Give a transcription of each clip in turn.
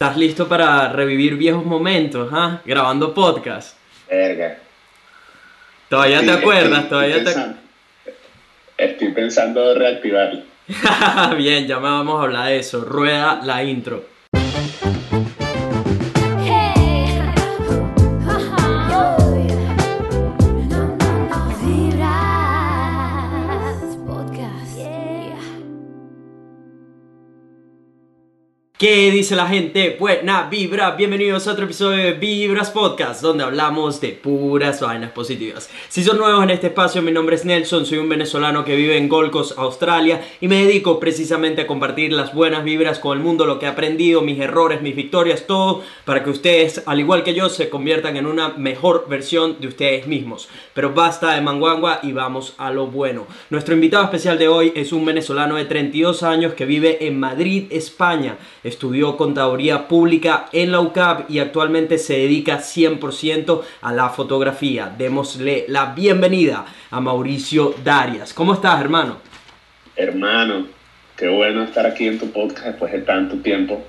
¿Estás listo para revivir viejos momentos, ah? Grabando podcast. Verga. ¿Todavía Sí, te acuerdas? estoy- ¿Todavía estoy te... pensando- Estoy pensando reactivarlo. Bien, ya me vamos a hablar de eso. Rueda la intro. ¿Qué dice la gente? Buena vibra, bienvenidos a otro episodio de Vibras Podcast, donde hablamos de puras vainas positivas. Si son nuevos en este espacio, mi nombre es Nelson, soy un venezolano que vive en Gold Coast, Australia, y me dedico precisamente a compartir las buenas vibras con el mundo, lo que he aprendido, mis errores, mis victorias, todo, para que ustedes, al igual que yo, se conviertan en una mejor versión de ustedes mismos. Pero basta de manguangua y vamos a lo bueno. Nuestro invitado especial de hoy es un venezolano de 32 años que vive en Madrid, España. Estudió contaduría pública en la UCAP y actualmente se dedica 100% a la fotografía. Démosle la bienvenida a Mauricio Darias. ¿Cómo estás, hermano? Hermano, qué bueno estar aquí en tu podcast después de tanto tiempo.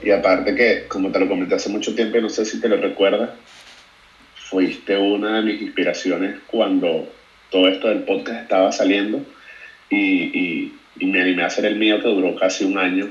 Y aparte que, como te lo comenté hace mucho tiempo, no sé si te lo recuerdas, fuiste una de mis inspiraciones cuando todo esto del podcast estaba saliendo y me animé a hacer el mío que duró casi un año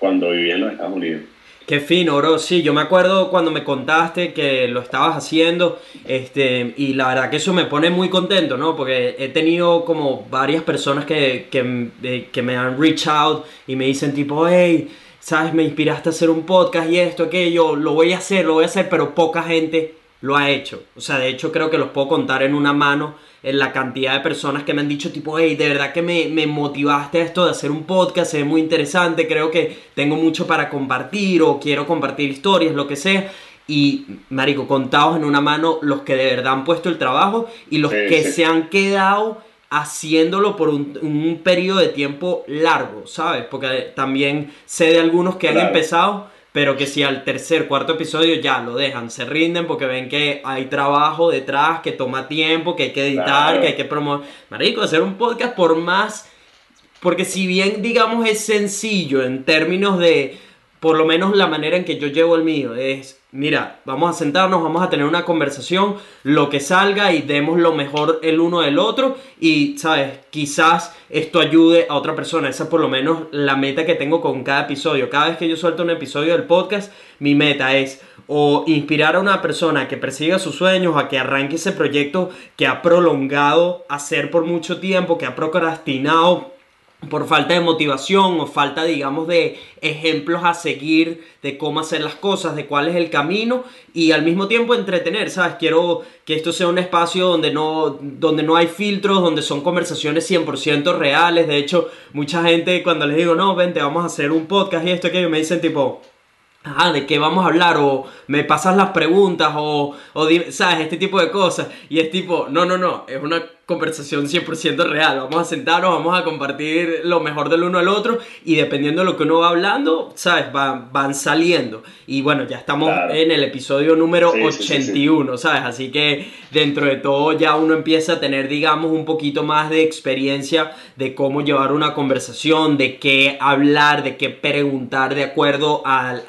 cuando vivía en los Estados Unidos. Qué fino, bro. Sí, yo me acuerdo cuando me contaste que lo estabas haciendo, este, y la verdad que eso me pone muy contento, ¿no? Porque he tenido como varias personas que, que, eh, que me han reach out y me dicen tipo, hey, sabes, me inspiraste a hacer un podcast y esto, aquello, lo voy a hacer, lo voy a hacer, pero poca gente lo ha hecho. O sea, de hecho creo que los puedo contar en una mano en la cantidad de personas que me han dicho tipo, hey, de verdad que me, me motivaste a esto de hacer un podcast, es muy interesante, creo que tengo mucho para compartir o quiero compartir historias, lo que sea. Y, marico, contados en una mano los que de verdad han puesto el trabajo y los Sí, que sí. se han quedado haciéndolo por un, un periodo de tiempo largo, ¿sabes? Porque también sé de algunos que han empezado, pero que si al tercer, cuarto episodio ya lo dejan, se rinden porque ven que hay trabajo detrás, que toma tiempo, que hay que editar, Claro. que hay que promover. Marico, hacer un podcast por más... Porque si bien, digamos, es sencillo en términos de, por lo menos la manera en que yo llevo el mío, es, mira, vamos a sentarnos, vamos a tener una conversación, lo que salga y demos lo mejor el uno del otro y, ¿sabes? Quizás esto ayude a otra persona, esa es por lo menos la meta que tengo con cada episodio. Cada vez que yo suelto un episodio del podcast, mi meta es o inspirar a una persona que persiga sus sueños, a que arranque ese proyecto que ha prolongado hacer por mucho tiempo, que ha procrastinado por falta de motivación o falta, digamos, de ejemplos a seguir de cómo hacer las cosas, de cuál es el camino y al mismo tiempo entretener, ¿sabes? Quiero que esto sea un espacio donde no, donde no hay filtros, donde son conversaciones 100% reales. De hecho, mucha gente cuando les digo, no, vente, vamos a hacer un podcast y esto, aquello, me dicen tipo, Ajá, ¿de qué vamos a hablar? O me pasas las preguntas, o, o ¿sabes? Este tipo de cosas. Y es tipo, no, no, no, es una conversación 100% real. Vamos a sentarnos, vamos a compartir lo mejor del uno al otro. Y dependiendo de lo que uno va hablando, ¿sabes? Van, van saliendo. Y bueno, ya estamos Claro. en el episodio número Sí, sí, sí, sí. 81, ¿sabes? Así que dentro de todo ya uno empieza a tener, digamos, un poquito más de experiencia de cómo llevar una conversación, de qué hablar, de qué preguntar de acuerdo al,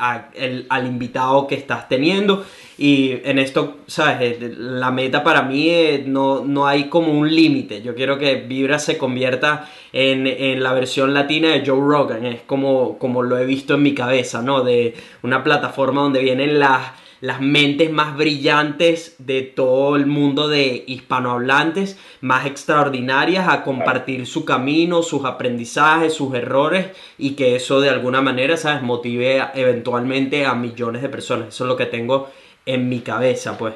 al invitado que estás teniendo. Y en esto, ¿sabes? Eh, La meta para mí no, no hay como un límite. Yo quiero que Vibra se convierta en, en la versión latina de Joe Rogan. Es como, como lo he visto en mi cabeza, ¿no? De una plataforma donde vienen las, las mentes más brillantes de todo el mundo de hispanohablantes, más extraordinarias, a compartir su camino, sus aprendizajes, sus errores y que eso de alguna manera, ¿sabes? Motive eventualmente a millones de personas. Eso es lo que tengo en mi cabeza, pues.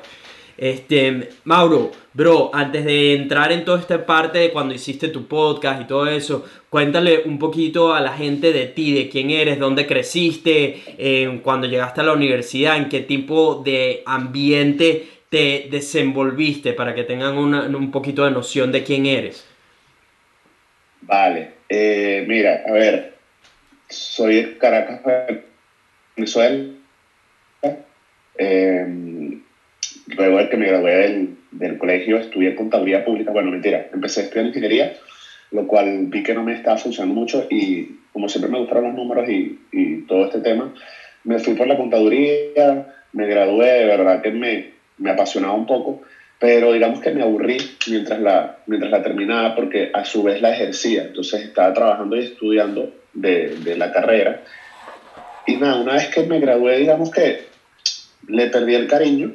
Este, Mauro, bro, antes de entrar en toda esta parte de cuando hiciste tu podcast y todo eso, cuéntale un poquito a la gente de ti, de quién eres, dónde creciste, cuando llegaste a la universidad, en qué tipo de ambiente te desenvolviste para que tengan una- un poquito de noción de quién eres. Vale, eh, mira, a ver, soy de Caracas, Venezuela. Eh, luego de que me gradué del, del colegio, estudié contaduría pública. Bueno, mentira, empecé a estudiar ingeniería, lo cual vi que no me estaba funcionando mucho y como siempre me gustaron los números y, y todo este tema, me fui por la contaduría, me gradué, de verdad que me, me apasionaba un poco, pero digamos que me aburrí mientras la, mientras la terminaba porque a su vez la ejercía. Entonces estaba trabajando y estudiando de, de la carrera. Y nada, una vez que me gradué, digamos que le perdí el cariño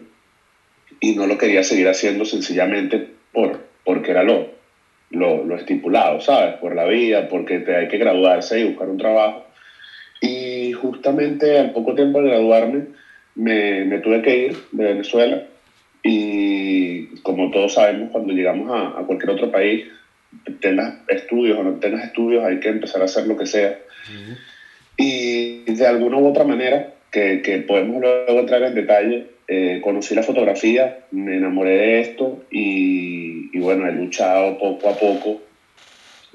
y no lo quería seguir haciendo sencillamente por, porque era lo, lo, lo estipulado, ¿sabes? Por la vida, porque te hay que graduarse y buscar un trabajo. Y justamente al poco tiempo de graduarme, me, me tuve que ir de Venezuela y como todos sabemos, cuando llegamos a, a, cualquier otro país, tengas estudios o no tengas estudios, hay que empezar a hacer lo que sea. Uh -huh. Y de alguna u otra manera, que, que podemos luego entrar en detalle, eh, conocí la fotografía, me enamoré de esto y, y, bueno, he luchado poco a poco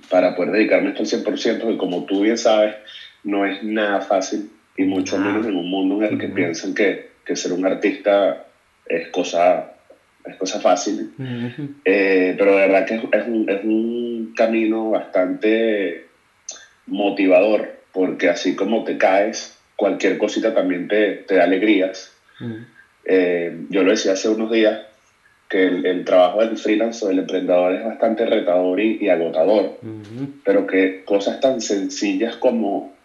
para poder dedicarme esto al 100%, y como tú bien sabes, no es nada fácil y mucho menos en un mundo en el que piensan que, que ser un artista es cosa, es cosa fácil. Uh -huh. eh, pero de verdad que es, es, un, es, un, camino bastante motivador, porque así como te caes, cualquier cosita también te, te da alegrías. Uh -huh. eh, yo lo decía hace unos días, que el, el, trabajo del freelance o del emprendedor es bastante retador y, y agotador, pero que cosas tan sencillas como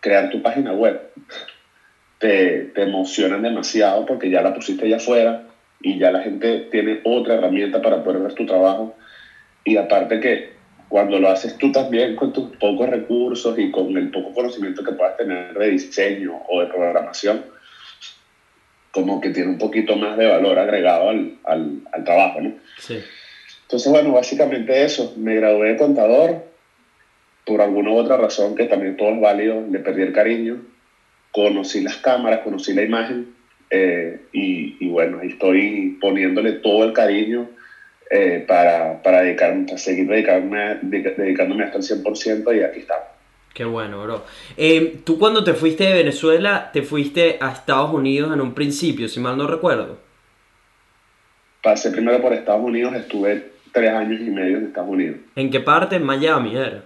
crear tu página web te, te, emocionan demasiado porque ya la pusiste allá afuera y ya la gente tiene otra herramienta para poder ver tu trabajo. Y aparte que cuando lo haces tú también con tus pocos recursos y con el poco conocimiento que puedas tener de diseño o de programación, como que tiene un poquito más de valor agregado al, al, al trabajo, ¿no? Sí. Entonces, bueno, básicamente eso. Me gradué de contador por alguna u otra razón que también todo es válido, le perdí el cariño conocí las cámaras, conocí la imagen eh, y, y, bueno, estoy poniéndole todo el cariño eh, para, para, dedicarme, para seguir dedicarme, dedicándome hasta el 100% y aquí estamos. Qué bueno, bro. Eh, Tú cuando te fuiste de Venezuela, te fuiste a Estados Unidos en un principio, si mal no recuerdo. Pasé primero por Estados Unidos, estuve tres años y medio en Estados Unidos. ¿En qué parte? En Miami, era.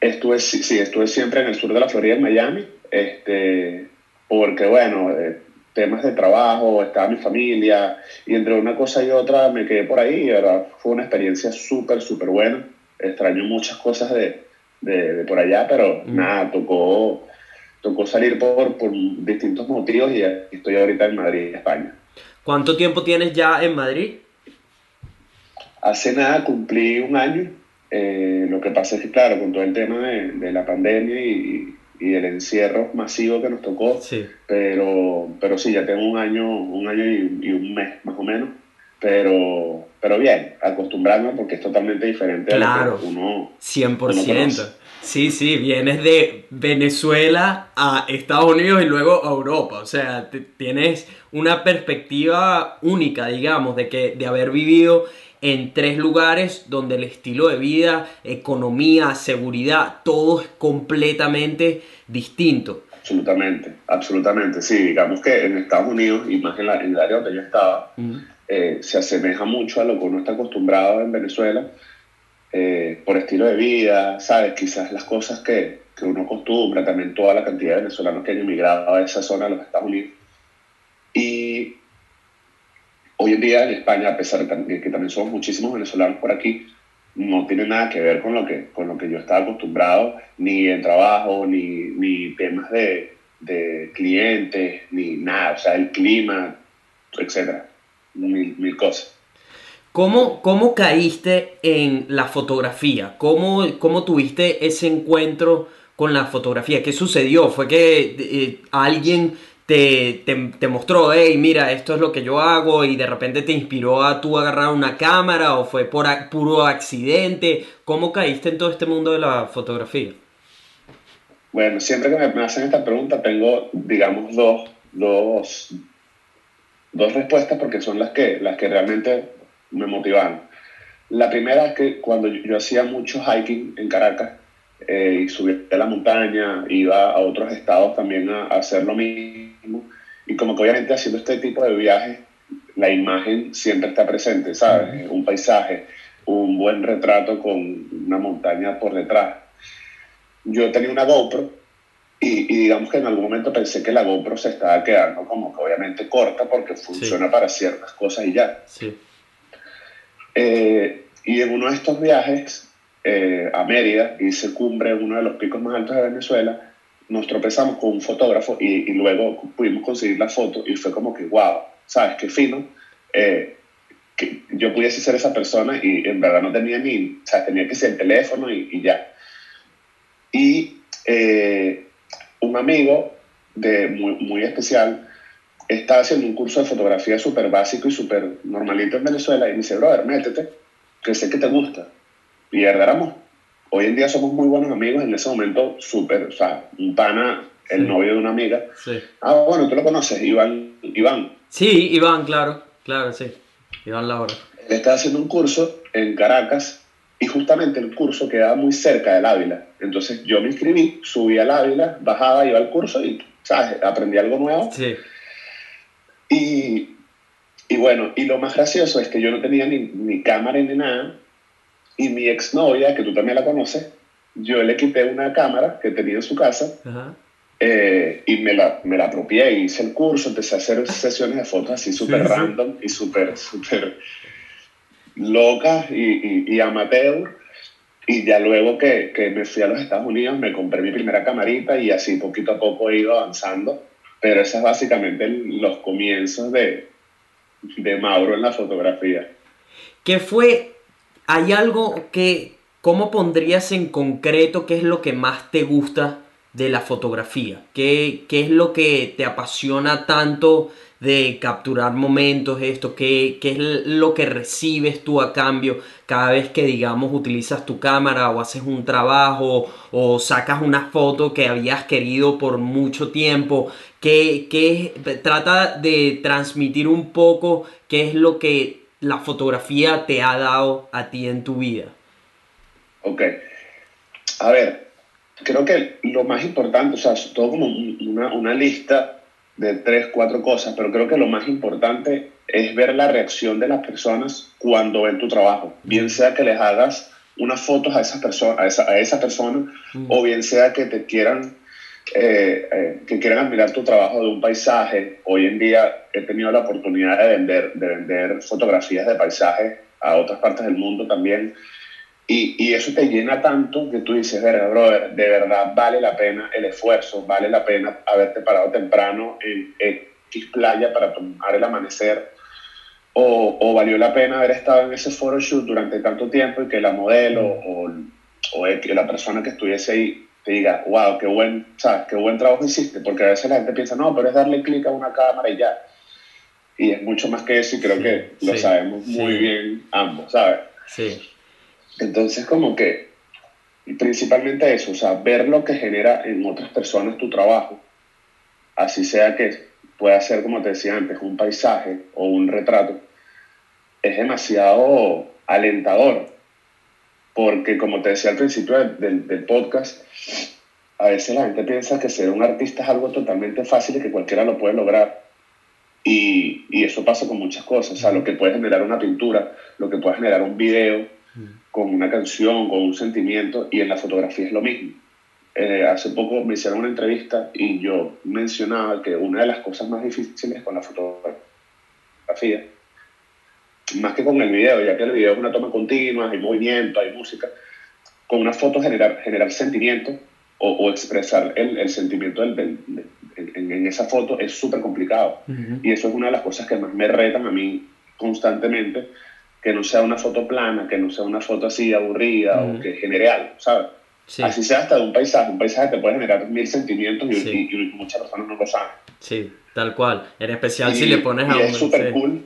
Estuve, sí, estuve siempre en el sur de la Florida, en Miami, este, porque bueno, eh, temas de trabajo, estaba mi familia, y entre una cosa y otra me quedé por ahí, y verdad, fue una experiencia súper, súper buena. Extraño muchas cosas de, de, de por allá, pero mm. nada, tocó, tocó salir por, por distintos motivos y estoy ahorita en Madrid, España. ¿Cuánto tiempo tienes ya en Madrid? Hace nada cumplí un año. Eh, lo que pasa es que, claro, con todo el tema de, de la pandemia y, y, el encierro masivo que nos tocó, sí. Pero, pero sí, ya tengo un año, un año y, y un mes más o menos. Pero, pero bien, acostumbrarme porque es totalmente diferente claro, a lo que uno. 100%. Uno sí, sí, vienes de Venezuela a Estados Unidos y luego a Europa. O sea, tienes una perspectiva única, digamos, de, que, de haber vivido en tres lugares donde el estilo de vida, economía, seguridad, todo es completamente distinto. Absolutamente, absolutamente, sí, digamos que en Estados Unidos y más en, la, en el área donde yo estaba, uh -huh. eh, se asemeja mucho a lo que uno está acostumbrado en Venezuela eh, por estilo de vida, ¿sabes? Quizás las cosas que, que uno acostumbra, también toda la cantidad de venezolanos que han emigrado a esa zona de los Estados Unidos. Y hoy en día en España, a pesar de que también somos muchísimos venezolanos por aquí, no tiene nada que ver con lo que, con lo que yo estaba acostumbrado, ni en trabajo, ni, ni temas de, de clientes, ni nada, o sea, el clima, etcétera, mil, mil cosas. ¿Cómo, ¿Cómo caíste en la fotografía? ¿Cómo, ¿Cómo tuviste ese encuentro con la fotografía? ¿Qué sucedió? ¿Fue que eh, alguien te, te, te, mostró, hey, mira, esto es lo que yo hago y de repente te inspiró a tú agarrar una cámara o fue por a, puro accidente? ¿Cómo caíste en todo este mundo de la fotografía? Bueno, siempre que me hacen esta pregunta tengo, digamos, dos, dos, dos respuestas porque son las que, las que realmente me motivaron. La primera es que cuando yo, yo hacía mucho hiking en Caracas eh, y subía a la montaña, iba a otros estados también a, a, hacer lo mismo, y como que obviamente haciendo este tipo de viajes, la imagen siempre está presente, ¿sabes? Un paisaje, un buen retrato con una montaña por detrás. Yo tenía una GoPro Y, y digamos que en algún momento pensé que la GoPro se estaba quedando como que obviamente corta porque funciona para ciertas cosas y ya. Sí. Eh, y en uno de estos viajes eh, a Mérida, hice cumbre en uno de los picos más altos de Venezuela, nos tropezamos con un fotógrafo y, luego pudimos conseguir la foto y fue como que, wow, ¿sabes qué fino? Eh, que yo pudiese ser esa persona y en verdad no tenía ni, o sea, tenía que ser el teléfono y, ya. Y eh, un amigo de muy, especial estaba haciendo un curso de fotografía súper básico y súper normalito en Venezuela y me dice, brother, métete, que sé que te gusta. Y éramos, hoy en día somos muy buenos amigos, en ese momento súper, o sea, un pana, el Sí. novio de una amiga. Sí. Ah, bueno, tú lo conoces, Iván. Iván. Sí, Iván, claro, claro, sí. Iván Laura. Él estaba haciendo un curso en Caracas y justamente el curso quedaba muy cerca del Ávila. Entonces yo me inscribí, subí al Ávila, bajaba, iba al curso y, ¿sabes? Aprendí algo nuevo. Sí, Y, y bueno, y lo más gracioso es que yo no tenía ni, ni cámara ni nada. Y mi exnovia, que tú también la conoces, yo le quité una cámara que tenía en su casa ajá. eh, y me la, me la apropié hice el curso. Empecé a hacer sesiones de fotos así súper Sí, sí. random y súper, súper locas y, y, y amateur. Y ya luego que, que me fui a los Estados Unidos, me compré mi primera camarita y así poquito a poco he ido avanzando. Pero esos es básicamente los comienzos de, de Mauro en la fotografía. ¿Qué fue? ¿Hay algo que, cómo pondrías en concreto qué es lo que más te gusta de la fotografía? ¿Qué, qué es lo que te apasiona tanto de capturar momentos, esto? ¿Qué, qué es lo que recibes tú a cambio cada vez que, digamos, utilizas tu cámara o haces un trabajo o sacas una foto que habías querido por mucho tiempo? ¿Qué, qué es- trata de transmitir un poco qué es lo que la fotografía te ha dado a ti en tu vida? Ok. A ver, creo que lo más importante, o sea, todo como un- una, una lista de tres, cuatro cosas, pero creo que lo más importante es ver la reacción de las personas cuando ven tu trabajo. Bien sea que les hagas unas fotos a, esas personas, a, esa, a esa persona, Mm. o bien sea que te quieran, eh, eh, que quieran admirar tu trabajo de un paisaje. Hoy en día he tenido la oportunidad de vender, de vender fotografías de paisajes a otras partes del mundo también. Y, y eso te llena tanto que tú dices, verga, brother, de verdad vale la pena el esfuerzo, vale la pena haberte parado temprano en X playa para tomar el amanecer, o, o valió la pena haber estado en ese photoshoot durante tanto tiempo y que la modelo o, o el- la persona que estuviese ahí te diga, wow, qué buen, ¿sabes? qué buen trabajo hiciste, porque a veces la gente piensa, no, pero es darle clic a una cámara y ya. Y es mucho más que eso y creo Sí, que lo sí, sabemos muy sí. bien ambos, ¿sabes? Sí, Entonces, como que, y principalmente eso, o sea, ver lo que genera en otras personas tu trabajo, así sea que pueda ser, como te decía antes, un paisaje o un retrato, es demasiado alentador, porque como te decía al principio del, podcast, a veces la gente piensa que ser un artista es algo totalmente fácil y que cualquiera lo puede lograr. Y, y eso pasa con muchas cosas, o sea, lo que puede generar una pintura, lo que puede generar un video, con una canción, con un sentimiento, y en la fotografía es lo mismo. Eh, hace poco me hicieron una entrevista y yo mencionaba que una de las cosas más difíciles con la fotografía, más que con el video, ya que el video es una toma continua, hay movimiento, hay música, con una foto generar, generar sentimiento o, o expresar el, el sentimiento del, del- de- en, en esa foto es súper complicado. Ujú. Y eso es una de las cosas que más me retan a mí constantemente, que no sea una foto plana, que no sea una foto así aburrida Ujú. o que genere algo, ¿sabes? sí, Así sea hasta de un paisaje, un paisaje te puede generar mil sentimientos y, Sí. y- y muchas personas no lo saben. sí, tal cual. En especial Y- si le pones a y es un- súper sí. cool.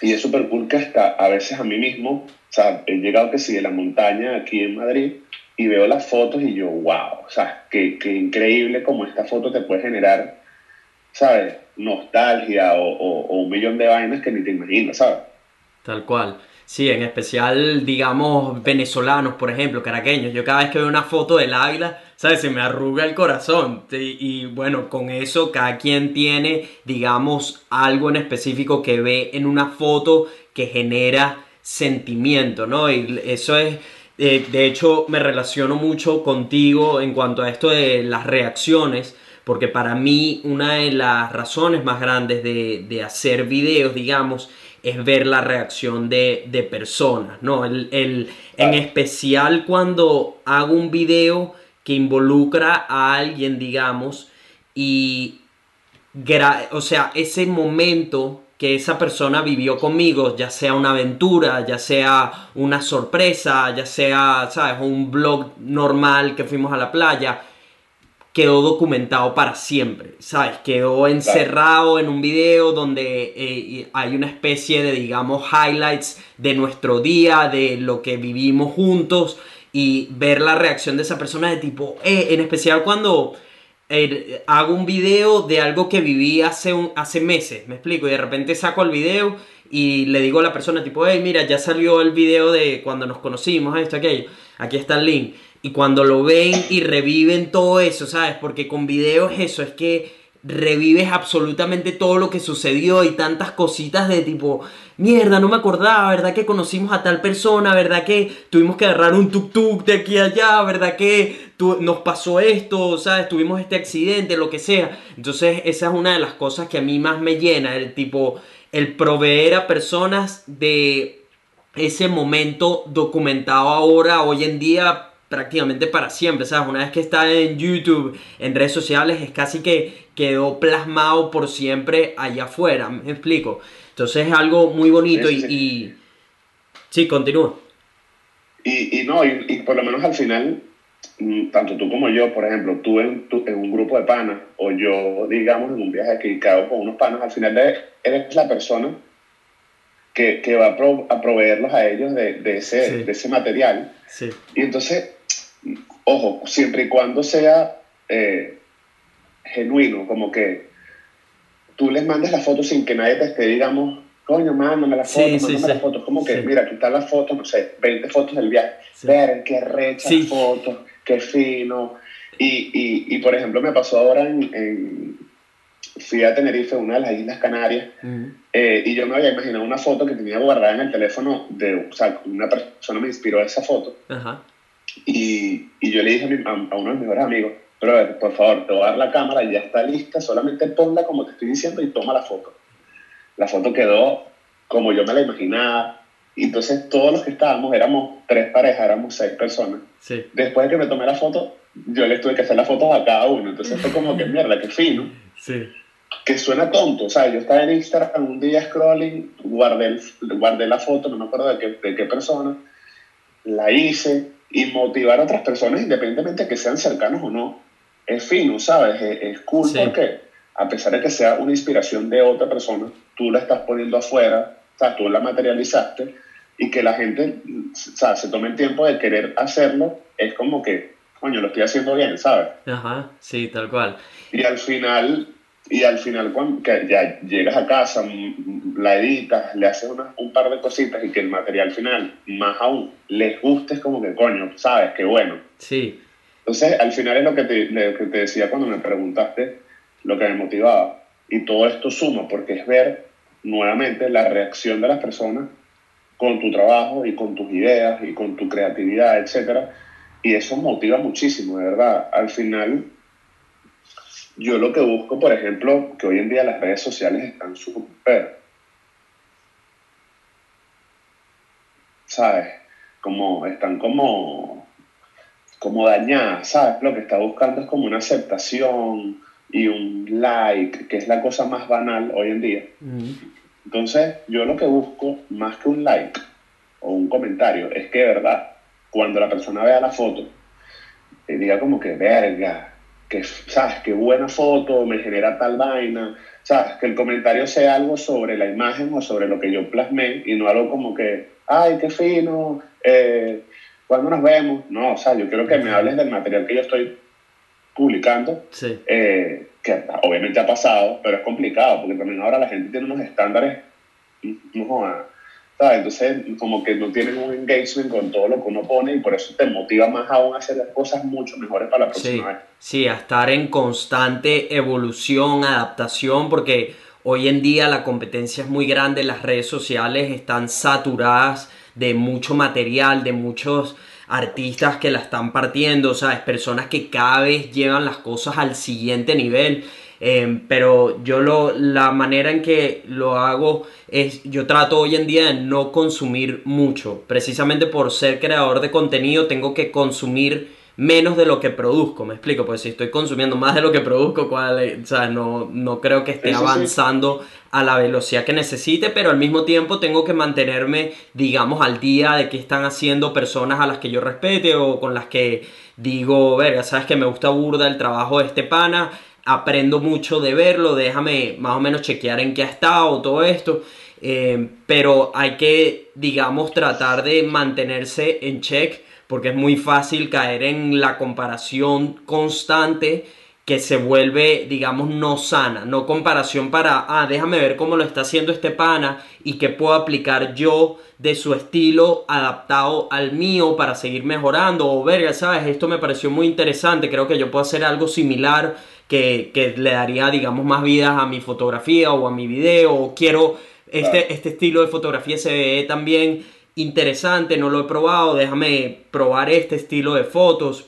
Y es súper cool que hasta a veces a mí mismo, o sea, he llegado que sí de la montaña aquí en Madrid y veo las fotos y yo, wow, o sea, qué, qué increíble como esta foto te puede generar, ¿sabes? Nostalgia o, o- o un millón de vainas que ni te imaginas, ¿sabes? Tal cual. Sí, en especial, digamos, venezolanos, por ejemplo, caraqueños. Yo cada vez que veo una foto del Águila, ¿sabes? Se me arruga el corazón. Y, bueno, con eso cada quien tiene, digamos, algo en específico que ve en una foto que genera sentimiento, ¿no? Y eso es, Eh, de hecho, me relaciono mucho contigo en cuanto a esto de las reacciones, porque para mí una de las razones más grandes de, de hacer videos, digamos, es ver la reacción de, de personas, ¿no? El, el- en especial cuando hago un video que involucra a alguien, digamos, y o sea, ese momento que esa persona vivió conmigo, ya sea una aventura, ya sea una sorpresa, ya sea, ¿sabes? Un vlog normal que fuimos a la playa, quedó documentado para siempre, ¿sabes? Quedó encerrado en un video donde eh, hay una especie de, digamos, highlights de nuestro día, de lo que vivimos juntos y ver la reacción de esa persona de tipo, eh, en especial cuando eh, hago un video de algo que viví hace, un, hace meses, me explico, y de repente saco el video y le digo a la persona tipo, hey, mira, ya salió el video de cuando nos conocimos, esto, aquello, aquí está el link. Y cuando lo ven y reviven todo eso, ¿sabes? Porque con videos eso es que revives absolutamente todo lo que sucedió y tantas cositas de tipo, mierda, no me acordaba, ¿verdad que conocimos a tal persona? ¿Verdad que tuvimos que agarrar un tuk-tuk de aquí a allá? ¿Verdad que nos pasó esto? ¿Sabes? Tuvimos este accidente, lo que sea. Entonces esa es una de las cosas que a mí más me llena, el tipo, el proveer a personas de ese momento documentado ahora, hoy en día, prácticamente para siempre, ¿sabes? Una vez que está en YouTube, en redes sociales, es casi que quedó plasmado por siempre allá afuera, ¿me explico? Entonces es algo muy bonito Sí, y... sí, y- Sí, continúa. Y, y no, y, y por lo menos al final, mm, tanto tú como yo, por ejemplo, tú en, tú en un grupo de panas, o yo, digamos, en un viaje que hago con unos panas, al final eres la persona que, que va a, pro- a proveerlos a ellos de, de ese, Sí. de ese material. Sí, Y entonces, ojo, siempre y cuando sea eh, genuino, como que tú les mandes la foto sin que nadie te esté, digamos, coño, mándame la Sí, foto, sí, mándame sí. la foto. Como que, Sí. mira, aquí está la foto, no sé, 20 fotos del viaje. Sí. Ver, qué recha Sí. fotos, qué fino. Y, y, y, por ejemplo, me pasó ahora en, en- Fui a Tenerife, una de las Islas Canarias, eh, y yo me había imaginado una foto que tenía guardada en el teléfono de, o sea, una persona me inspiró esa foto Ajá. Y, y yo le dije a, mi- a- a uno de mis mejores amigos, pero por favor, te voy a dar la cámara, ya está lista, solamente ponla como te estoy diciendo y toma la foto. La foto quedó como yo me la imaginaba. Y entonces todos los que estábamos, éramos tres parejas, éramos seis personas. Sí. Después de que me tomé la foto, yo les tuve que hacer las fotos a cada uno. Entonces fue como que mierda, qué fino. Sí. Que suena tonto. O sea, yo estaba en Instagram un día scrolling, guardé, el- guardé la foto, no me acuerdo de qué, de qué persona, la hice y motivar a otras personas, independientemente de que sean cercanos o no, es fino, ¿sabes? Es, es cool Sí. porque a pesar de que sea una inspiración de otra persona, tú la estás poniendo afuera, o sea, tú la materializaste y que la gente, o sea, se tome el tiempo de querer hacerlo, es como que, coño, lo estoy haciendo bien, ¿sabes? Ajá. Sí, tal cual. Y al final, y al final cuando que ya llegas a casa, mm, la editas, le haces una- un par de cositas y que el material final, más aún, les guste, es como que coño, sabes, qué bueno. Sí. Entonces, al final es lo que te, lo que te decía cuando me preguntaste lo que me motivaba. Y todo esto suma porque es ver nuevamente la reacción de las personas con tu trabajo y con tus ideas y con tu creatividad, etcétera. Y eso motiva muchísimo, de verdad. Al final, yo lo que busco, por ejemplo, que hoy en día las redes sociales están súper, ¿sabes? Como, están como, como dañadas, ¿sabes? Lo que está buscando es como una aceptación y un like, que es la cosa más banal hoy en día. Entonces, yo lo que busco, más que un like o un comentario, es que de verdad, cuando la persona vea la foto, eh, diga como que, verga, que, ¿sabes? Qué buena foto, me genera tal vaina. ¿Sabes? Que el comentario sea algo sobre la imagen o sobre lo que yo plasmé y no algo como que, ay, qué fino, eh, ¿cuándo nos vemos? No, o sea, yo quiero que me hables del material que yo estoy publicando Sí. eh, que obviamente ha pasado, pero es complicado, porque también ahora la gente tiene unos estándares, no ¿sabes? Entonces, como que no tienen un engagement con todo lo que uno pone y por eso te motiva más aún a hacer las cosas mucho mejores para la Sí, próxima vez. sí, a estar en constante evolución, adaptación, porque hoy en día la competencia es muy grande, las redes sociales están saturadas de mucho material, de muchos artistas que la están partiendo, ¿sabes? Personas que cada vez llevan las cosas al siguiente nivel. Eh, pero yo lo, la manera en que lo hago es, yo trato hoy en día de no consumir mucho. Precisamente por ser creador de contenido tengo que consumir menos de lo que produzco, me explico, pues si estoy consumiendo más de lo que produzco, cuál, o sea, no, no creo que esté Eso sí. avanzando a la velocidad que necesite, pero al mismo tiempo tengo que mantenerme, digamos, al día de qué están haciendo personas a las que yo respete o con las que digo, verga, sabes que me gusta burda el trabajo de este pana, aprendo mucho de verlo, déjame más o menos chequear en qué ha estado, todo esto. Eh, pero hay que, digamos, tratar de mantenerse en check porque es muy fácil caer en la comparación constante que se vuelve, digamos, no sana, no comparación para, ah, déjame ver cómo lo está haciendo este pana y qué puedo aplicar yo de su estilo adaptado al mío para seguir mejorando, o verga, sabes, esto me pareció muy interesante, creo que yo puedo hacer algo similar que, que le daría, digamos, más vidas a mi fotografía o a mi video, o quiero, este, este estilo de fotografía se ve también interesante, no lo he probado, déjame probar este estilo de fotos,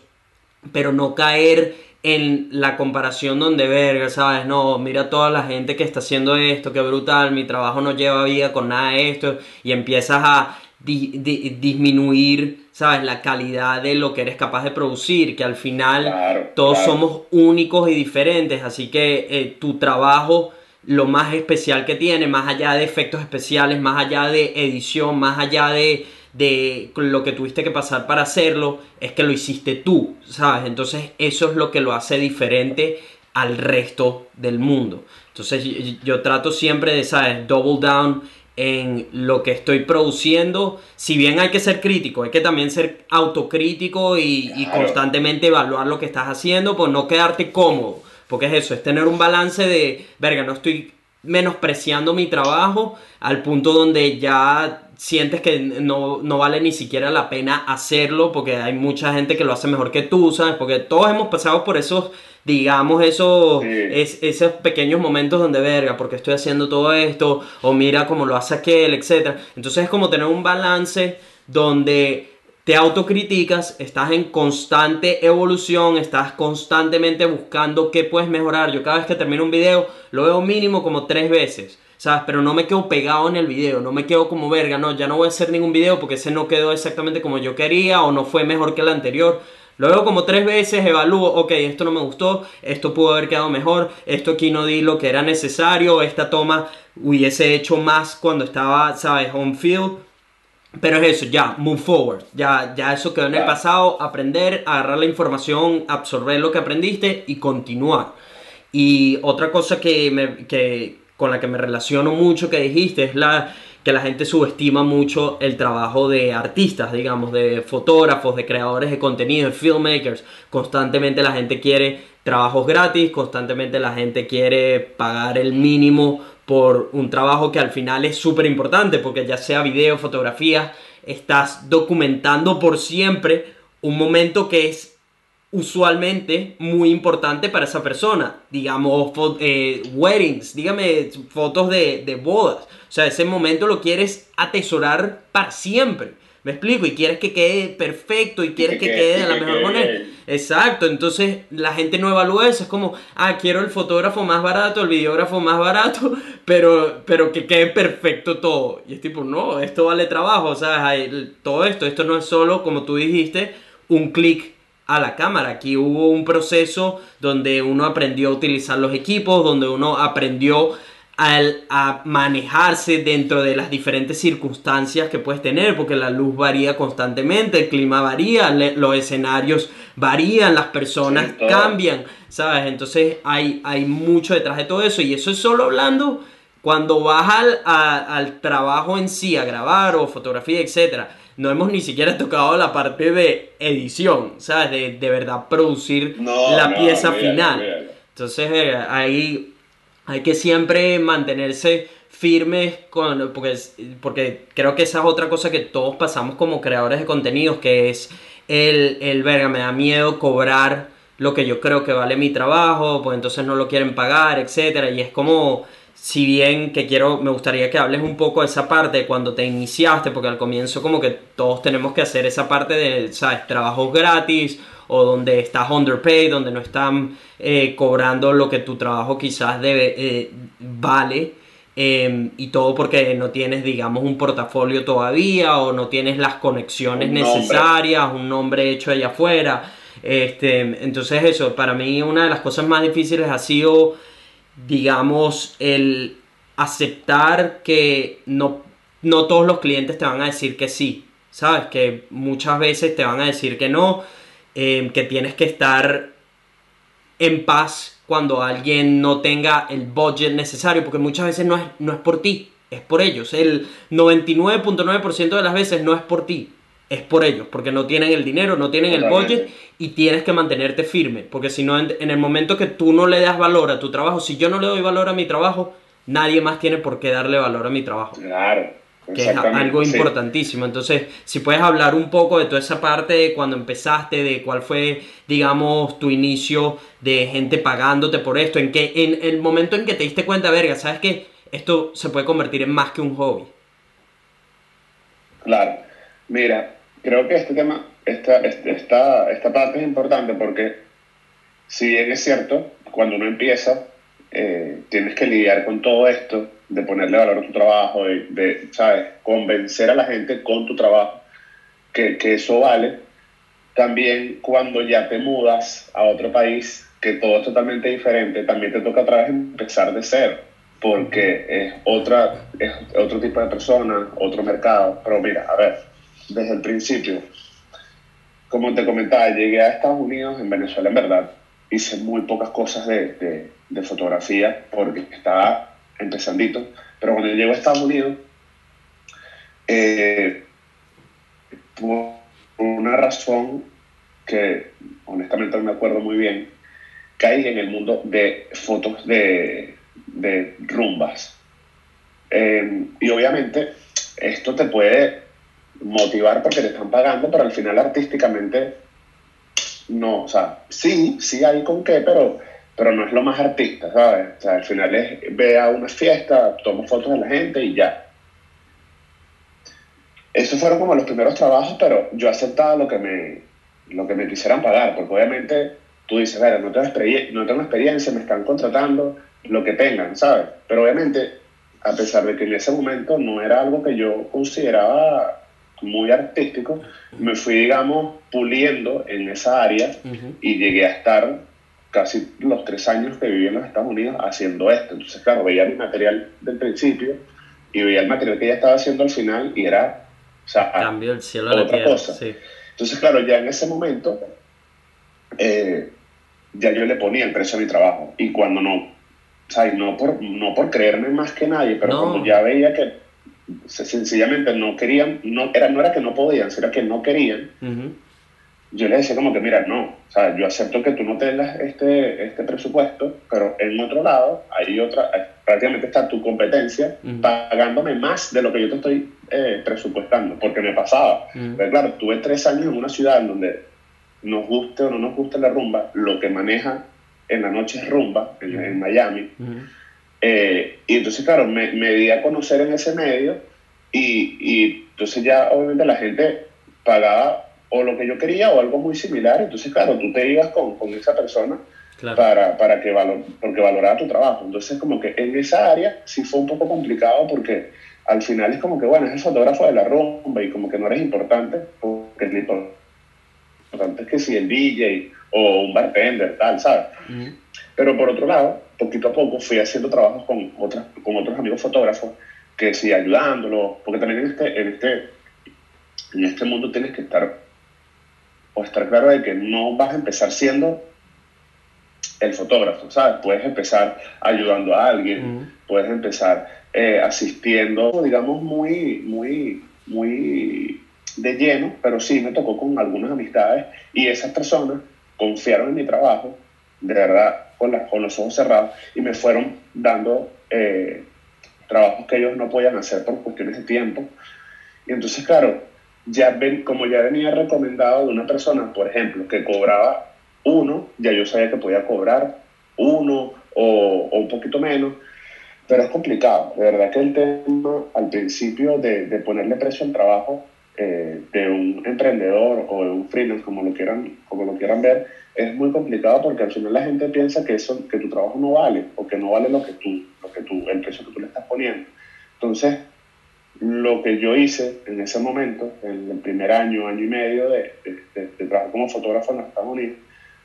pero no caer en la comparación donde verga, ¿sabes? No, mira toda la gente que está haciendo esto, qué brutal, mi trabajo no lleva vida con nada de esto, y empiezas a di- di- disminuir, ¿sabes? La calidad de lo que eres capaz de producir, que al final Claro, todos claro. somos únicos y diferentes, así que eh, tu trabajo, lo más especial que tiene, más allá de efectos especiales, más allá de edición, más allá de, de lo que tuviste que pasar para hacerlo, es que lo hiciste tú, ¿sabes? Entonces eso es lo que lo hace diferente al resto del mundo. Entonces yo, yo trato siempre de, ¿sabes? Double down en lo que estoy produciendo. Si bien hay que ser crítico, hay que también ser autocrítico y, y constantemente evaluar lo que estás haciendo, pues no quedarte cómodo. Porque es eso, es tener un balance de, verga, no estoy menospreciando mi trabajo al punto donde ya sientes que no, no vale ni siquiera la pena hacerlo porque hay mucha gente que lo hace mejor que tú, ¿sabes? Porque todos hemos pasado por esos, digamos, esos, Sí. es- esos pequeños momentos donde, verga, porque estoy haciendo todo esto? O mira cómo lo hace aquel, etc. Entonces es como tener un balance donde te autocriticas, estás en constante evolución, estás constantemente buscando qué puedes mejorar. Yo cada vez que termino un video lo veo mínimo como tres veces, ¿sabes? Pero no me quedo pegado en el video, no me quedo como verga, no, ya no voy a hacer ningún video porque ese no quedó exactamente como yo quería o no fue mejor que el anterior. Lo veo como tres veces, evalúo, ok, esto no me gustó, esto pudo haber quedado mejor, esto aquí no di lo que era necesario, esta toma hubiese hecho más cuando estaba, ¿sabes? On field. Pero es eso, ya, move forward. Ya, ya eso quedó en el pasado. Aprender, agarrar la información, absorber lo que aprendiste y continuar. Y otra cosa que, me, que con la que me relaciono mucho que dijiste es la que la gente subestima mucho el trabajo de artistas, digamos, de fotógrafos, de creadores de contenido, de filmmakers. Constantemente la gente quiere trabajos gratis, constantemente la gente quiere pagar el mínimo por un trabajo que al final es súper importante, porque ya sea video, fotografía, estás documentando por siempre un momento que es usualmente muy importante para esa persona. Digamos, eh, weddings, dígame, fotos de bodas. O sea, ese momento lo quieres atesorar para siempre. ¿Me explico? Y quieres que quede perfecto y quieres que, que- quede de la que mejor manera. Exacto, entonces la gente no evalúa eso, es como, ah, quiero el fotógrafo más barato, el videógrafo más barato, pero, pero que quede perfecto todo. Y es tipo, no, esto vale trabajo, o sea, hay- todo esto, esto no es solo, como tú dijiste, un clic a la cámara. Aquí hubo un proceso donde uno aprendió a utilizar los equipos, donde uno aprendió al- a manejarse dentro de las diferentes circunstancias que puedes tener, porque la luz varía constantemente, el clima varía, le- los escenarios varían, las personas Sí, cambian, ¿sabes? Entonces hay, hay mucho detrás de todo eso y eso es solo hablando cuando vas al, a- al trabajo en sí, a grabar o fotografía, etcétera. No hemos ni siquiera tocado la parte de edición, ¿sabes? De, de verdad producir No, la no, pieza final. Entonces, eh, ahí hay que siempre mantenerse firmes con, porque, porque creo que esa es otra cosa que todos pasamos como creadores de contenidos, que es el, el verga, me da miedo cobrar lo que yo creo que vale mi trabajo, pues entonces no lo quieren pagar, etcétera, y es como si bien que quiero, me gustaría que hables un poco de esa parte cuando te iniciaste, porque al comienzo como que todos tenemos que hacer esa parte de, ¿sabes? Trabajos gratis o donde estás underpaid, donde no están eh, cobrando lo que tu trabajo quizás debe, eh, vale. eh, y todo porque no tienes, digamos, un portafolio todavía o no tienes las conexiones Un nombre. necesarias, un nombre hecho allá afuera. Este, entonces eso, para mí una de las cosas más difíciles ha sido digamos, el aceptar que no, no todos los clientes te van a decir que sí, ¿sabes? Que muchas veces te van a decir que no, eh, que tienes que estar en paz cuando alguien no tenga el budget necesario, porque muchas veces no es, no es por ti, es por ellos. El 99.9% de las veces no es por ti, es por ellos, porque no tienen el dinero, no tienen el budget y tienes que mantenerte firme, porque si no, en, en el momento que tú no le das valor a tu trabajo, si yo no le doy valor a mi trabajo, nadie más tiene por qué darle valor a mi trabajo Claro. Que es algo sí. importantísimo. Entonces, si puedes hablar un poco de toda esa parte de cuando empezaste, de cuál fue, digamos, tu inicio de gente pagándote por esto, en que en el momento en que te diste cuenta, verga, sabes que esto se puede convertir en más que un hobby. Claro. Mira, creo que este tema, esta, este- esta, esta parte es importante porque si bien es cierto, cuando uno empieza, eh, tienes que lidiar con todo esto, de ponerle valor a tu trabajo, de, de, ¿sabes? Convencer a la gente con tu trabajo que, que eso vale. También cuando ya te mudas a otro país, que todo es totalmente diferente, también te toca otra vez empezar de cero, porque es, otra, es otro tipo de persona, otro mercado. Pero mira, a ver, desde el principio, como te comentaba, llegué a Estados Unidos, en Venezuela en verdad, hice muy pocas cosas de, de, de fotografía porque estaba empezandito, pero cuando llego a Estados Unidos, eh, por una razón que honestamente no me acuerdo muy bien, caí en el mundo de fotos de, de rumbas. Eh, y obviamente esto te puede motivar porque te están pagando, pero al final artísticamente no, o sea, sí, sí hay con qué, pero, pero no es lo más artista, ¿sabes? O sea, al final es ve a una fiesta, tomo fotos de la gente y ya. Esos fueron como los primeros trabajos, pero yo aceptaba lo que me, lo que me quisieran pagar, porque obviamente tú dices, "Mira, no tengo, experien- no tengo experiencia, me están contratando, lo que tengan, ¿sabes? Pero obviamente, a pesar de que en ese momento no era algo que yo consideraba muy artístico, me fui, digamos, puliendo en esa área y llegué a estar casi los tres años que viví en los Estados Unidos haciendo esto. Entonces, claro, veía mi material del principio y veía el material que ella estaba haciendo al final y era, o sea, Cambio el cielo a la otra tierra. cosa. sí. entonces, claro, ya en ese momento, eh, ya yo le ponía el precio a mi trabajo. Y cuando no, o sea, no por, no por creerme más que nadie, pero No. cuando ya veía que se- sencillamente no querían, no era, no era que no podían, sino que no querían. Yo le decía como que, mira, no, o sea, yo acepto que tú no tengas este, este presupuesto, pero en otro lado hay otra, prácticamente está tu competencia pagándome más de lo que yo te estoy eh, presupuestando, porque me pasaba. Pero claro, tuve tres años en una ciudad en donde nos guste o no nos guste la rumba, lo que maneja en la noche es rumba, en, en Miami. Eh, y entonces, claro, me, me di a conocer en ese medio y, y entonces ya obviamente la gente pagaba o lo que yo quería o algo muy similar. Entonces, claro, tú te ibas con, con esa persona Claro. para, para que valor, porque valorara tu trabajo. Entonces, como que en esa área sí fue un poco complicado porque al final es como que, bueno, es el fotógrafo de la rumba y como que no eres importante, porque lo importante es que si el DJ o un bartender, tal, ¿sabes? Pero por otro lado, poquito a poco fui haciendo trabajos con, otras, con otros amigos fotógrafos que sí, ayudándolos, porque también en este, en, este, en este mundo tienes que estar, o estar claro de que no vas a empezar siendo el fotógrafo, ¿sabes? Puedes empezar ayudando a alguien, puedes empezar eh, asistiendo, digamos, muy, muy, muy de lleno, pero sí me tocó con algunas amistades y esas personas confiaron en mi trabajo, de verdad, con, la- con los ojos cerrados, y me fueron dando eh, trabajos que ellos no podían hacer por cuestiones de tiempo. Y entonces, claro, ya ven, como ya venía recomendado de una persona, por ejemplo, que cobraba uno, ya yo sabía que podía cobrar uno o, o un poquito menos, pero es complicado. De verdad que el tema al principio de, de ponerle precio al trabajo eh, de un emprendedor o de un freelance, como lo, quieran, como lo quieran ver, es muy complicado porque al final la gente piensa que, eso, que tu trabajo no vale o que no vale lo que tú, lo que tú, el precio que tú le estás poniendo. Entonces, lo que yo hice en ese momento, en el primer año, año y medio de, de, de, trabajar como fotógrafo en Estados Unidos,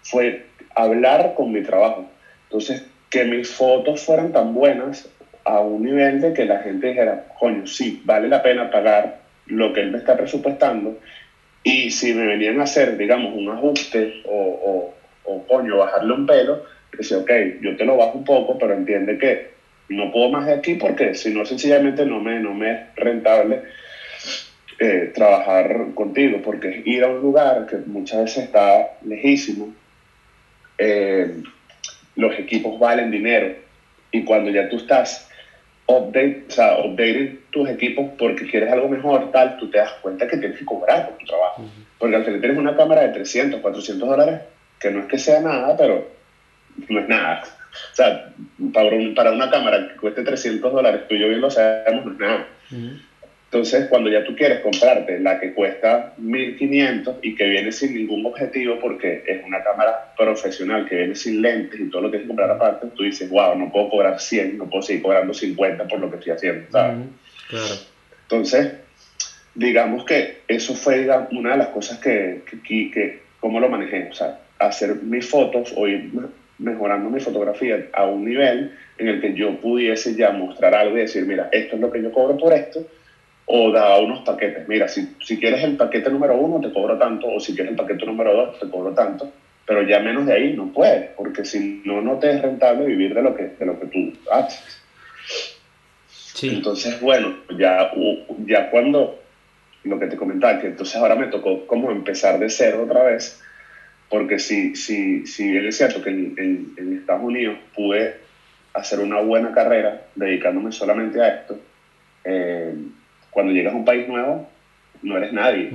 fue hablar con mi trabajo. Entonces, que mis fotos fueran tan buenas a un nivel de que la gente dijera, coño, sí, vale la pena pagar lo que él me está presupuestando. Y si me venían a hacer, digamos, un ajuste o, o, o coño, bajarle un pelo, decía, ok, yo te lo bajo un poco, pero entiende que no puedo más de aquí porque si no, sencillamente no me, no me es rentable eh, trabajar contigo, porque es ir a un lugar que muchas veces está lejísimo, eh, los equipos valen dinero y cuando ya tú estás update, o sea, updating tus equipos porque quieres algo mejor, tal, tú te das cuenta que tienes que cobrar por tu trabajo. Porque al final tienes una cámara de 300, 400 dólares, que no es que sea nada, pero no es nada. O sea, para, un, para una cámara que cueste 300 dólares, tú y yo bien lo sabemos, no es nada. Entonces, cuando ya tú quieres comprarte la que cuesta 1500 y que viene sin ningún objetivo porque es una cámara profesional que viene sin lentes y todo lo tienes que comprar aparte, tú dices, wow, no puedo cobrar 100, no puedo seguir cobrando 50 por lo que estoy haciendo, ¿sabes? Claro. Entonces, digamos que eso fue digamos, una de las cosas que, que, que, que cómo lo manejé, o sea, hacer mis fotos o ir mejorando mi fotografía a un nivel en el que yo pudiese ya mostrar algo y decir, mira, esto es lo que yo cobro por esto, o da unos paquetes. Mira, si, si quieres el paquete número uno, te cobro tanto, o si quieres el paquete número dos, te cobro tanto, pero ya menos de ahí no puedes, porque si no, no te es rentable vivir de lo que, de lo que tú haces. Sí. Entonces, bueno, ya, ya cuando, lo que te comentaba, que entonces ahora me tocó como empezar de cero otra vez, porque si, si, si bien es cierto que en, en- en Estados Unidos pude hacer una buena carrera dedicándome solamente a esto, eh, cuando llegas a un país nuevo, no eres nadie.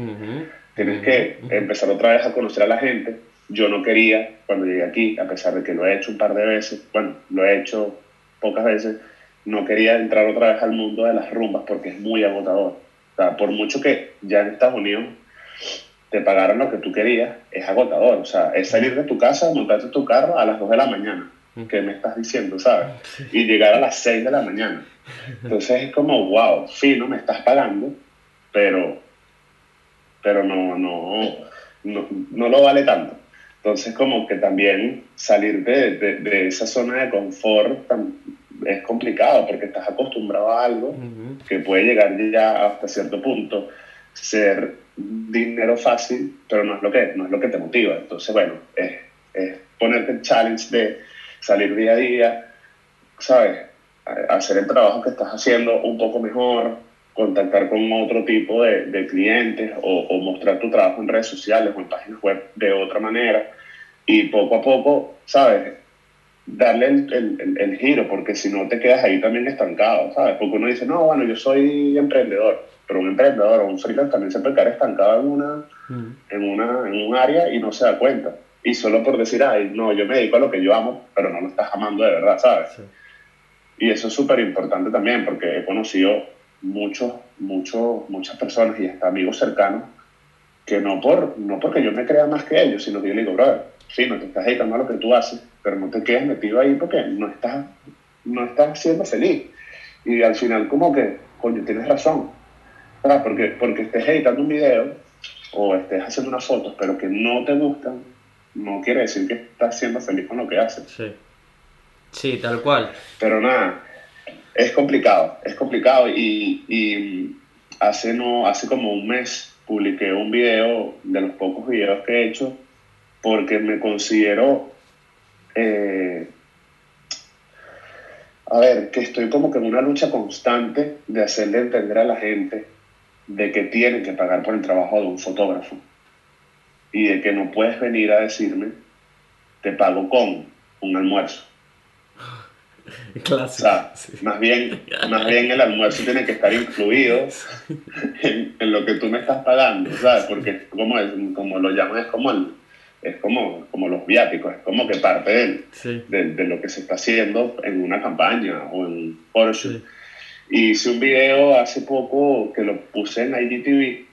Tienes que empezar otra vez a conocer a la gente. Yo no quería, cuando llegué aquí, a pesar de que lo he hecho un par de veces, bueno, lo he hecho pocas veces, no quería entrar otra vez al mundo de las rumbas porque es muy agotador. O sea, por mucho que ya en Estados Unidos te pagaron lo que tú querías, es agotador. O sea, es salir de tu casa, montarte tu carro a las 2 de la mañana. ¿Qué me estás diciendo, sabes? Y llegar a las 6 de la mañana. Entonces es como, wow, fino, me estás pagando, pero, pero no, no, no, no lo vale tanto. Entonces como que también salir de, de, de esa zona de confort es complicado porque estás acostumbrado a algo que puede llegar ya hasta cierto punto ser dinero fácil, pero no es lo que, no es lo que te motiva. Entonces, bueno, es, es ponerte el challenge de salir día a día, ¿sabes? Hacer el trabajo que estás haciendo un poco mejor, contactar con otro tipo de, de clientes o, o mostrar tu trabajo en redes sociales o en páginas web de otra manera y poco a poco, ¿sabes? darle el, el- el- el giro, porque si no te quedas ahí también estancado, ¿sabes? Porque uno dice, no, bueno, yo soy emprendedor, pero un emprendedor o un freelance también se puede quedar estancado en una, Ujú. en, una, en un área y no se da cuenta. Y solo por decir, ay, no, yo me dedico a lo que yo amo, pero no lo estás amando de verdad, ¿sabes? Sí. Y eso es súper importante también, porque he conocido muchos, muchos, muchas personas y hasta amigos cercanos que no, por, no porque yo me crea más que ellos, sino que yo le digo, brother, sí, no te estás dedicando a lo que tú haces, pero no te quedes metido ahí porque no estás, no estás siendo feliz. Y al final como que, coño, tienes razón. ¿Sabes? Porque, porque estés editando un video o estés haciendo unas fotos, pero que no te gustan, no quiere decir que estás siendo feliz con lo que haces. Sí. Sí, tal cual. Pero nada, es complicado, es complicado y, y hace, no, hace como un mes publiqué un video de los pocos videos que he hecho porque me considero, eh, a ver, que estoy como que en una lucha constante de hacerle entender a la gente de que tienen que pagar por el trabajo de un fotógrafo y de que no puedes venir a decirme, te pago con un almuerzo. O Clásico. sea, Sí. más bien, más bien el almuerzo tiene que estar incluido en, en lo que tú me estás pagando, ¿sabes? Porque como, es, como lo llaman es como el, es como, como los viáticos, es como que parte del, Sí. de, de lo que se está haciendo en una campaña o en un Porsche. Sí. Y hice un video hace poco que lo puse en IGTV,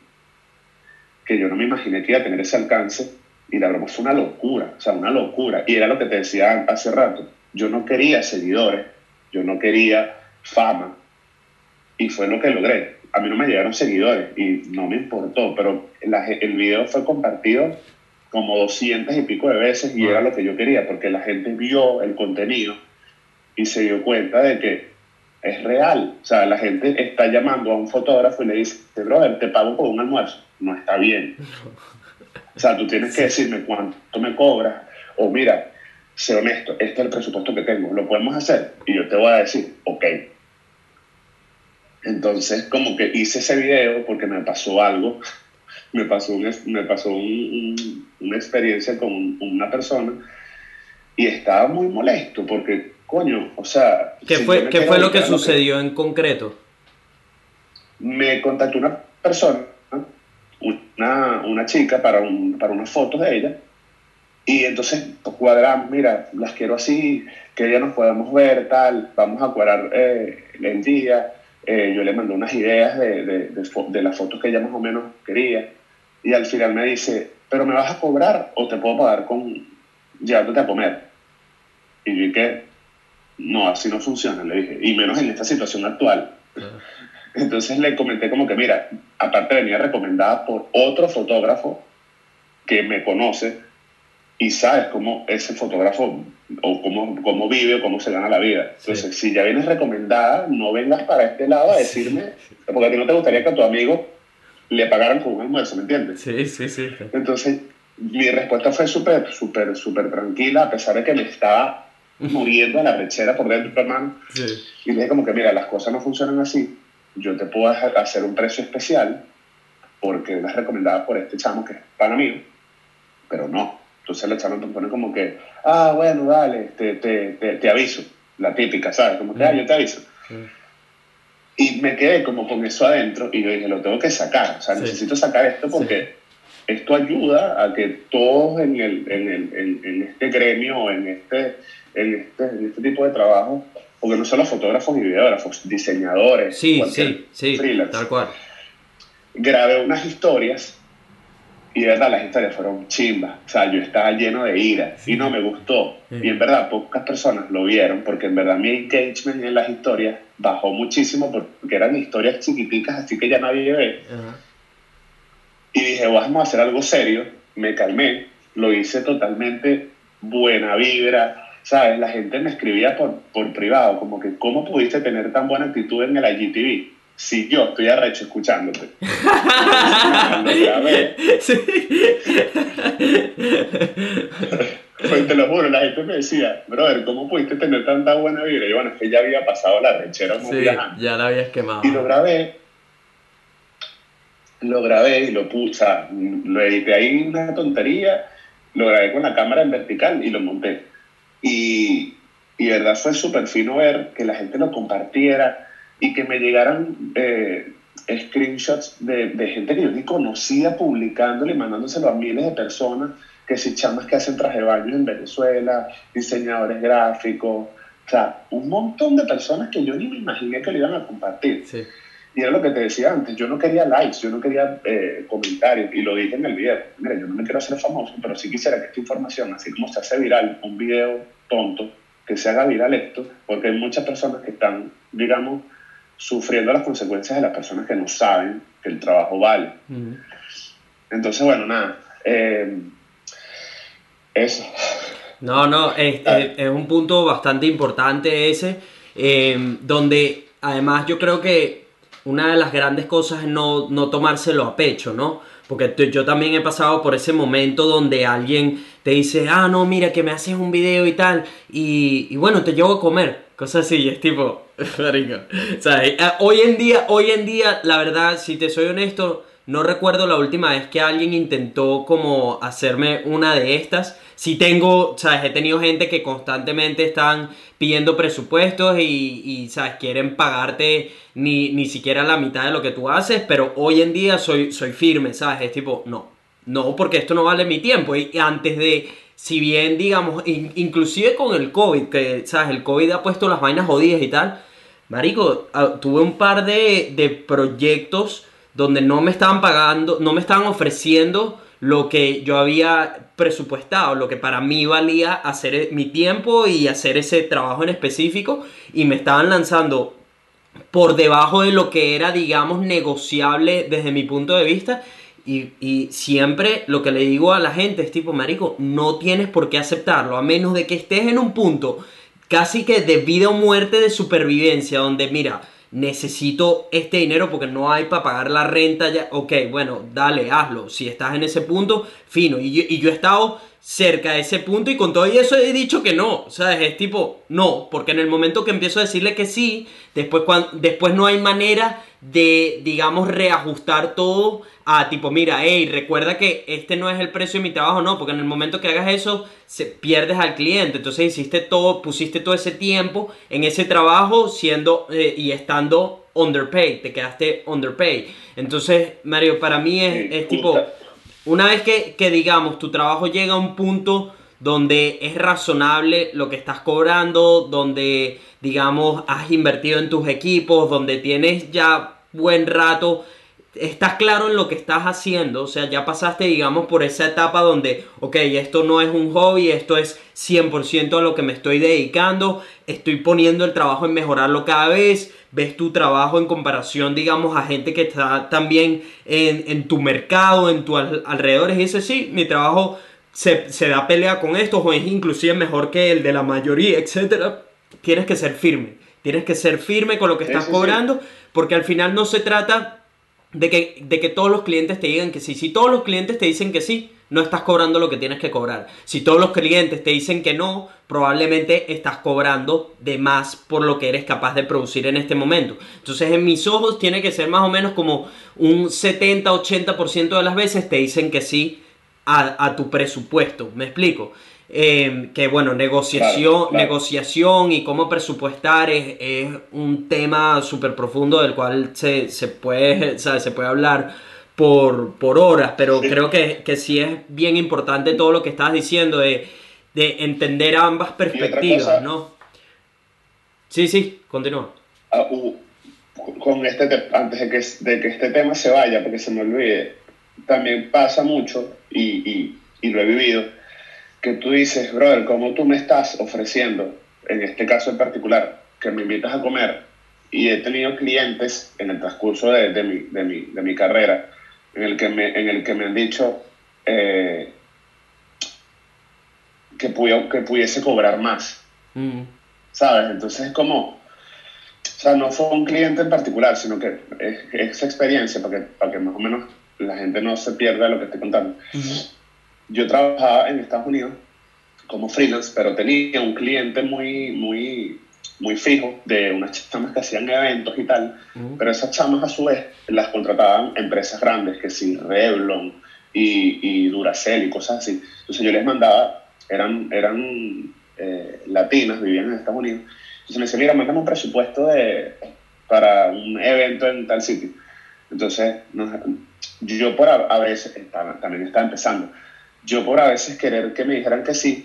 que yo no me imaginé que iba a tener ese alcance, y la verdad fue una locura, o sea, una locura. Y era lo que te decía hace rato, yo no quería seguidores, yo no quería fama, y fue lo que logré. A mí no me llegaron seguidores y no me importó, pero la el video fue compartido como 200 y pico de veces y era lo que yo quería, porque la gente vio el contenido y se dio cuenta de que es real. O sea, la gente está llamando a un fotógrafo y le dice, brother, te pago por un almuerzo. No está bien. O sea, tú tienes que decirme cuánto me cobras. O mira, sé honesto, este es el presupuesto que tengo. ¿Lo podemos hacer? Y yo te voy a decir, ok. Entonces, como que hice ese video porque me pasó algo. Me pasó, un, me pasó un- un- una experiencia con un- una persona y estaba muy molesto porque, coño, o sea... ¿Qué fue, qué fue lo que sucedió en concreto? me contactó una persona, una, una chica, para, un, para unas fotos de ella. Y entonces pues, cuadramos, mira, las quiero así, que ya nos podemos ver, tal, vamos a cuadrar eh, el día. Eh, yo le mandé unas ideas de, de, de, de las fotos que ella más o menos quería. Y al final me dice, pero me vas a cobrar o te puedo pagar con llevándote a comer. Y yo dije, no, así no funciona, le dije, y menos en esta situación actual. Entonces le comenté como que, mira, aparte venía recomendada por otro fotógrafo que me conoce y sabes cómo ese fotógrafo o cómo, cómo vive o cómo se gana la vida. Entonces, si ya vienes recomendada, no vengas para este lado a decirme, porque a ti no te gustaría que a tu amigo le pagaran con un almuerzo, ¿me entiendes? Sí, sí, sí. Entonces, mi respuesta fue súper, súper, súper tranquila, a pesar de que me estaba muriendo a la rechera por dentro, hermano. Sí. Y dije como que, mira, las cosas no funcionan así. Yo te puedo hacer- un precio especial porque es recomendada por este chamo que es pana mío, pero no. Entonces el chamo te pone como que, ah, bueno, dale, te, te, te, te aviso. La típica, ¿sabes? Como que, ah, yo te aviso. Y me quedé como con eso adentro y yo dije, lo tengo que sacar. O sea, Sí. necesito sacar esto porque esto ayuda a que todos en, el, en, el, en, en este gremio o en este, en, este, en este tipo de trabajo, porque no solo fotógrafos y videógrafos, diseñadores, Sí, sí, sí, freelance. tal cual. Grabé unas historias y de verdad las historias fueron chimbas. O sea, yo estaba lleno de ira y no me gustó. Sí. Y en verdad pocas personas lo vieron porque en verdad mi engagement en las historias bajó muchísimo porque eran historias chiquiticas, así que ya nadie ve. Ajá. Y dije, vamos a hacer algo serio. Me calmé, lo hice totalmente buena vibra. ¿Sabes? La gente me escribía por, por privado, como que, ¿cómo pudiste tener tan buena actitud en el IGTV? Si yo estoy arrecho escuchándote. Pues te lo juro, la gente me decía, brother, ¿cómo pudiste tener tanta buena vibra? Y bueno, es que ya había pasado la rechera como Sí, viajando. ya la habías quemado. Y lo grabé, lo grabé y lo puse, o sea, lo edité ahí una tontería, lo grabé con la cámara en vertical y lo monté. Y, y verdad fue súper fino ver que la gente lo compartiera y que me llegaran eh, screenshots de, de gente que yo ni conocía publicándolo y mandándoselo a miles de personas, que si chamas que hacen traje de en Venezuela, diseñadores gráficos, o sea, un montón de personas que yo ni me imaginé que lo iban a compartir. Sí. Y era lo que te decía antes, yo no quería likes, yo no quería eh, comentarios, y lo dije en el video. Mira, yo no me quiero hacer famoso, pero sí quisiera que esta información, así como se hace viral un video tonto, que se haga viral esto, porque hay muchas personas que están, digamos, sufriendo las consecuencias de las personas que no saben que el trabajo vale. Ujú. Entonces, bueno, nada. eh, eso. No, no, es, Ah. es- es un punto bastante importante ese, eh, donde además yo creo que una de las grandes cosas es no, no tomárselo a pecho, ¿no? Porque yo también he pasado por ese momento donde alguien te dice, ah, no, mira, que me haces un video y tal, y, y bueno, te llevo a comer, cosas así, es tipo, marico, o sea, eh, hoy en día, hoy en día, la verdad, si te soy honesto, no recuerdo la última vez que alguien intentó como hacerme una de estas. Si tengo, sabes, he tenido gente que constantemente están pidiendo presupuestos y, y, sabes, quieren pagarte ni, ni siquiera la mitad de lo que tú haces, pero hoy en día soy, soy firme, sabes, es tipo, no, no, porque esto no vale mi tiempo. Y, antes de, si bien, digamos, in- inclusive con el COVID, que, ¿sabes? El COVID ha puesto las vainas jodidas y tal. Marico, ah, tuve un par de, de proyectos donde no me estaban pagando, no me estaban ofreciendo lo que yo había presupuestado, lo que para mí valía hacer e- mi tiempo y hacer ese trabajo en específico, y me estaban lanzando por debajo de lo que era, digamos, negociable desde mi punto de vista. Y, y siempre lo que le digo a la gente es tipo, Marico, no tienes por qué aceptarlo, a menos de que estés en un punto casi que de vida o muerte de supervivencia, donde mira, necesito este dinero porque no hay para pagar la renta ya. Ok, bueno, dale, hazlo. Si estás en ese punto, fino. Y yo, y yo he estado cerca de ese punto y con todo y eso he dicho que no. ¿Sabes? Es tipo, no. Porque en el momento que empiezo a decirle que sí, después, cuan- después no hay manera de, digamos, reajustar todo a tipo, mira, hey, recuerda que este no es el precio de mi trabajo, no, porque en el momento que hagas eso, se, pierdes al cliente. Entonces hiciste todo, pusiste todo ese tiempo en ese trabajo siendo eh, y estando underpaid, te quedaste underpaid. Entonces, Mario, para mí es, es tipo. Una vez que, que, digamos, tu trabajo llega a un punto donde es razonable lo que estás cobrando, donde, digamos, has invertido en tus equipos, donde tienes ya buen rato, estás claro en lo que estás haciendo, o sea, ya pasaste, digamos, por esa etapa donde, ok, esto no es un hobby, esto es 100% a lo que me estoy dedicando, estoy poniendo el trabajo en mejorarlo cada vez, ves tu trabajo en comparación, digamos, a gente que está también en, en tu mercado, en tu al- alrededor, y dices, sí, mi trabajo se, se da pelea con esto, o es inclusive mejor que el de la mayoría, etcétera. Tienes que ser firme, tienes que ser firme con lo que estás sí. cobrando, porque al final no se trata de que, de que todos los clientes te digan que sí. Si todos los clientes te dicen que sí, no estás cobrando lo que tienes que cobrar. Si todos los clientes te dicen que no, probablemente estás cobrando de más por lo que eres capaz de producir en este momento. Entonces, en mis ojos, tiene que ser más o menos como un 70-80% de las veces te dicen que sí a, a tu presupuesto. ¿Me explico? Eh, que bueno, negociación, Claro, claro. negociación y cómo presupuestar es, es un tema súper profundo del cual se, se puede, ¿sabes? se puede hablar por, por horas, pero Sí. creo que, que sí es bien importante todo lo que estás diciendo de, de entender ambas perspectivas, cosa- ¿no? Sí, sí, continúa. Ah, uh, con este te- antes de que, de que este tema se vaya, porque se me olvide, también pasa mucho, y, y, y lo he vivido, que tú dices, brother, ¿cómo tú me estás ofreciendo, en este caso en particular, que me invitas a comer? Y he tenido clientes en el transcurso de, de, mi, de, mi, de mi carrera en el que me, en el que me han dicho eh, que, que pudiese cobrar más. Mm, ¿sabes? Entonces es como, o sea, no fue un cliente en particular, sino que es, experiencia para que, para que más o menos la gente no se pierda lo que estoy contando. Yo trabajaba en Estados Unidos como freelance, pero tenía un cliente muy, muy, muy fijo de unas chamas que hacían eventos y tal, pero esas chamas a su vez las contrataban empresas grandes, que sí, Revlon y, y Duracell y cosas así. Entonces yo les mandaba, eran, eran eh, latinas, vivían en Estados Unidos. Entonces me decían, mira, mándame un presupuesto de, para un evento en tal sitio. Entonces, nos- yo por a, a veces, también estaba empezando, yo por a veces querer que me dijeran que sí,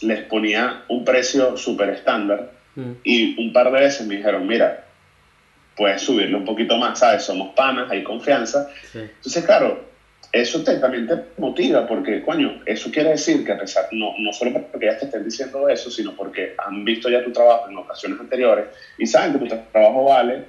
les ponía un precio súper estándar mm, y un par de veces me dijeron, mira, puedes subirle un poquito más, ¿sabes? Somos panas, hay confianza. sí. Entonces, claro, eso te, también te motiva porque, coño, eso quiere decir que a pesar, no, no solo porque ya te estén diciendo eso, sino porque han visto ya tu trabajo en ocasiones anteriores y saben que tu tra- trabajo vale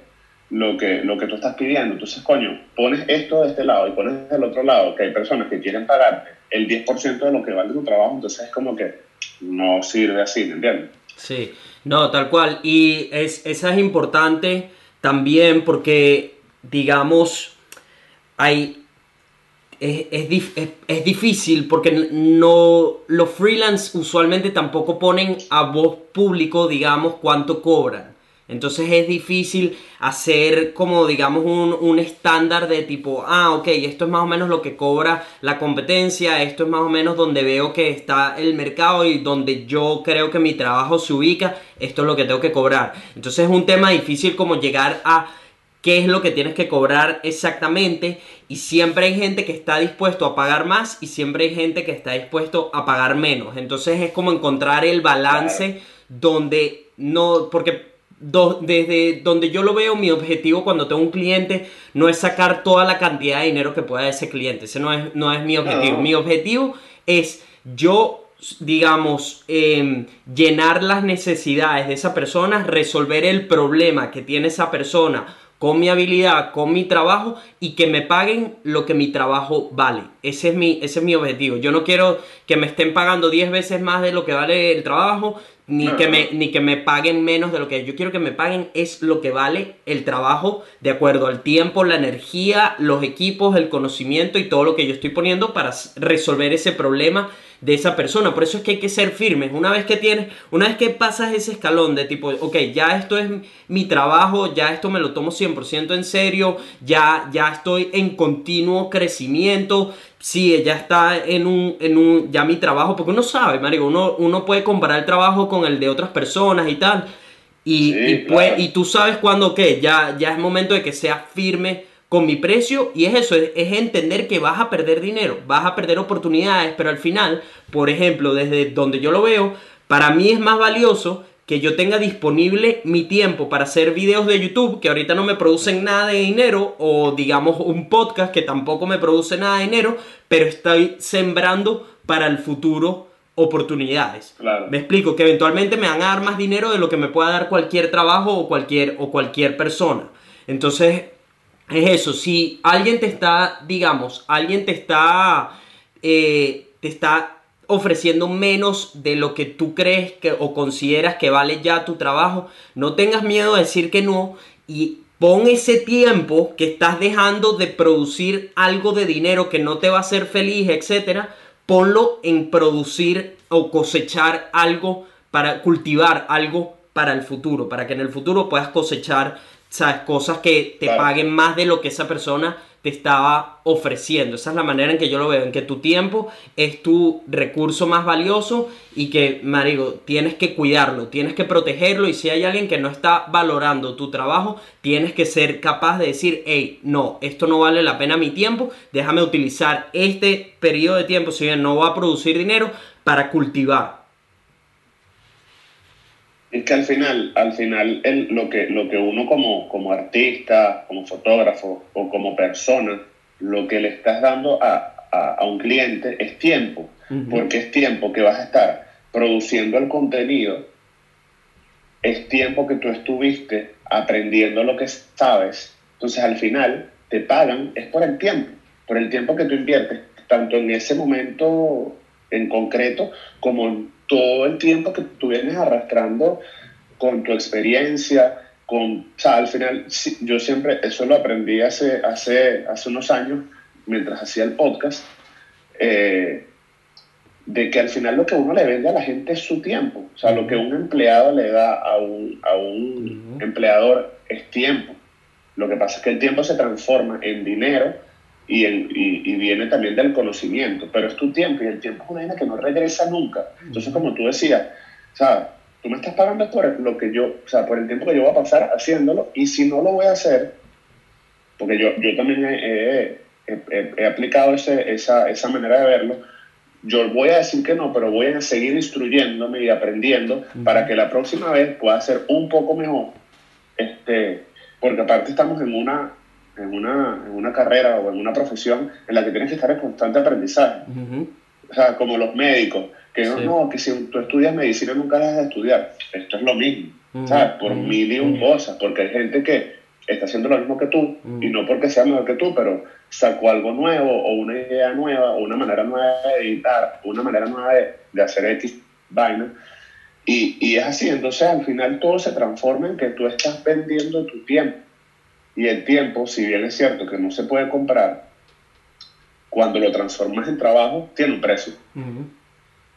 lo que, lo que tú estás pidiendo. Entonces, coño, pones esto de este lado y pones del otro lado, que hay personas que quieren pagarte el 10% de lo que vale tu trabajo, entonces es como que no sirve así, ¿me entiendes? Sí, no, tal cual. Y es, esa es importante también porque, digamos, hay... Es, es es- es difícil porque no los freelance usualmente tampoco ponen a voz público digamos cuánto cobran entonces es difícil hacer como digamos un, un estándar de tipo ah ok esto es más o menos lo que cobra la competencia esto es más o menos donde veo que está el mercado y donde yo creo que mi trabajo se ubica esto es lo que tengo que cobrar entonces es un tema difícil como llegar a qué es lo que tienes que cobrar exactamente y siempre hay gente que está dispuesto a pagar más y siempre hay gente que está dispuesto a pagar menos. Entonces es como encontrar el balance donde no, porque do- desde donde yo lo veo, mi objetivo cuando tengo un cliente no es sacar toda la cantidad de dinero que pueda ese cliente. Ese no es, no es mi objetivo. No. Mi objetivo es yo, digamos, em, llenar las necesidades de esa persona, resolver el problema que tiene esa persona con mi habilidad, con mi trabajo y que me paguen lo que mi trabajo vale. Ese es mi, ese es mi objetivo. Yo no quiero que me estén pagando 10 veces más de lo que vale el trabajo, ni, No. que me, ni que me paguen menos de lo que yo quiero que me paguen es lo que vale el trabajo de acuerdo al tiempo, la energía, los equipos, el conocimiento y todo lo que yo estoy poniendo para resolver ese problema de esa persona. Por eso es que hay que ser firmes. Una vez que tienes, una vez que pasas ese escalón de tipo, ok, ya esto es mi trabajo, ya esto me lo tomo 100% en serio, ya, ya estoy en continuo crecimiento. Sí, ya está en un, en un, ya mi trabajo, porque uno sabe, marico, uno, uno puede comparar el trabajo con el de otras personas y tal. Y, Sí, y, pues- claro. y tú sabes cuándo que ya, ya es momento de que seas firme con mi precio y es eso, es, es entender que vas a perder dinero, vas a perder oportunidades, pero al final, por ejemplo, desde donde yo lo veo, para mí es más valioso que yo tenga disponible mi tiempo para hacer videos de YouTube que ahorita no me producen nada de dinero o digamos un podcast que tampoco me produce nada de dinero, pero estoy sembrando para el futuro oportunidades. Claro. Me explico que eventualmente me van a dar más dinero de lo que me pueda dar cualquier trabajo o cualquier o cualquier persona. Entonces, es eso, si alguien te está, digamos, alguien te está, eh, te está ofreciendo menos de lo que tú crees que o consideras que vale ya tu trabajo, no tengas miedo a decir que no y pon ese tiempo que estás dejando de producir algo de dinero que no te va a hacer feliz, etcétera, ponlo en producir o cosechar algo para cultivar algo para el futuro, para que en el futuro puedas cosechar ¿sabes? cosas que te Claro. paguen más de lo que esa persona te estaba ofreciendo. Esa es la manera en que yo lo veo, en que tu tiempo es tu recurso más valioso y que, marico, tienes que cuidarlo, tienes que protegerlo y si hay alguien que no está valorando tu trabajo, tienes que ser capaz de decir, hey, no, esto no vale la pena mi tiempo, déjame utilizar este periodo de tiempo, si bien no va a producir dinero, para cultivar. Es que al final, al final el- lo, que, lo que uno como, como artista, como fotógrafo o como persona, lo que le estás dando a, a- a un cliente es tiempo, porque es tiempo que vas a estar produciendo el contenido, es tiempo que tú estuviste aprendiendo lo que sabes, entonces al final te pagan, es por el tiempo, por el tiempo que tú inviertes, tanto en ese momento en concreto como en todo el tiempo que tú vienes arrastrando con tu experiencia, con, o sea, al final, yo siempre, eso lo aprendí hace, hace, hace unos años, mientras hacía el podcast, eh, de que al final lo que uno le vende a la gente es su tiempo. O sea, lo que un empleado le da a un, a un empleador es tiempo. Lo que pasa es que el tiempo se transforma en dinero y, en- y, y viene también del conocimiento, pero es tu tiempo y el tiempo es una vaina que no regresa nunca. Entonces, como tú decías, o sea, tú me estás pagando por lo que yo, o sea, por el tiempo que yo voy a pasar haciéndolo y si no lo voy a hacer, porque yo, yo también he, he- he- he aplicado ese, esa, esa manera de verlo, yo voy a decir que no, pero voy a seguir instruyéndome y aprendiendo para que la próxima vez pueda ser un poco mejor. Este, porque aparte estamos en una, en, una, en una carrera o en una profesión en la que tienes que estar en constante aprendizaje. Ujú. O sea, como los médicos, que no, Sí. no, que si tú estudias medicina nunca dejas de estudiar. Esto es lo mismo, Ujú, ¿sabes? Por ujú, mil y un cosas, porque hay gente que está haciendo lo mismo que tú, y no porque sea mejor que tú, pero sacó algo nuevo, o una idea nueva, o una manera nueva de editar, una manera nueva de, de hacer X vaina. Y, y es así, entonces al final todo se transforma en que tú estás vendiendo tu tiempo. Y el tiempo, si bien es cierto que no se puede comprar, cuando lo transformas en trabajo, tiene un precio.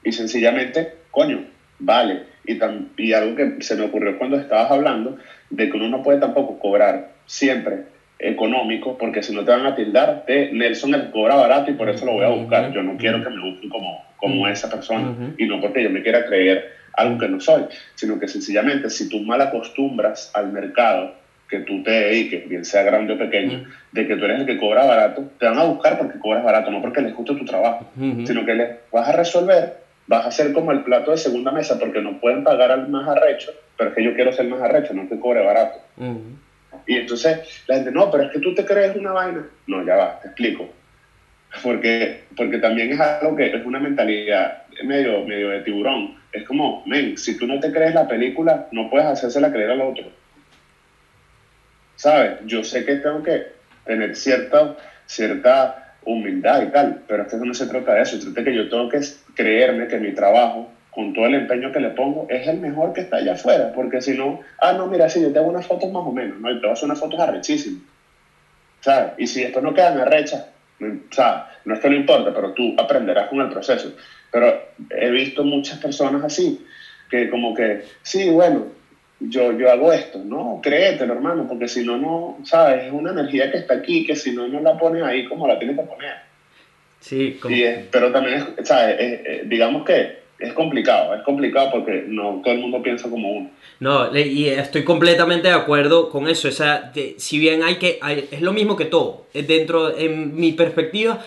Y sencillamente, coño, vale. Y, tam- y algo que se me ocurrió cuando estabas hablando, de que uno no puede tampoco cobrar siempre económico, porque si no te van a tildar de Nelson el cobra barato y por eso lo voy a buscar. Yo no quiero que me busquen como, como esa persona. Y no porque yo me quiera creer algo que no soy, sino que sencillamente si tú mal acostumbras al mercado que tú te dediques, bien sea grande o pequeño, de que tú eres el que cobra barato, te van a buscar porque cobras barato, no porque les guste tu trabajo, sino que les vas a resolver, vas a ser como el plato de segunda mesa porque no pueden pagar al más arrecho, pero es que yo quiero ser más arrecho, no que cobre barato. Y entonces la gente, no, pero es que tú te crees una vaina. No, ya va, te explico. Porque, porque también es algo que es una mentalidad medio, medio de tiburón. Es como, men, si tú no te crees la película, no puedes hacérsela creer al otro. ¿Sabes? Yo sé que tengo que tener cierta, cierta humildad y tal, pero es que no se trata de eso. Se que yo tengo que creerme que mi trabajo, con todo el empeño que le pongo, es el mejor que está allá afuera. Porque si no, ah, no, mira, sí, yo te hago unas fotos más o menos, ¿no? Y te voy a hacer unas fotos arrechísimas. ¿sabes? Y si después no quedan arrechas, o sea, no es que no importa, pero tú aprenderás con el proceso. Pero he visto muchas personas así, que como que, sí, bueno, yo, yo hago esto, no, créetelo, hermano, porque si no, no, ¿sabes? Es una energía que está aquí, que si no, no la pones ahí como la tienes que poner. Sí, como- Y es- pero también, es, ¿sabes? Es- es- digamos que es complicado, es complicado porque no todo el mundo piensa como uno. No, y estoy completamente de acuerdo con eso. O sea, si bien hay que. hay- es lo mismo que todo. eh, Dentro, en mi perspectiva,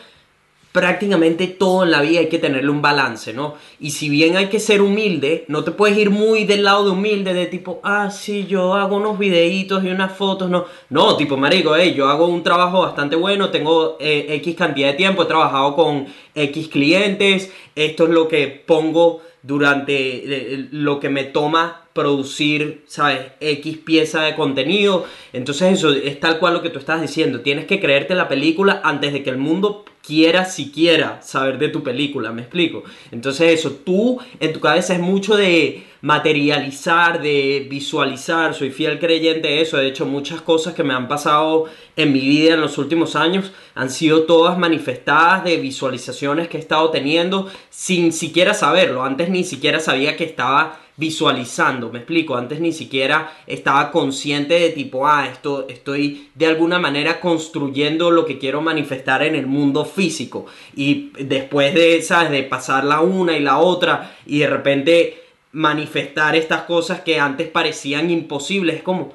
prácticamente todo en la vida hay que tenerle un balance, ¿no? Y si bien hay que ser humilde, no te puedes ir muy del lado de humilde, de tipo, ah, sí, yo hago unos videitos y unas fotos, no. No, tipo, marico, eh, yo hago un trabajo bastante bueno, tengo eh, X cantidad de tiempo, he trabajado con X clientes, esto es lo que pongo durante eh, lo que me toma producir, ¿sabes? X pieza de contenido. Entonces eso es tal cual lo que tú estás diciendo. Tienes que creerte la película antes de que el mundo quiera siquiera saber de tu película, ¿me explico? Entonces eso, tú en tu cabeza es mucho de materializar, de visualizar, soy fiel creyente de eso, de hecho muchas cosas que me han pasado en mi vida en los últimos años han sido todas manifestadas de visualizaciones que he estado teniendo sin siquiera saberlo, antes ni siquiera sabía que estaba visualizando, me explico, antes ni siquiera estaba consciente de tipo, ah, esto estoy de alguna manera construyendo lo que quiero manifestar en el mundo físico. Y después de, sabes, de pasar la una y la otra y de repente manifestar estas cosas que antes parecían imposibles, es como,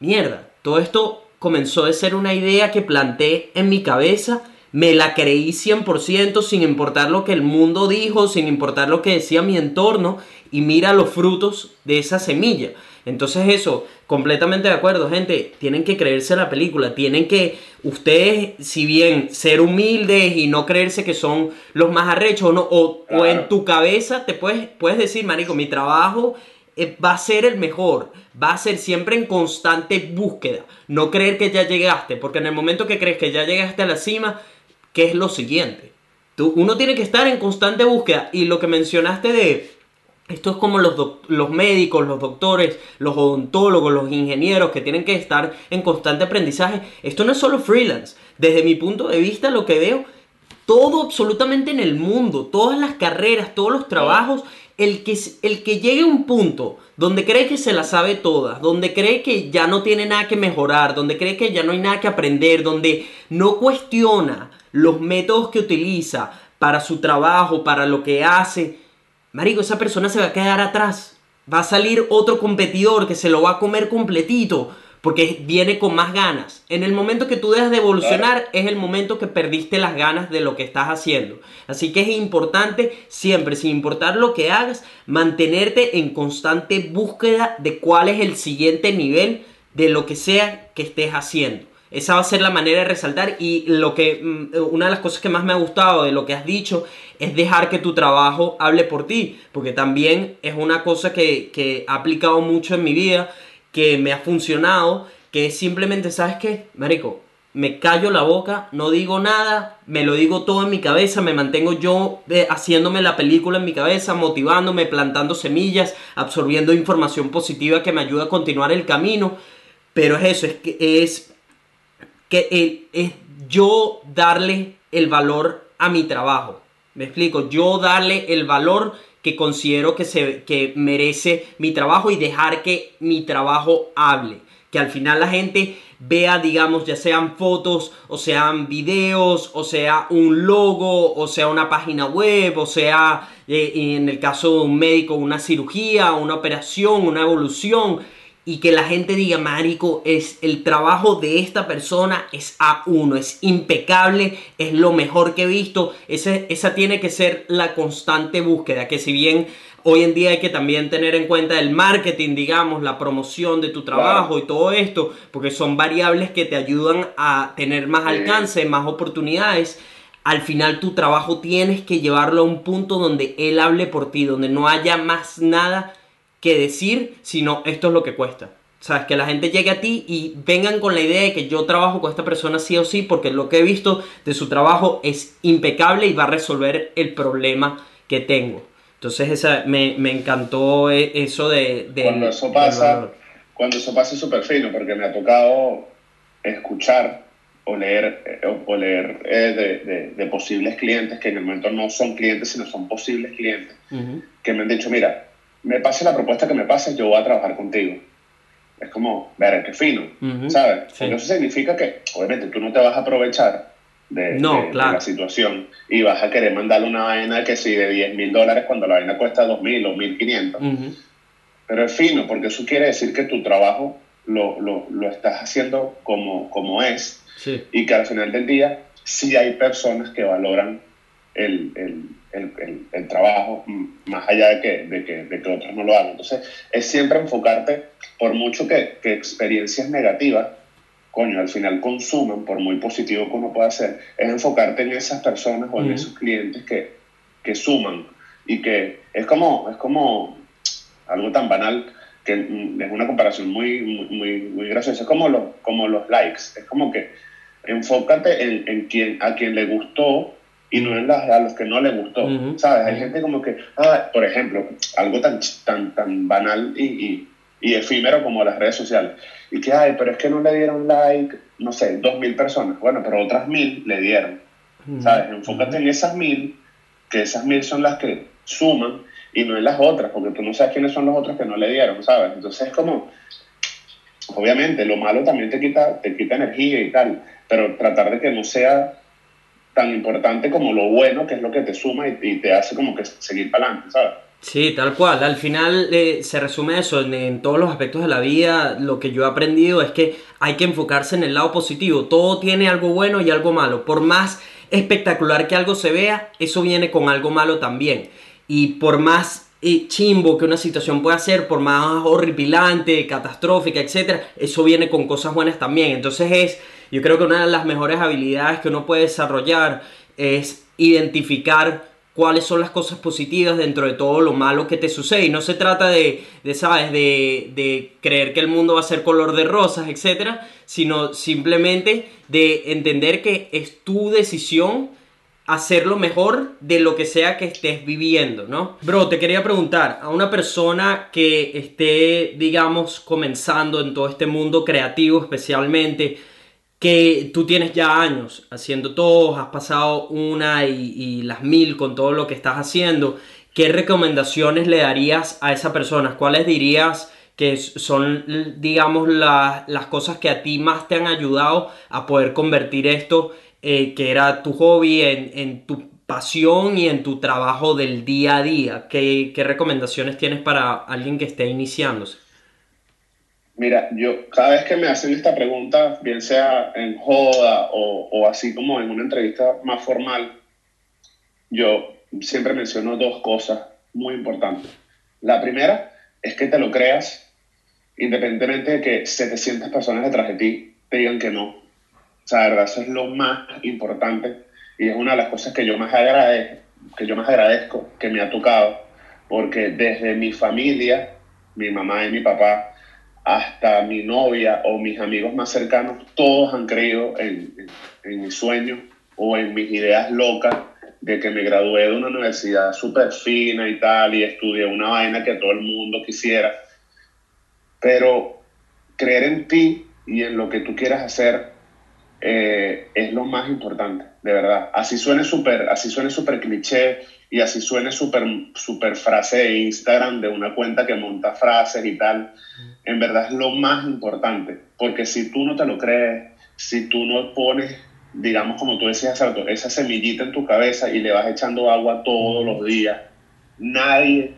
mierda, todo esto comenzó de ser una idea que planté en mi cabeza, me la creí 100% sin importar lo que el mundo dijo, sin importar lo que decía mi entorno, y mira los frutos de esa semilla. Entonces eso, completamente de acuerdo, gente, tienen que creerse la película, tienen que ustedes, si bien ser humildes y no creerse que son los más arrechos, ¿no? o, o en Claro. tu cabeza te puedes, puedes decir, marico, mi trabajo eh, va a ser el mejor, va a ser siempre en constante búsqueda, no creer que ya llegaste, porque en el momento que crees que ya llegaste a la cima, ¿qué es lo siguiente? Tú, uno tiene que estar en constante búsqueda y lo que mencionaste de esto es como los, los médicos, los doctores, los odontólogos, los ingenieros que tienen que estar en constante aprendizaje. Esto no es solo freelance. Desde mi punto de vista, lo que veo, todo absolutamente en el mundo, todas las carreras, todos los trabajos, el que, el que llegue a un punto donde cree que se la sabe todas, donde cree que ya no tiene nada que mejorar, donde cree que ya no hay nada que aprender, donde no cuestiona los métodos que utiliza para su trabajo, para lo que hace, Marico, esa persona se va a quedar atrás. Va a salir otro competidor que se lo va a comer completito porque viene con más ganas. En el momento que tú dejas de evolucionar es el momento que perdiste las ganas de lo que estás haciendo. Así que es importante siempre, sin importar lo que hagas, mantenerte en constante búsqueda de cuál es el siguiente nivel de lo que sea que estés haciendo. Esa va a ser la manera de resaltar y lo que mm, una de las cosas que más me ha gustado de lo que has dicho es dejar que tu trabajo hable por ti, porque también es una cosa que, que ha aplicado mucho en mi vida, que me ha funcionado, que es simplemente, ¿sabes qué? Marico, me callo la boca, no digo nada, me lo digo todo en mi cabeza, me mantengo yo eh, haciéndome la película en mi cabeza, motivándome, plantando semillas, absorbiendo información positiva que me ayuda a continuar el camino, pero es eso, es que es que es yo darle el valor a mi trabajo. Me explico, yo darle el valor que considero que, se, que merece mi trabajo y dejar que mi trabajo hable. Que al final la gente vea, digamos, ya sean fotos, o sean videos, o sea un logo, o sea una página web, o sea, eh, en el caso de un médico, una cirugía, una operación, una evolución. Y que la gente diga, marico, es el trabajo de esta persona es A1, es impecable, es lo mejor que he visto. Ese, esa tiene que ser la constante búsqueda, que si bien hoy en día hay que también tener en cuenta el marketing, digamos, la promoción de tu trabajo y todo esto, porque son variables que te ayudan a tener más Sí. alcance, más oportunidades. Al final tu trabajo tienes que llevarlo a un punto donde él hable por ti, donde no haya más nada que decir, sino esto es lo que cuesta. Sabes, que la gente llegue a ti y vengan con la idea de que yo trabajo con esta persona sí o sí, porque lo que he visto de su trabajo es impecable y va a resolver el problema que tengo. Entonces esa, me, me encantó eh, eso de... de- Cuando eso pasa, cuando eso pasa es súper fino, porque me ha tocado escuchar o leer, eh, o, leer eh, de, de- de posibles clientes que en el momento no son clientes, sino son posibles clientes, que me han dicho, mira, me pase la propuesta que me pases, yo voy a trabajar contigo. Es como, ver, qué fino, ¿sabes? sí. Eso significa que, obviamente, tú no te vas a aprovechar de, No, de- de claro. la situación y vas a querer mandarle una vaina que si de 10 mil dólares cuando la vaina cuesta 2 mil o 1500. Ujú. Pero es fino, porque eso quiere decir que tu trabajo lo, lo, lo estás haciendo como, como es Sí. y que al final del día sí hay personas que valoran el, el, el, el- el trabajo más allá de que, de, que, de que otros no lo hagan. Entonces, es siempre enfocarte, por mucho que, que experiencias negativas, coño, al final consuman, por muy positivo que uno pueda ser, es enfocarte en esas personas o en esos clientes que, que suman y que es como, es como algo tan banal que mm, es una comparación muy, muy, muy, muy graciosa. Es como los, como los likes. Es como que enfócate en, en quien, a quien le gustó y no en las, a los que no le gustó. ¿Sabes? Hay gente como que, ah, por ejemplo, algo tan, tan, tan banal y, y, y efímero como las redes sociales. Y que, ay, pero es que no le dieron like, no sé, dos mil personas. Bueno, pero otras mil le dieron. ¿Sabes? Enfócate en esas mil, que esas mil son las que suman y no en las otras, porque tú no sabes quiénes son los otros que no le dieron, ¿sabes? Entonces es como, obviamente, lo malo también te quita, te quita energía y tal, pero tratar de que no sea tan importante como lo bueno, que es lo que te suma y, y te hace como que seguir para adelante, ¿sabes? Sí, tal cual. Al final eh, se resume eso, en, en todos los aspectos de la vida, lo que yo he aprendido es que hay que enfocarse en el lado positivo. Todo tiene algo bueno y algo malo. Por más espectacular que algo se vea, eso viene con algo malo también. Y por más eh, chimbo que una situación pueda ser, por más horripilante, catastrófica, etcétera, eso viene con cosas buenas también. Entonces es, yo creo que una de las mejores habilidades que uno puede desarrollar es identificar cuáles son las cosas positivas dentro de todo lo malo que te sucede. Y no se trata de, de ¿sabes?, de, de creer que el mundo va a ser color de rosas, etcétera, sino simplemente de entender que es tu decisión hacerlo mejor de lo que sea que estés viviendo, ¿no? Bro, te quería preguntar, a una persona que esté, digamos, comenzando en todo este mundo creativo especialmente, que tú tienes ya años haciendo todo, has pasado una y, las mil con todo lo que estás haciendo, ¿qué recomendaciones le darías a esa persona? ¿Cuáles dirías que son, digamos, la- las cosas que a ti más te han ayudado a poder convertir esto, eh, que era tu hobby, en, en tu pasión y en tu trabajo del día a día? ¿Qué, qué recomendaciones tienes para alguien que esté iniciándose? Mira, yo cada vez que me hacen esta pregunta, bien sea en joda o, o así como en una entrevista más formal, yo siempre menciono dos cosas muy importantes. La primera es que te lo creas, independientemente de que 700 personas detrás de ti te digan que no. O sea, de verdad, eso es lo más importante y es una de las cosas que yo más agradezco, que yo más agradezco que me ha tocado, porque desde mi familia, mi mamá y mi papá, hasta mi novia o mis amigos más cercanos, todos han creído en, en, en mi sueño o en mis ideas locas de que me gradué de una universidad súper fina y tal y estudié una vaina que todo el mundo quisiera. Pero creer en ti y en lo que tú quieras hacer eh, es lo más importante, de verdad. Así suene súper así suene súper cliché y así suene súper super frase de Instagram de una cuenta que monta frases y tal. En verdad es lo más importante, porque si tú no te lo crees, si tú no pones, digamos como tú decías, esa semillita en tu cabeza y le vas echando agua todos los días, nadie,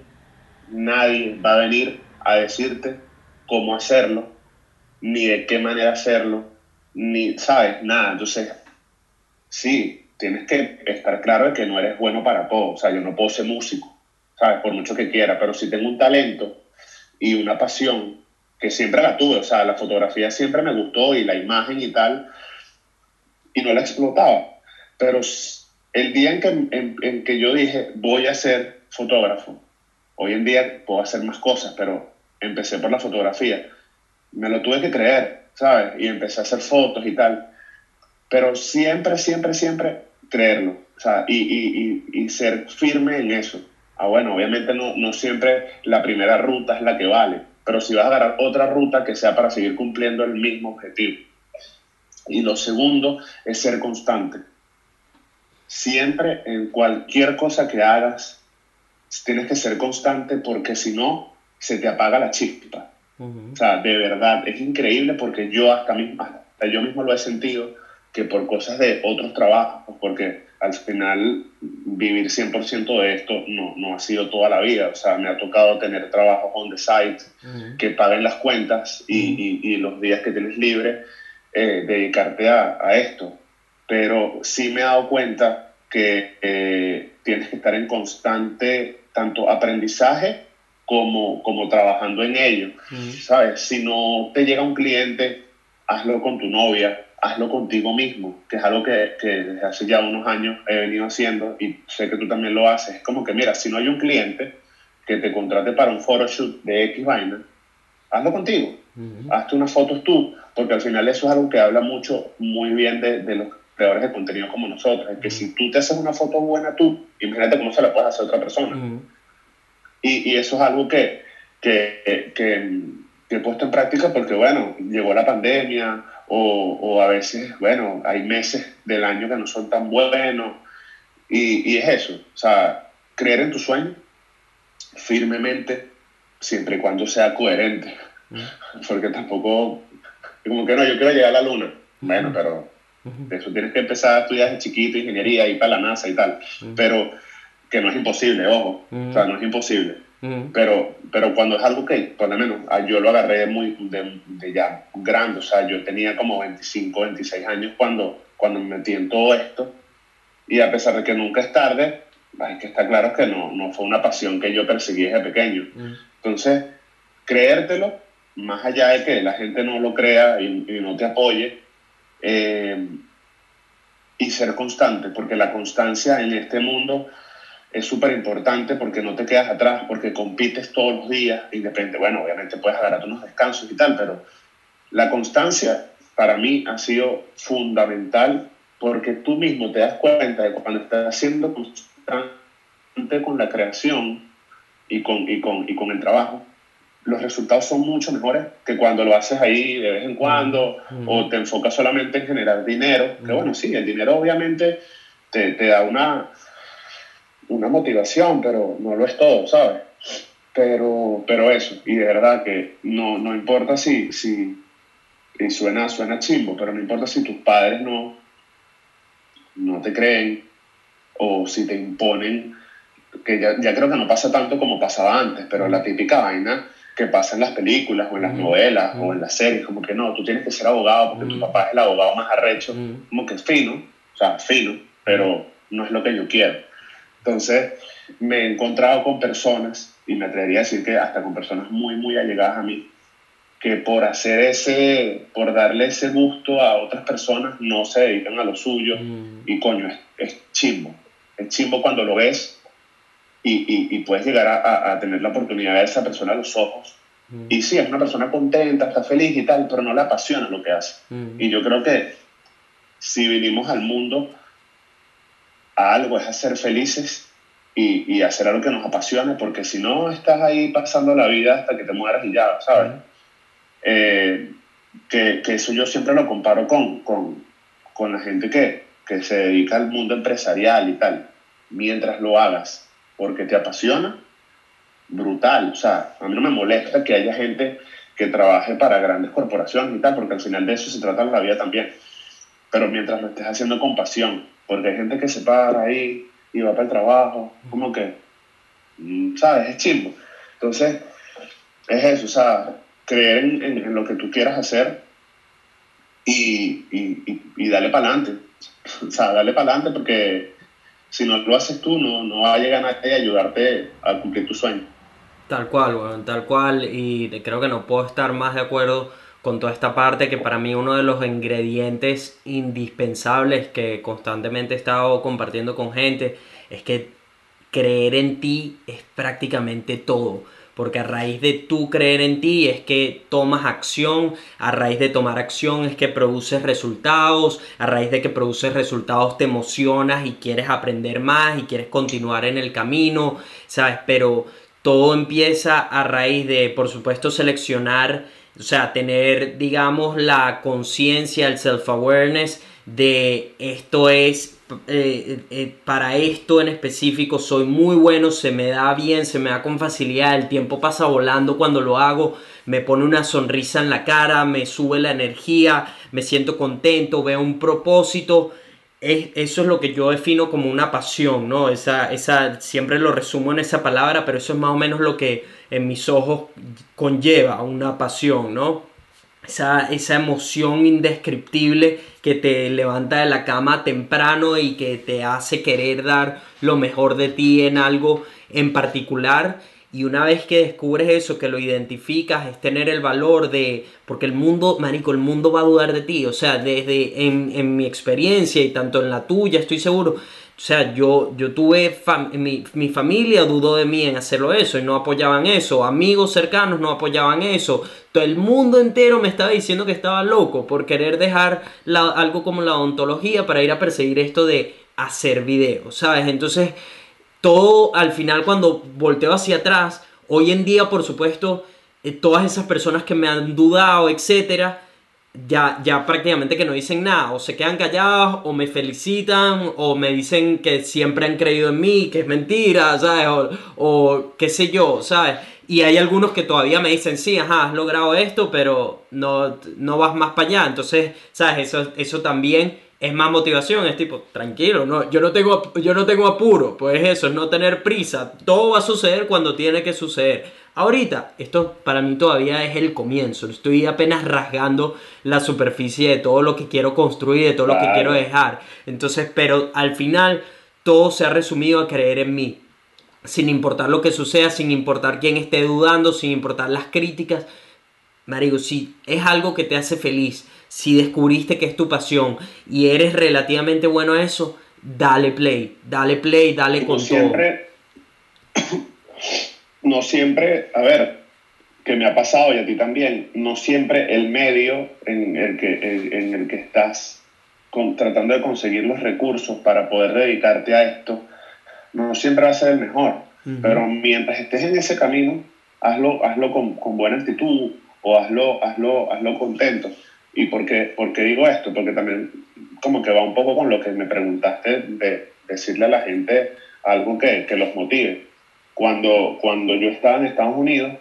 nadie va a venir a decirte cómo hacerlo, ni de qué manera hacerlo, ni, ¿sabes? Nada. Entonces, sí, tienes que estar claro de que no eres bueno para todo. O sea, yo no puedo ser músico, ¿sabes? Por mucho que quiera, pero si tengo un talento y una pasión que siempre la tuve, o sea, la fotografía siempre me gustó y la imagen y tal, y no la explotaba. Pero el día en que, en que yo dije, voy a ser fotógrafo, hoy en día puedo hacer más cosas, pero empecé por la fotografía, me lo tuve que creer, ¿sabes? Y empecé a hacer fotos y tal, pero siempre, siempre, siempre creerlo, o sea, y, y, y, y ser firme en eso. Ah, bueno, obviamente no, no siempre la primera ruta es la que vale, pero si vas a agarrar otra ruta que sea para seguir cumpliendo el mismo objetivo. Y lo segundo es ser constante. Siempre en cualquier cosa que hagas, tienes que ser constante porque si no, se te apaga la chispa. O sea, de verdad, es increíble porque yo hasta, mismo, hasta yo mismo lo he sentido que por cosas de otros trabajos, porque al final vivir 100% de esto no, no ha sido toda la vida. O sea, me ha tocado tener trabajos on the site Ujú. que paguen las cuentas y, y- y los días que tienes libre eh, dedicarte a, a esto. Pero sí me he dado cuenta que eh, tienes que estar en constante tanto aprendizaje como, como trabajando en ello. Ujú. ¿Sabes? Si no te llega un cliente, hazlo con tu novia, hazlo contigo mismo, que es algo que, que desde hace ya unos años he venido haciendo y sé que tú también lo haces. Es como que, mira, si no hay un cliente que te contrate para un photoshoot de X vaina, hazlo contigo Ujú. hazte unas fotos tú, porque al final eso es algo que habla mucho, muy bien de, de los creadores de contenido como nosotros, es que si tú te haces una foto buena tú, imagínate cómo se la puedes hacer a otra persona. Ujú. Y, y eso es algo que, que, que, que he puesto en práctica porque, bueno, llegó la pandemia o, o a veces, bueno, hay meses del año que no son tan buenos y, y es eso, o sea, creer en tu sueño firmemente, siempre y cuando sea coherente Ujú. porque tampoco, como que no, yo quiero llegar a la luna. Bueno, pero de eso tienes que empezar a estudiar desde chiquito, ingeniería, ir para la NASA y tal. Ujú. Pero que no es imposible, ojo, o sea, no es imposible. Pero, pero cuando es algo que, por lo menos, ah, yo lo agarré muy de, de ya grande, o sea, yo tenía como 25, 26 años cuando, cuando me metí en todo esto. Y a pesar de que nunca es tarde, hay que estar claro que no, no fue una pasión que yo perseguí desde pequeño. Entonces, creértelo, más allá de que la gente no lo crea y, y no te apoye, eh, y ser constante, porque la constancia en este mundo es súper importante porque no te quedas atrás, porque compites todos los días, independiente, bueno, obviamente puedes agarrarte unos descansos y tal, pero la constancia para mí ha sido fundamental porque tú mismo te das cuenta de que cuando estás siendo constante con la creación y con, y con, y con el trabajo, los resultados son mucho mejores que cuando lo haces ahí de vez en cuando Ujú. o te enfocas solamente en generar dinero. Que Ujú. bueno, sí, el dinero obviamente te, te da una, una motivación, pero no lo es todo, ¿sabes? Pero, pero eso, y de verdad que no, no importa si, si y suena, suena chimbo, pero no importa si tus padres no, no te creen o si te imponen, que ya, ya creo que no pasa tanto como pasaba antes, pero la típica vaina que pasa en las películas o en las novelas o en las series, como que no, tú tienes que ser abogado porque tu Ujú. papá es el abogado más arrecho, como que es fino, o sea, fino, pero no es lo que yo quiero. Entonces, me he encontrado con personas, y me atrevería a decir que hasta con personas muy, muy allegadas a mí, que por hacer ese, por darle ese gusto a otras personas, no se dedican a lo suyo, Ujú. y coño, es, es chimbo. Es chimbo cuando lo ves y, y, y puedes llegar a, a- a tener la oportunidad de ver a esa persona a los ojos. Ujú. Y sí, es una persona contenta, está feliz y tal, pero no le apasiona lo que hace. Ujú. Y yo creo que si vinimos al mundo a algo es a ser felices y, y hacer algo que nos apasione, porque si no estás ahí pasando la vida hasta que te mueras y ya, ¿sabes? Eh, que, que eso yo siempre lo comparo con, con, con la gente que, que se dedica al mundo empresarial y tal. Mientras lo hagas porque te apasiona, brutal. O sea, a mí no me molesta que haya gente que trabaje para grandes corporaciones y tal, porque al final de eso se trata la vida también. Pero mientras lo estés haciendo con pasión, porque hay gente que se para ahí y va para el trabajo, como que, mm, ¿sabes? Es chimbo. Entonces, es eso, o sea, creer en, en- lo que tú quieras hacer y, y, y, y darle para adelante. O sea, darle para adelante porque si no lo haces tú, no, no va a llegar nadie a ayudarte a cumplir tu sueño. Tal cual, weón, tal cual. Y creo que no puedo estar más de acuerdo con toda esta parte que para mí uno de los ingredientes indispensables que constantemente he estado compartiendo con gente es que creer en ti es prácticamente todo. Porque a raíz de tú creer en ti es que tomas acción, a raíz de tomar acción es que produces resultados, a raíz de que produces resultados te emocionas y quieres aprender más y quieres continuar en el camino, ¿sabes? Pero todo empieza a raíz de, por supuesto, seleccionar, o sea, tener, digamos, la conciencia, el self-awareness de esto es, eh, eh, para esto en específico soy muy bueno, se me da bien, se me da con facilidad, el tiempo pasa volando cuando lo hago, me pone una sonrisa en la cara, me sube la energía, me siento contento, veo un propósito. Es- eso es lo que yo defino como una pasión, ¿no? Esa, esa, siempre lo resumo en esa palabra, pero eso es más o menos lo que en mis ojos conlleva una pasión, ¿no? Esa, esa emoción indescriptible que te levanta de la cama temprano y que te hace querer dar lo mejor de ti en algo en particular. Y una vez que descubres eso, que lo identificas, es tener el valor de... Porque el mundo, marico, el mundo va a dudar de ti. O sea, desde en, en mi experiencia y tanto en la tuya, estoy seguro. O sea, yo, yo tuve, mi, mi familia dudó de mí en hacerlo eso y no apoyaban eso. Amigos cercanos no apoyaban eso. Todo el mundo entero me estaba diciendo que estaba loco por querer dejar la- algo como la odontología para ir a perseguir esto de hacer videos, ¿sabes? Entonces, todo al final cuando volteo hacia atrás, hoy en día, por supuesto, eh, todas esas personas que me han dudado, etcétera, ya, ya prácticamente que no dicen nada, o se quedan callados, o me felicitan, o me dicen que siempre han creído en mí, que es mentira, ¿sabes? O, qué sé yo, ¿sabes? Y hay algunos que todavía me dicen, sí, ajá, has logrado esto, pero no, no vas más para allá. Entonces, ¿sabes? Eso, eso también es más motivación, es tipo, tranquilo, no, yo, no tengo, yo no tengo apuro, pues eso, es no tener prisa, todo va a suceder cuando tiene que suceder. Ahorita, esto para mí todavía es el comienzo, estoy apenas rasgando la superficie de todo lo que quiero construir, de todo lo que quiero dejar. Entonces, pero al final, todo se ha resumido a creer en mí sin importar lo que suceda, sin importar quién esté dudando, sin importar las críticas. Marico, si es algo que te hace feliz, si descubriste que es tu pasión y eres relativamente bueno a eso, dale play, dale play, dale no con todo. siempre, no siempre, a ver, que me ha pasado y a ti también, no siempre el medio en el que, en, en el que estás con- tratando de conseguir los recursos para poder dedicarte a esto, no siempre va a ser el mejor. Pero mientras estés en ese camino, hazlo, hazlo con, con buena actitud o hazlo, hazlo, hazlo contento. ¿Y por qué, digo esto? Porque también como que va un poco con lo que me preguntaste de decirle a la gente algo que, que los motive. Cuando, cuando yo estaba en Estados Unidos,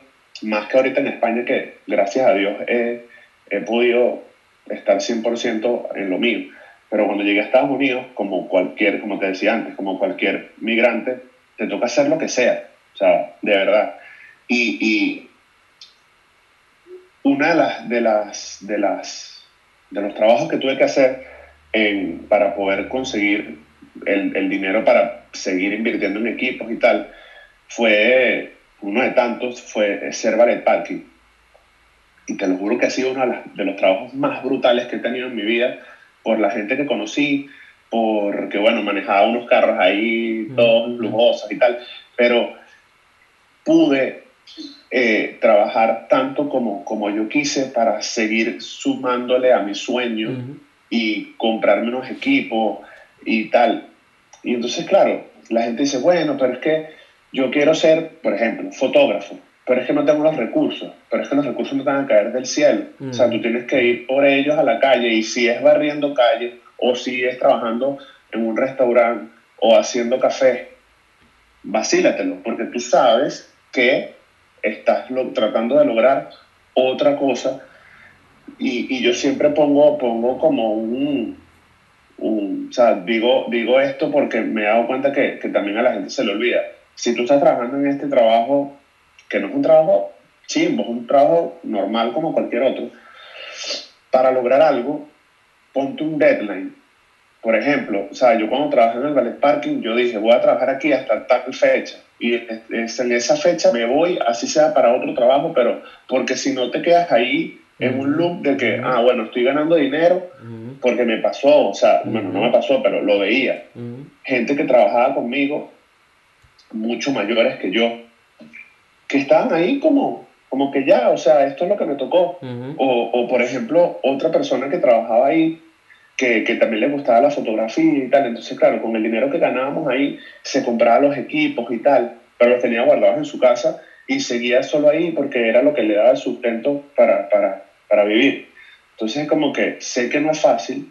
más que ahorita en España, que gracias a Dios he, he podido estar 100% en lo mío. Pero cuando llegué a Estados Unidos, como cualquier, como te decía antes, como cualquier migrante, te toca hacer lo que sea. O sea, de verdad. Y una de las, de las, de las, de los trabajos que tuve que hacer en- para poder conseguir el, el dinero para seguir invirtiendo en equipos y tal, fue, uno de tantos, fue ser ballet parking. Y te lo juro que ha sido uno de, las- de los trabajos más brutales que he tenido en mi vida por la gente que conocí, porque, bueno, manejaba unos carros ahí todos lujosos y tal, pero pude eh, trabajar tanto como, como yo quise para seguir sumándole a mi sueño y comprarme unos equipos y tal. Y entonces, claro, la gente dice, bueno, pero es que yo quiero ser, por ejemplo, fotógrafo, pero es que no tengo los recursos, pero es que los recursos no te van a caer del cielo. O sea, tú tienes que ir por ellos a la calle y si es barriendo calle o si es trabajando en un restaurante o haciendo café, vacílatelo, porque tú sabes que estás tratando de lograr otra cosa y, yo siempre pongo, pongo como un, un- o sea, digo, digo esto porque me he dado cuenta que, que también a la gente se le olvida. Si tú estás trabajando en este trabajo, que no es un trabajo chimbo, es un trabajo normal como cualquier otro. Para lograr algo, ponte un deadline. Por ejemplo, o sea, yo cuando trabajé en el ballet parking, yo dije, voy a trabajar aquí hasta tal fecha. Y es- es- en esa fecha me voy, así sea para otro trabajo, pero porque si no te quedas ahí en un loop de que, ah, bueno, estoy ganando dinero porque me pasó, o sea, bueno, no me pasó, pero lo veía. Gente que trabajaba conmigo, mucho mayores que yo, que estaban ahí como, como que ya, o sea, esto es lo que me tocó. O, o, por ejemplo, otra persona que trabajaba ahí, que, que también le gustaba la fotografía y tal. Entonces, claro, con el dinero que ganábamos ahí, se compraba los equipos y tal, pero los tenía guardados en su casa y seguía solo ahí porque era lo que le daba el sustento para, para, para vivir. Entonces, como que sé que no es fácil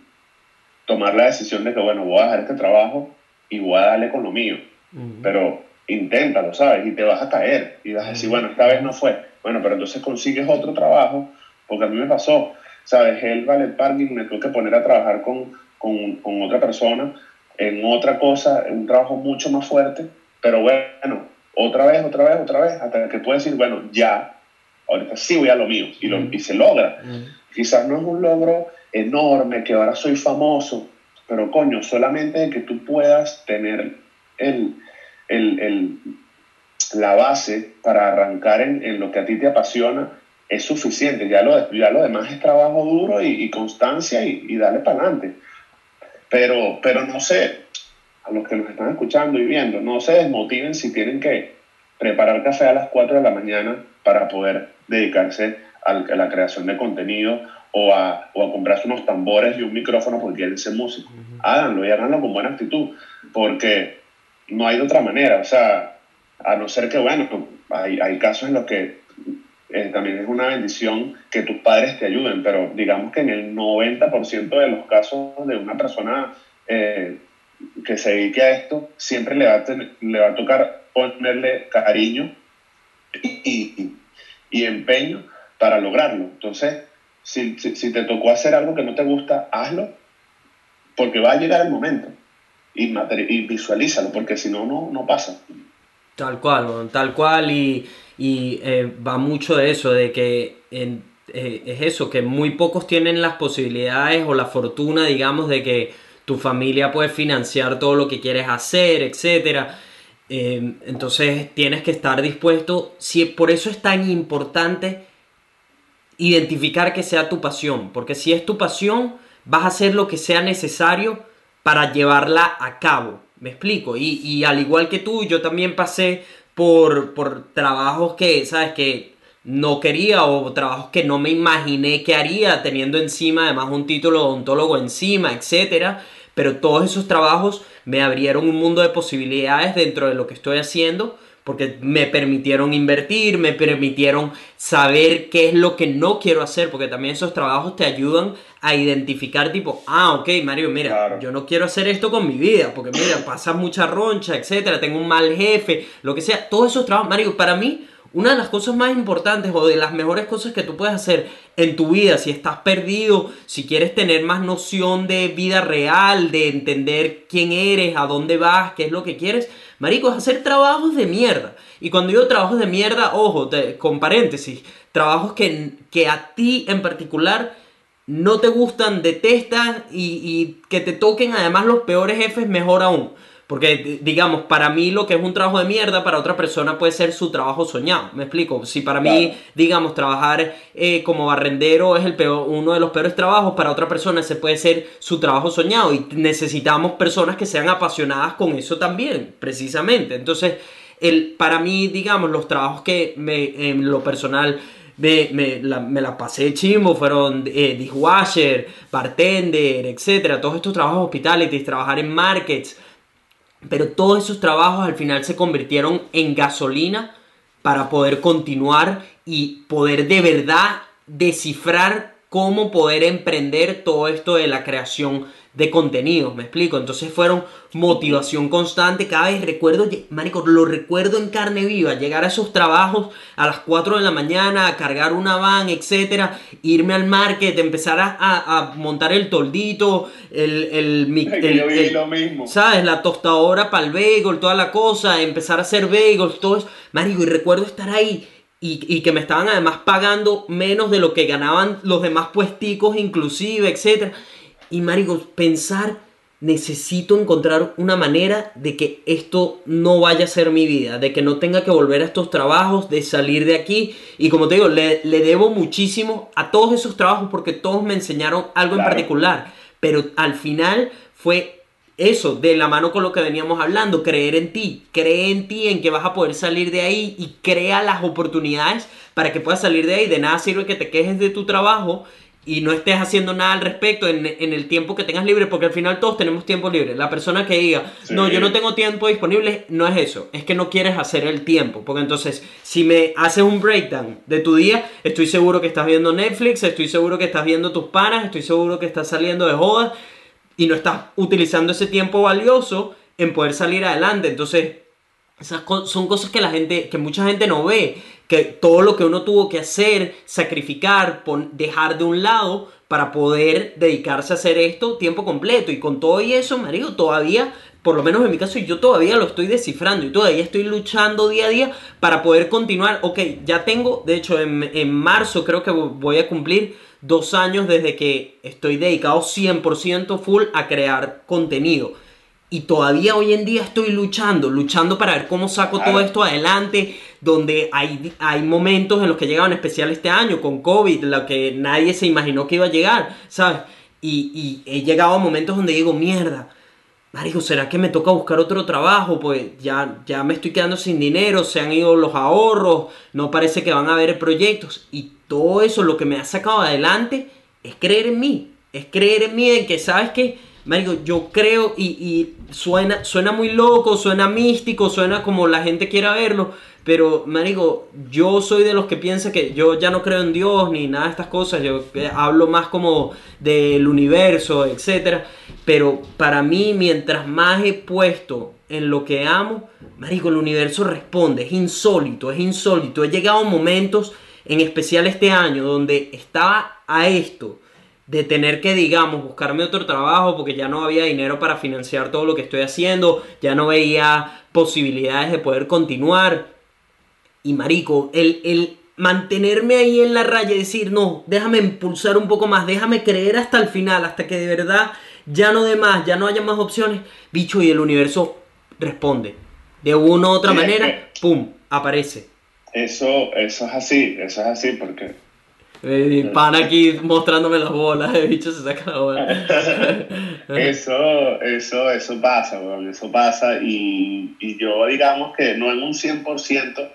tomar la decisión de que, bueno, voy a dejar este trabajo y voy a darle con lo mío Ujú. pero inténtalo, ¿sabes? Y te vas a caer y vas a decir, bueno, esta vez no fue. Bueno, pero entonces consigues otro trabajo, porque a mí me pasó, ¿sabes? El ballet parking me tuve que poner a trabajar con, con, con otra persona en otra cosa, en un trabajo mucho más fuerte, pero bueno, otra vez, otra vez, otra vez, hasta que puedes decir, bueno, ya, ahorita sí voy a lo mío, y, lo- y se logra. Quizás no es un logro enorme, que ahora soy famoso, pero coño, solamente de que tú puedas tener el, el, el- la base para arrancar en, en lo que a ti te apasiona es suficiente. Ya lo, ya lo demás es trabajo duro y, y constancia y, y darle para adelante. Pero, pero no sé, a los que nos están escuchando y viendo, no se desmotiven si tienen que preparar café a las 4 de la mañana para poder dedicarse a la creación de contenido o a, o a comprarse unos tambores y un micrófono porque quieren ser músicos. Háganlo y háganlo con buena actitud, porque no hay de otra manera. O sea, a no ser que, bueno, hay, hay casos en los que eh, también es una bendición que tus padres te ayuden, pero digamos que en el 90% de los casos de una persona eh, que se dedique a esto, siempre le va a, tener- le va a tocar ponerle cariño y, y- empeño para lograrlo. Entonces, si, si, si te tocó hacer algo que no te gusta, hazlo, porque va a llegar el momento. Y, y visualízalo, porque si no, no, no pasa. Tal cual, tal cual y, y, eh, va mucho de eso, de que eh, es eso, que muy pocos tienen las posibilidades o la fortuna, digamos, de que tu familia puede financiar todo lo que quieres hacer, etcétera. Eh, entonces tienes que estar dispuesto, si, por eso es tan importante identificar que sea tu pasión, porque si es tu pasión, vas a hacer lo que sea necesario para llevarla a cabo. ¿Me explico? Y al igual que tú, yo también pasé por, por trabajos que, ¿sabes? Que no quería o trabajos que no me imaginé que haría, teniendo encima además un título de odontólogo encima, etcétera. Pero todos esos trabajos me abrieron un mundo de posibilidades dentro de lo que estoy haciendo porque me permitieron invertir, me permitieron saber qué es lo que no quiero hacer, porque también esos trabajos te ayudan a identificar tipo, ah, ok, Mario, mira, Claro. yo no quiero hacer esto con mi vida, porque mira, pasa mucha roncha, etcétera, tengo un mal jefe, lo que sea, todos esos trabajos, Mario, para mí, una de las cosas más importantes o de las mejores cosas que tú puedes hacer en tu vida, si estás perdido, si quieres tener más noción de vida real, de entender quién eres, a dónde vas, qué es lo que quieres, marico, es hacer trabajos de mierda. Y cuando digo trabajos de mierda, ojo, te- con paréntesis, trabajos que, que a ti en particular no te gustan, detestas y, y que te toquen además los peores jefes, mejor aún. Porque, digamos, para mí lo que es un trabajo de mierda, para otra persona puede ser su trabajo soñado. ¿Me explico? Si para mí, digamos, trabajar eh, como barrendero es el peor, uno de los peores trabajos, para otra persona ese puede ser su trabajo soñado. Y necesitamos personas que sean apasionadas con eso también, precisamente. Entonces, el, para mí, digamos, los trabajos que me, en lo personal me, me la, me la pasé chimbo, fueron eh, dishwasher, bartender, etcétera, todos estos trabajos hospitality, trabajar en markets, pero todos esos trabajos al final se convirtieron en gasolina para poder continuar y poder de verdad descifrar cómo poder emprender todo esto de la creación de contenidos, me explico. Entonces fueron motivación constante. Cada vez recuerdo, Marico, lo recuerdo en carne viva, llegar a esos trabajos a las 4 de la mañana, a cargar una van, etcétera, irme al market, empezar a, a- a montar el toldito, el, el, el- yo viví el- lo mismo. ¿Sabes? La tostadora para el bagel, toda la cosa, empezar a hacer bagels, todo eso. Marico, y recuerdo estar ahí y, y que me estaban además pagando menos de lo que ganaban los demás puesticos inclusive, etc. Y marico, pensar, necesito encontrar una manera de que esto no vaya a ser mi vida, de que no tenga que volver a estos trabajos, de salir de aquí. Y como te digo, le, le debo muchísimo a todos esos trabajos porque todos me enseñaron algo en particular. Pero al final fue eso, de la mano con lo que veníamos hablando, creer en ti, cree en ti, en que vas a poder salir de ahí y crea las oportunidades para que puedas salir de ahí. De nada sirve que te quejes de tu trabajo y no estés haciendo nada al respecto en, en el tiempo que tengas libre, porque al final todos tenemos tiempo libre. La persona que diga, Sí. no, yo no tengo tiempo disponible, no es eso, es que no quieres hacer el tiempo, porque entonces si me haces un breakdown de tu día, estoy seguro que estás viendo Netflix, estoy seguro que estás viendo tus panas, estoy seguro que estás saliendo de jodas y no estás utilizando ese tiempo valioso en poder salir adelante. Entonces, esas son cosas que la gente, que mucha gente no ve, que todo lo que uno tuvo que hacer, sacrificar, dejar de un lado para poder dedicarse a hacer esto tiempo completo. Y con todo y eso, marico, todavía, por lo menos en mi caso, yo todavía lo estoy descifrando y todavía estoy luchando día a día para poder continuar. Ok, ya tengo, de hecho, en, en marzo creo que voy a cumplir dos años desde que estoy dedicado 100% full a crear contenido. Y todavía hoy en día estoy luchando, luchando para ver cómo saco Claro. todo esto adelante, donde hay, hay momentos en los que llegaban especial este año con COVID, lo que nadie se imaginó que iba a llegar, ¿sabes? Y, y he llegado a momentos donde digo, mierda, Marico, ¿será que me toca buscar otro trabajo? Pues ya, ya me estoy quedando sin dinero, se han ido los ahorros, no parece que van a haber proyectos. Y todo eso lo que me ha sacado adelante es creer en mí. Es creer en mí, en que, ¿sabes qué? Marico, yo creo y, suena, suena muy loco, suena místico, suena como la gente quiera verlo. Pero, Marico, yo soy de los que piensa que yo ya no creo en Dios ni nada de estas cosas. Yo eh, hablo más como del universo, etcétera. Pero para mí, mientras más he puesto en lo que amo, Marico, el universo responde. Es insólito, es insólito. He llegado a momentos, en especial este año, donde estaba a esto de tener que, digamos, buscarme otro trabajo porque ya no había dinero para financiar todo lo que estoy haciendo, ya no veía posibilidades de poder continuar. Y marico, el, el mantenerme ahí en la raya y decir, no, déjame impulsar un poco más, déjame creer hasta el final, hasta que de verdad ya no de más, ya no haya más opciones, bicho, y el universo responde. De una u otra manera, ¡pum!, aparece. Eso, eso es así, eso es así porque Mi pan aquí mostrándome las bolas, el bicho se saca la bola. eso, eso, eso pasa, weón, eso pasa y, y yo digamos que no en un 100%,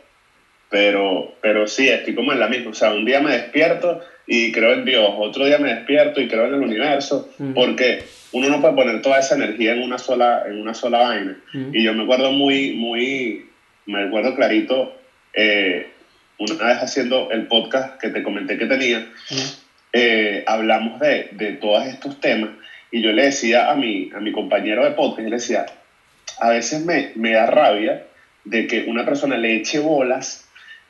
pero, pero sí, estoy como en la misma, o sea, un día me despierto y creo en Dios, otro día me despierto y creo en el universo, Ujú. porque uno no puede poner toda esa energía en una sola, en una sola vaina. Ujú. Y yo me acuerdo muy, muy, me acuerdo clarito, eh, una vez haciendo el podcast que te comenté que tenía, eh, hablamos de, de todos estos temas y yo le decía a mi, a mi compañero de podcast, yo le decía, a veces me, me da rabia de que una persona le eche bolas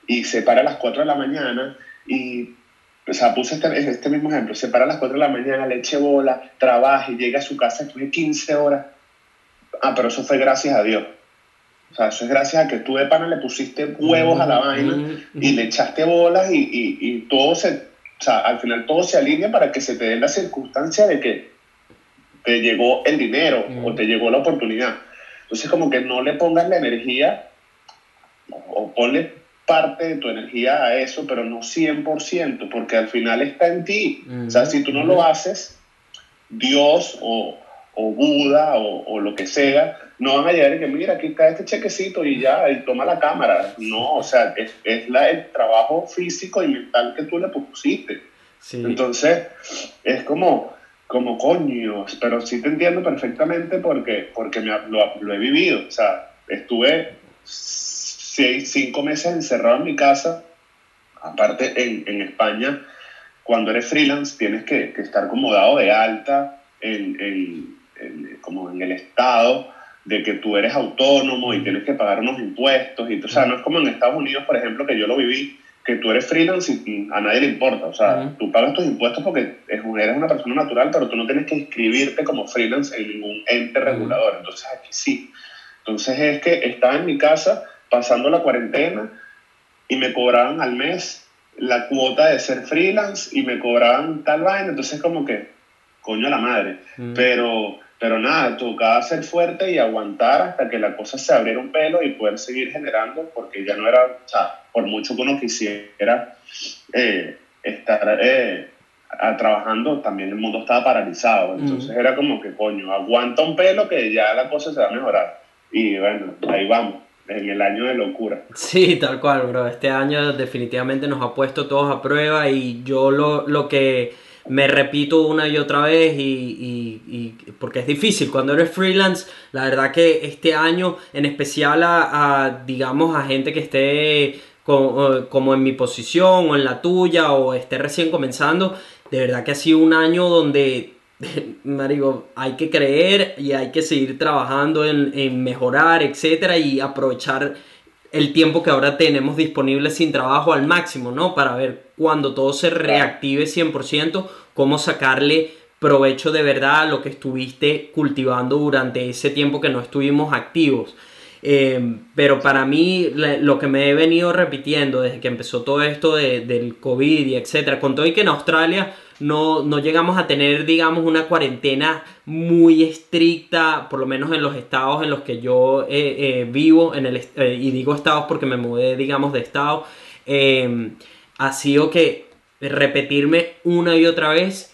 y se para a las 4 de la mañana y, o sea, puse este, este mismo ejemplo, se para a las 4 de la mañana, le eche bola, trabaja y llega a su casa después de 15 horas. Ah, pero eso fue gracias a Dios. O sea, eso es gracias a que tú de pana le pusiste huevos a la vaina y le echaste bolas y, y, y todo se, o sea, al final todo se alinea para que se te dé la circunstancia de que te llegó el dinero o te llegó la oportunidad. Entonces como que no le pongas la energía o, o ponle parte de tu energía a eso, pero no 100%, porque al final está en ti. O sea, si tú no lo haces, Dios o, o Buda o, o lo que sea, no van a llegar y que mira, aquí está este chequecito y ya, y toma la cámara. No, o sea, es, es la, el trabajo físico y mental que tú le pusiste. Sí. Entonces, es como, como coño, pero sí te entiendo perfectamente porque, porque me, lo, lo he vivido. O sea, estuve seis, cinco meses encerrado en mi casa. Aparte, en, en España, cuando eres freelance, tienes que, que estar como dado de alta en, en- en- como en el estado de que tú eres autónomo y tienes que pagar unos impuestos. Y, o sea, no es como en Estados Unidos, por ejemplo, que yo lo viví, que tú eres freelance y a nadie le importa. O sea, Ujú. tú pagas tus impuestos porque es- eres una persona natural, pero tú no tienes que inscribirte como freelance en ningún ente Ujú. regulador. Entonces aquí sí. Entonces es que estaba en mi casa pasando la cuarentena y me cobraban al mes la cuota de ser freelance y me cobraban tal vaina, entonces como que, coño a la madre. Mm. Pero, pero nada, tocaba ser fuerte y aguantar hasta que la cosa se abriera un pelo y poder seguir generando, porque ya no era, o sea, por mucho que uno quisiera eh, estar eh, a- trabajando, también el mundo estaba paralizado. Entonces era como que, coño, aguanta un pelo que ya la cosa se va a mejorar. Y bueno, ahí vamos, en el año de locura. Sí, tal cual, bro. Este año definitivamente nos ha puesto todos a prueba y yo lo, lo que me repito una y otra vez y, y- porque es difícil cuando eres freelance, la verdad que este año en especial a, digamos a gente que esté co- como en mi posición o en la tuya o esté recién comenzando, de verdad que ha sido un año donde Marico, hay que creer y hay que seguir trabajando en, en mejorar, etcétera, y aprovechar el tiempo que ahora tenemos disponible sin trabajo al máximo, ¿no? Para ver cuando todo se reactive 100%, cómo sacarle provecho de verdad a lo que estuviste cultivando durante ese tiempo que no estuvimos activos. Eh, pero para mí lo que me he venido repitiendo desde que empezó todo esto de- del COVID y etcétera, con todo y que en Australia no, no llegamos a tener, digamos, una cuarentena muy estricta, por lo menos en los estados en los que yo eh, eh, vivo, en el, y digo estados porque me mudé, digamos, de estado, ha sido que repetirme una y otra vez,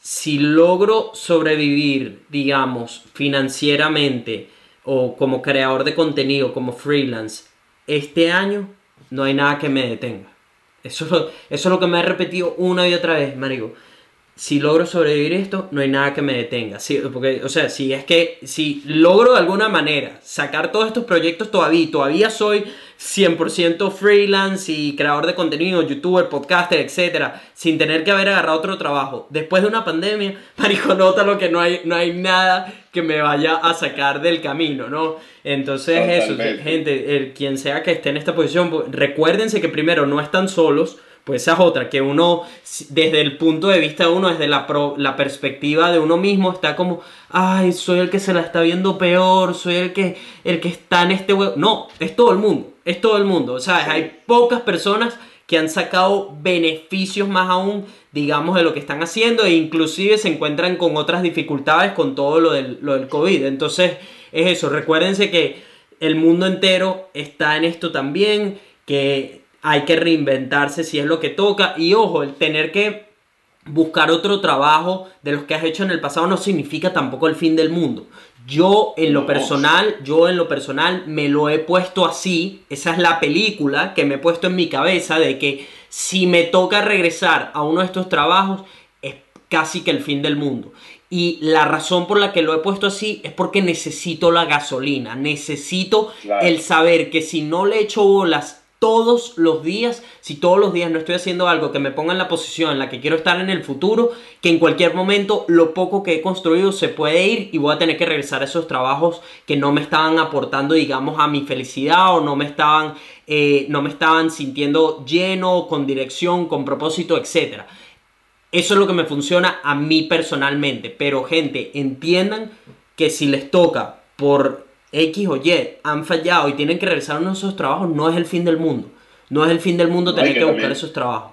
si logro sobrevivir, digamos, financieramente o como creador de contenido, como freelance, este año no hay nada que me detenga. Eso, eso es lo que me he repetido una y otra vez, marico. Si logro sobrevivir esto, no hay nada que me detenga. Sí, porque, o sea, si es que si logro de alguna manera sacar todos estos proyectos todavía, todavía soy 100% freelance y creador de contenido, youtuber, podcaster, etcétera, sin tener que haber agarrado otro trabajo. Después de una pandemia, marico, nota lo que no hay, no hay nada que me vaya a sacar del camino, ¿no? Entonces, eso, gente, el, quien sea que esté en esta posición, pues, recuérdense que primero no están solos, pues esa es otra, que uno, desde el punto de vista de uno, desde la, pro- la perspectiva de uno mismo, está como, ay, soy el que se la está viendo peor, soy el que, el que está en este huevo. No, es todo el mundo, es todo el mundo. O sea, hay pocas personas que han sacado beneficios más aún, digamos, de lo que están haciendo e inclusive se encuentran con otras dificultades con todo lo del, lo del COVID. Entonces, es eso, recuérdense que el mundo entero está en esto también, que hay que reinventarse si es lo que toca y ojo, el tener que buscar otro trabajo de los que has hecho en el pasado no significa tampoco el fin del mundo. Yo en lo personal, yo en lo personal me lo he puesto así, esa es la película que me he puesto en mi cabeza de que si me toca regresar a uno de estos trabajos es casi que el fin del mundo. Y la razón por la que lo he puesto así es porque necesito la gasolina, necesito Claro. el saber que si no le echo bolas todos los días, si todos los días no estoy haciendo algo que me ponga en la posición en la que quiero estar en el futuro, que en cualquier momento lo poco que he construido se puede ir y voy a tener que regresar a esos trabajos que no me estaban aportando, digamos, a mi felicidad o no me estaban, eh, no me estaban sintiendo lleno, con dirección, con propósito, etcétera. Eso es lo que me funciona a mí personalmente. Pero gente, entiendan que si les toca por X o Y, han fallado y tienen que regresar a uno de esos trabajos, no es el fin del mundo. No es el fin del mundo No, tener que, que buscar esos trabajos.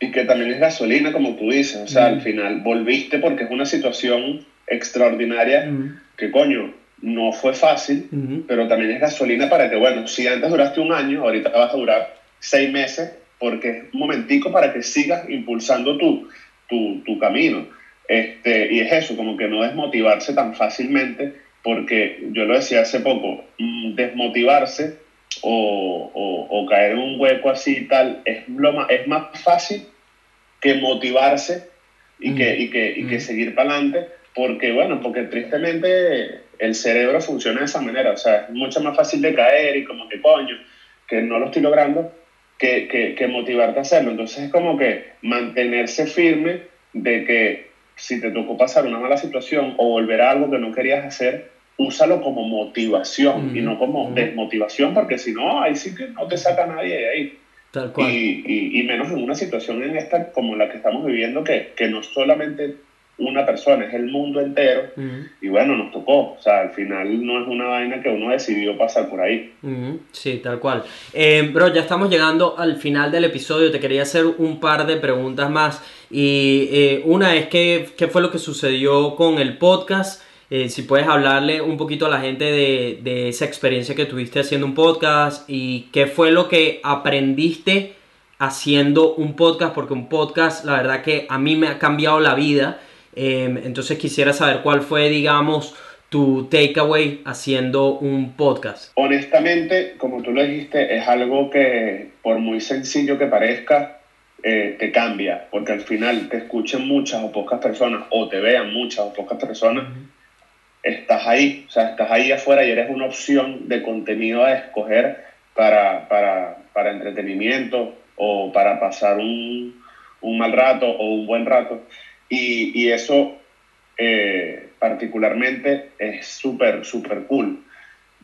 Y que también es gasolina, como tú dices. O sea, Mm. al final volviste porque es una situación extraordinaria Mm. que, coño, no fue fácil, Ujú. pero también es gasolina para que, bueno, si antes duraste un año, ahorita vas a durar seis meses, porque es un momentico para que sigas impulsando tu, tu, tu camino. Este, y es eso, como que no desmotivarse tan fácilmente, porque yo lo decía hace poco, mm, desmotivarse o, o- o caer en un hueco así y tal, es, lo más, es más fácil que motivarse y que, y que, y que Mm. seguir para adelante, porque bueno, porque tristemente el cerebro funciona de esa manera, o sea, es mucho más fácil de caer y como que coño, que no lo estoy logrando, que, que, que motivarte a hacerlo. Entonces es como que mantenerse firme de que si te tocó pasar una mala situación o volver a algo que no querías hacer, úsalo como motivación y Ujú, no como ujú. desmotivación, porque si no, ahí sí que no te saca nadie de ahí. Tal cual. Y, y- y menos en una situación en esta como la que estamos viviendo, que, que no solamente una persona, es el mundo entero. Ujú. Y bueno, nos tocó. O sea, al final no es una vaina que uno decidió pasar por ahí. Sí, tal cual. Eh, bro, ya estamos llegando al final del episodio. Te quería hacer un par de preguntas más. Y eh, una es que, ¿qué fue lo que sucedió con el podcast? Eh, si puedes hablarle un poquito a la gente de, de esa experiencia que tuviste haciendo un podcast y qué fue lo que aprendiste haciendo un podcast, porque un podcast, la verdad que a mí me ha cambiado la vida. Eh, entonces quisiera saber cuál fue, digamos, tu takeaway haciendo un podcast. Honestamente, como tú lo dijiste, es algo que por muy sencillo que parezca, eh, te cambia, porque al final te escuchen muchas o pocas personas o te vean muchas o pocas personas, estás ahí, o sea, estás ahí afuera y eres una opción de contenido a escoger para, para, para entretenimiento o para pasar un, un mal rato o un buen rato. Y, y eso eh, particularmente es súper, súper cool,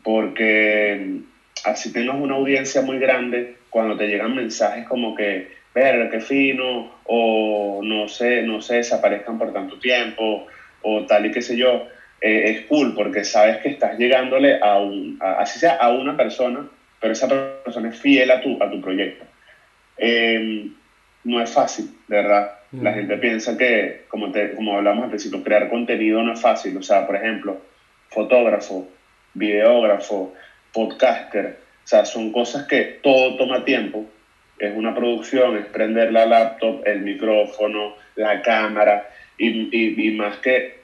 porque así tengas una audiencia muy grande, cuando te llegan mensajes como que, verga, qué fino, o no sé, no se desaparezcan por tanto tiempo, o tal y qué sé yo, eh, es cool porque sabes que estás llegándole a, un, a- así sea a una persona, pero esa persona es fiel a tu, a tu proyecto. Eh, no es fácil, de verdad. La gente piensa que, como, te, como hablamos al principio, crear contenido no es fácil. O sea, por ejemplo, fotógrafo, videógrafo, podcaster. O sea, son cosas que todo toma tiempo. Es una producción, es prender la laptop, el micrófono, la cámara. Y, y, y más que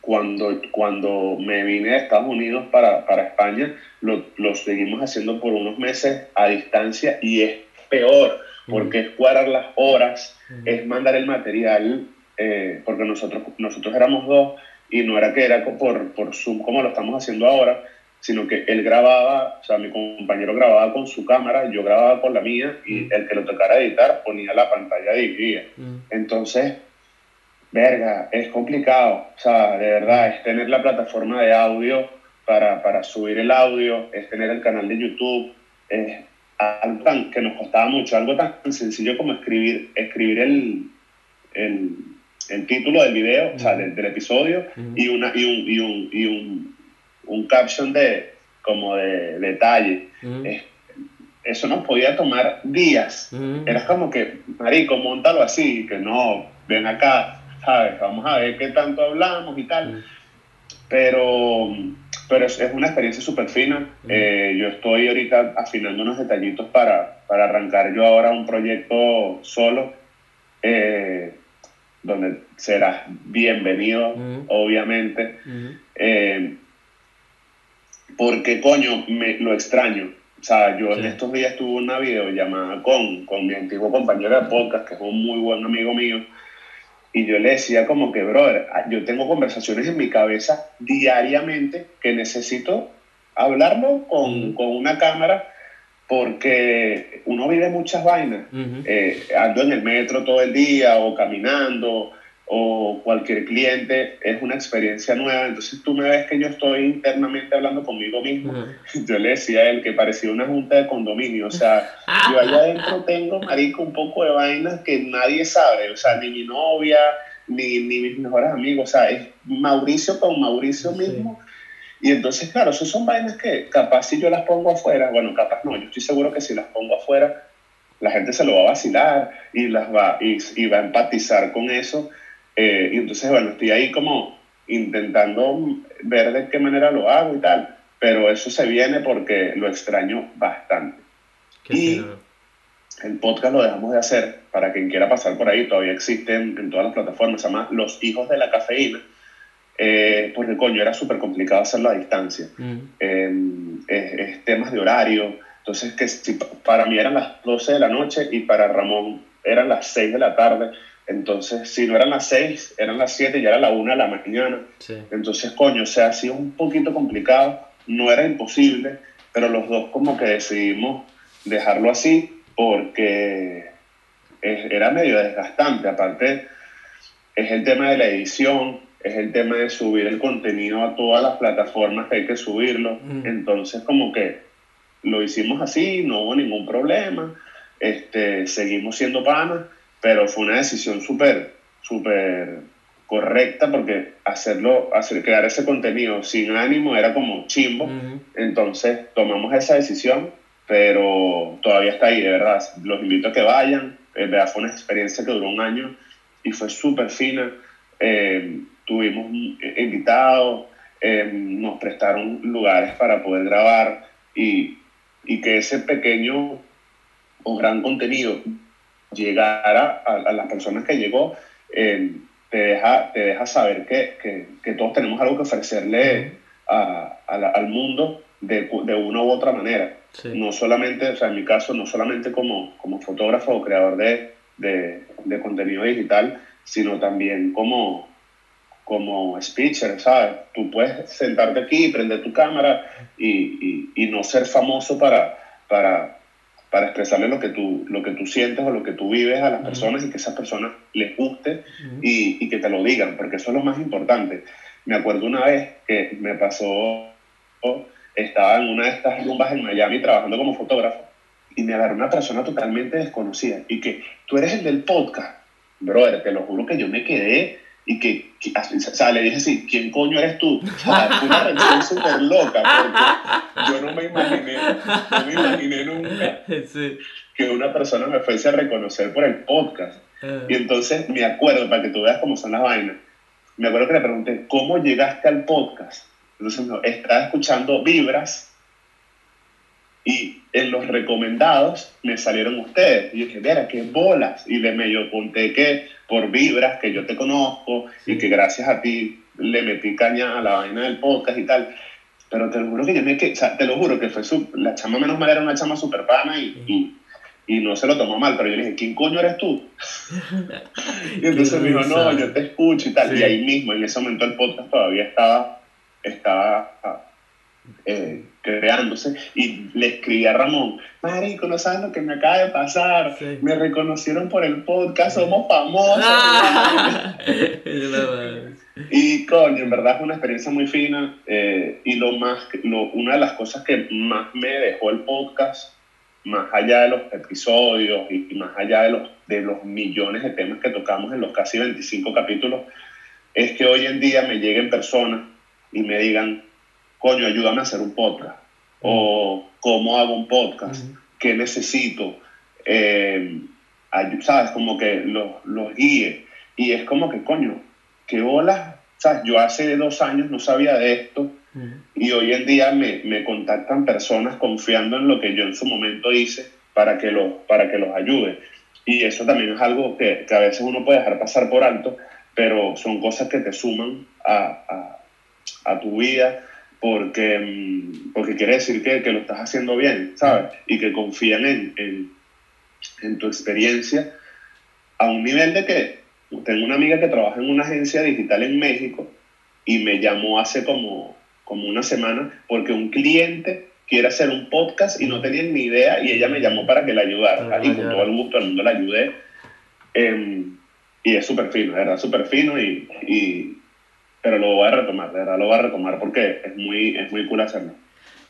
cuando, cuando me vine de Estados Unidos para, para España, lo, lo seguimos haciendo por unos meses a distancia y es peor, porque es cuadrar las horas, es mandar el material, eh, porque nosotros, nosotros éramos dos y no era que era por, por Zoom como lo estamos haciendo ahora, sino que él grababa, o sea, mi compañero grababa con su cámara, yo grababa con la mía y el que lo tocara editar ponía la pantalla dividida. Entonces, verga, es complicado. O sea, de verdad, es tener la plataforma de audio para, para subir el audio, es tener el canal de YouTube, es algo tan, que nos costaba mucho, algo tan sencillo como escribir, escribir el, el, el título del video, o sea, del, del episodio, y, una, y, un, y, un, y un, un caption de, como de detalle. Es- eso nos podía tomar días. Era como que, marico, montalo así, que no, ven acá, ¿sabes? Vamos a ver qué tanto hablamos y tal. Pero, pero es, es una experiencia súper fina. Eh, yo estoy ahorita afinando unos detallitos para, para arrancar yo ahora un proyecto solo, eh, donde serás bienvenido, obviamente. Eh, porque, coño, me, lo extraño. O sea, yo en Sí. estos días tuve una videollamada con, con mi antiguo compañero de podcast, que es un muy buen amigo mío, y yo le decía como que, brother, yo tengo conversaciones en mi cabeza diariamente que necesito hablarlo con, con una cámara porque uno vive muchas vainas. Eh, ando en el metro todo el día o caminando o cualquier cliente, es una experiencia nueva. Entonces tú me ves que yo estoy internamente hablando conmigo mismo. Yo le decía a él que parecía una junta de condominio. O sea, yo allá adentro tengo, marico, un poco de vainas que nadie sabe. O sea, ni mi novia, ni, ni mis mejores amigos. O sea, es Mauricio con Mauricio Sí. mismo. Y entonces, claro, esas son vainas que capaz si yo las pongo afuera, bueno, capaz no, yo estoy seguro que si las pongo afuera, la gente se lo va a vacilar y, las va, y, y va a empatizar con eso. Eh, y entonces, bueno, estoy ahí como intentando ver de qué manera lo hago y tal, pero eso se viene porque lo extraño bastante. Qué Y- fino. El podcast lo dejamos de hacer para quien quiera pasar por ahí, todavía existen en todas las plataformas, se llama Los Hijos de la Cafeína, eh, porque coño, era súper complicado hacerlo a distancia. Mm. Eh, es, es temas de horario, entonces que si pa- para mí eran las 12 de la noche y para Ramón eran las 6 de la tarde, entonces si no eran las 6, eran las 7 y ya era la 1 de la mañana. Sí. Entonces, coño, o sea, ha sido un poquito complicado, no era imposible, pero los dos como que decidimos dejarlo así porque era medio desgastante. Aparte, es el tema de la edición, es el tema de subir el contenido a todas las plataformas que hay que subirlo. Mm. Entonces, como que lo hicimos así, no hubo ningún problema, este, seguimos siendo panas, pero fue una decisión súper, súper correcta porque hacerlo, hacer, crear ese contenido sin ánimo era como chimbo. Entonces tomamos esa decisión, pero todavía está ahí, de verdad. Los invito a que vayan. Eh, de verdad, fue una experiencia que duró un año y fue súper fina. Eh, tuvimos eh, invitados, eh, nos prestaron lugares para poder grabar y, y que ese pequeño o gran contenido llegara a, a las personas que llegó, eh, te, deja, te deja saber que, que, que todos tenemos algo que ofrecerle a, a la- al mundo de, de una u otra manera. Sí. No solamente, o sea, en mi caso, no solamente como, como fotógrafo o creador de, de, de contenido digital, sino también como, como speaker, ¿sabes? Tú puedes sentarte aquí, prender tu cámara y, y, y no ser famoso para, para, para expresarle lo que, tú, lo que tú sientes o lo que tú vives a las personas y que esas personas les guste y, y que te lo digan, porque eso es lo más importante. Me acuerdo una vez que me pasó, estaba en una de estas rumbas en Miami trabajando como fotógrafo y me agarró una persona totalmente desconocida y que tú eres el del podcast. Brother, te lo juro que yo me quedé y que, que- o sea, le dije así, ¿quién coño eres tú? O sea, fue una reacción súper loca porque yo no me imaginé, no me imaginé nunca Sí. que una persona me fuese a reconocer por el podcast. Eh, Y entonces me acuerdo, para que tú veas cómo son las vainas, me acuerdo que le pregunté, ¿cómo llegaste al podcast? Entonces me dijo, estaba escuchando Vibras y en los recomendados me salieron ustedes. Y yo dije, mira, qué bolas. Y le medio conté que por Vibras, que yo te conozco y que gracias a ti le metí caña a la vaina del podcast y tal. Pero te lo juro que yo me que, o sea, te lo juro que fue su, la chama menos mal era una chama super pana y, y, y no se lo tomó mal, pero yo le dije, ¿quién coño eres tú? y entonces me dijo, no, yo te escucho y tal. Sí. Y ahí mismo, en ese momento el podcast todavía estaba, estaba eh, creándose y le escribí a Ramón, Marico, no sabes lo que me acaba de pasar, Sí. me reconocieron por el podcast, somos famosos. Ah. Y coño, en verdad fue una experiencia muy fina eh, y lo más, lo, una de las cosas que más me dejó el podcast, más allá de los episodios y, y más allá de los, de los millones de temas que tocamos en los casi 25 capítulos, es que hoy en día me lleguen personas y me digan, coño, ayúdame a hacer un podcast o cómo hago un podcast, Ujú. qué necesito, eh, ¿sabes? Como que los, los guíe. Y es como que, coño, qué bolas, ¿sabes? Yo hace dos años no sabía de esto Ujú. y hoy en día me, me contactan personas confiando en lo que yo en su momento hice para que, los, para que los ayude. Y eso también es algo que, que a veces uno puede dejar pasar por alto, pero son cosas que te suman a, a, a tu vida porque, mm, porque quiere decir que, que lo estás haciendo bien, ¿sabes? Y que confían en, en, en tu experiencia a un nivel de que tengo una amiga que trabaja en una agencia digital en México y me llamó hace como, como una semana porque un cliente quiere hacer un podcast y no tenía ni idea y ella me llamó para que la ayudara y con todo el gusto del mundo la ayudé. Em, y es súper fino, verdad, súper fino y, y- pero lo voy a retomar, de verdad lo voy a retomar porque es muy, es muy cool hacerlo.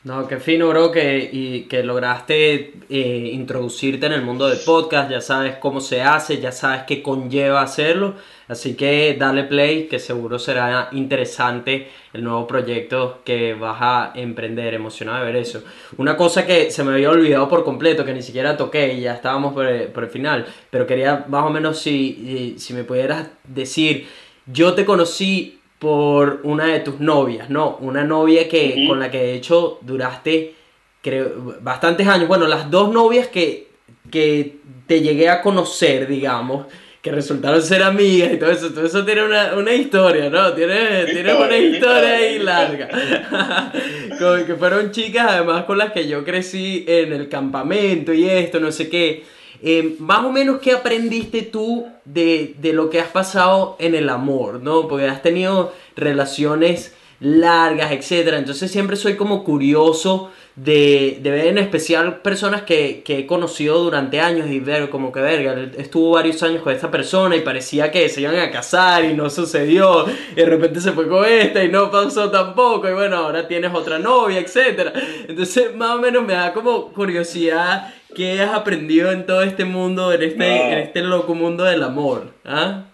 No, qué fino, bro, que, y, que lograste eh, introducirte en el mundo del podcast, ya sabes cómo se hace, ya sabes qué conlleva hacerlo, así que dale play, que seguro será interesante el nuevo proyecto que vas a emprender, emocionado de ver eso. Una cosa que se me había olvidado por completo, que ni siquiera toqué y ya estábamos por el, por el final, pero quería más o menos si, si me pudieras decir, yo te conocí por una de tus novias, ¿no? Una novia que con la que de hecho duraste creo bastantes años. Bueno, las dos novias que, que te llegué a conocer, digamos, que resultaron ser amigas y todo eso, todo eso tiene una, una historia, ¿no? Tiene, tiene una Historia, ahí larga. Con- que fueron chicas además con las que yo crecí en el campamento y esto, no sé qué. Eh, más o menos, ¿qué aprendiste tú de, de lo que has pasado en el amor, no? Porque has tenido relaciones largas, etcétera. Entonces siempre soy como curioso de, de ver en especial personas que, que he conocido durante años y ver como que verga, estuvo varios años con esta persona y parecía que se iban a casar y no sucedió. Y de repente se fue con esta y no pasó tampoco. Y bueno, ahora tienes otra novia, etcétera. Entonces más o menos me da como curiosidad qué has aprendido en todo este mundo, en este, No. en este loco mundo del amor. ¿Ah?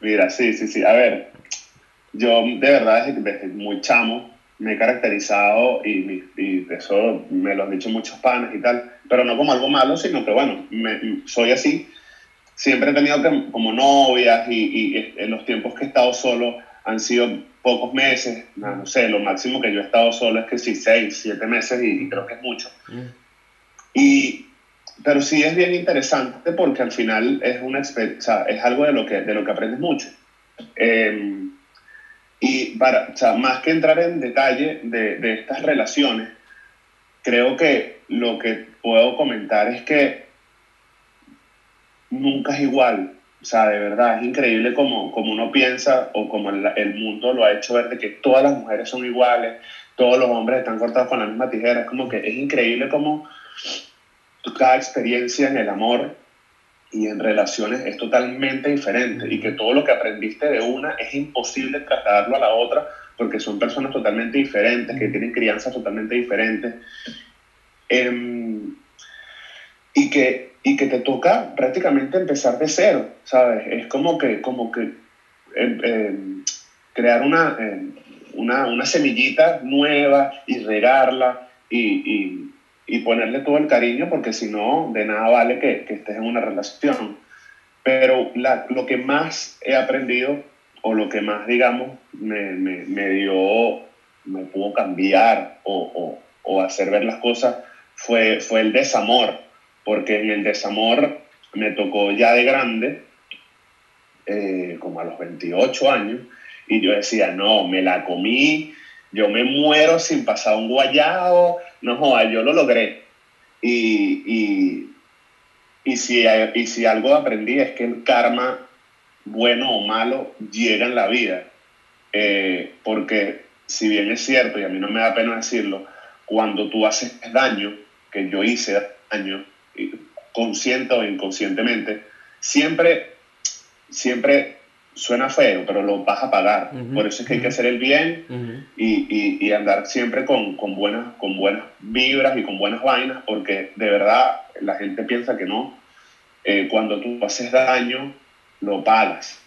Mira, sí, sí, sí. A ver, yo de verdad desde, muy chamo me he caracterizado y, eso me lo han dicho muchos panes y tal, pero no como algo malo, sino que bueno, me- soy así. Siempre he tenido que- como novias y, y en los tiempos que he estado solo han sido pocos meses, no, sé, lo máximo que yo he estado solo es que sí, seis, siete meses y, y creo que es mucho. Y, pero sí es bien interesante porque al final es, una, o sea, es algo de lo, que, de lo que aprendes mucho. Eh, y para, o sea, más que entrar en detalle de, de estas relaciones, creo que lo que puedo comentar es que nunca es igual. O sea, de verdad, es increíble como, como uno piensa o como el, mundo lo ha hecho ver de que todas las mujeres son iguales, todos los hombres están cortados con la misma tijera. Es como que es increíble como cada experiencia en el amor y en relaciones es totalmente diferente y que todo lo que aprendiste de una es imposible trasladarlo a la otra porque son personas totalmente diferentes, que tienen crianzas totalmente diferentes. Em, y, que, y que te toca prácticamente empezar de cero, ¿sabes? Es como que, como que em, em, crear una, una, una semillita nueva y regarla y, y ponerle todo el cariño, porque si no, de nada vale que, que estés en una relación. Pero lo que más he aprendido, o lo que más, digamos, me, me, me dio, me pudo cambiar o, o, o hacer ver las cosas, fue, fue el desamor, porque en el desamor me tocó ya de grande, eh, como a los 28 años, y yo decía, no, me la comí, yo me muero sin pasar un guayado, no joda, yo lo logré. Y, y, y, si, y si algo aprendí es que el karma, bueno o malo, llega en la vida. Eh, porque si bien es cierto, y a mí no me da pena decirlo, cuando tú haces daño, que yo hice daño, consciente o inconscientemente, siempre, siempre suena feo, pero lo vas a pagar. Ujú, Por eso es que hay que hacer el bien Ujú. y, y- y andar siempre con, con, buenas, con buenas vibras y con buenas vainas, porque de verdad la gente piensa que no. Eh, cuando tú haces daño, lo pagas.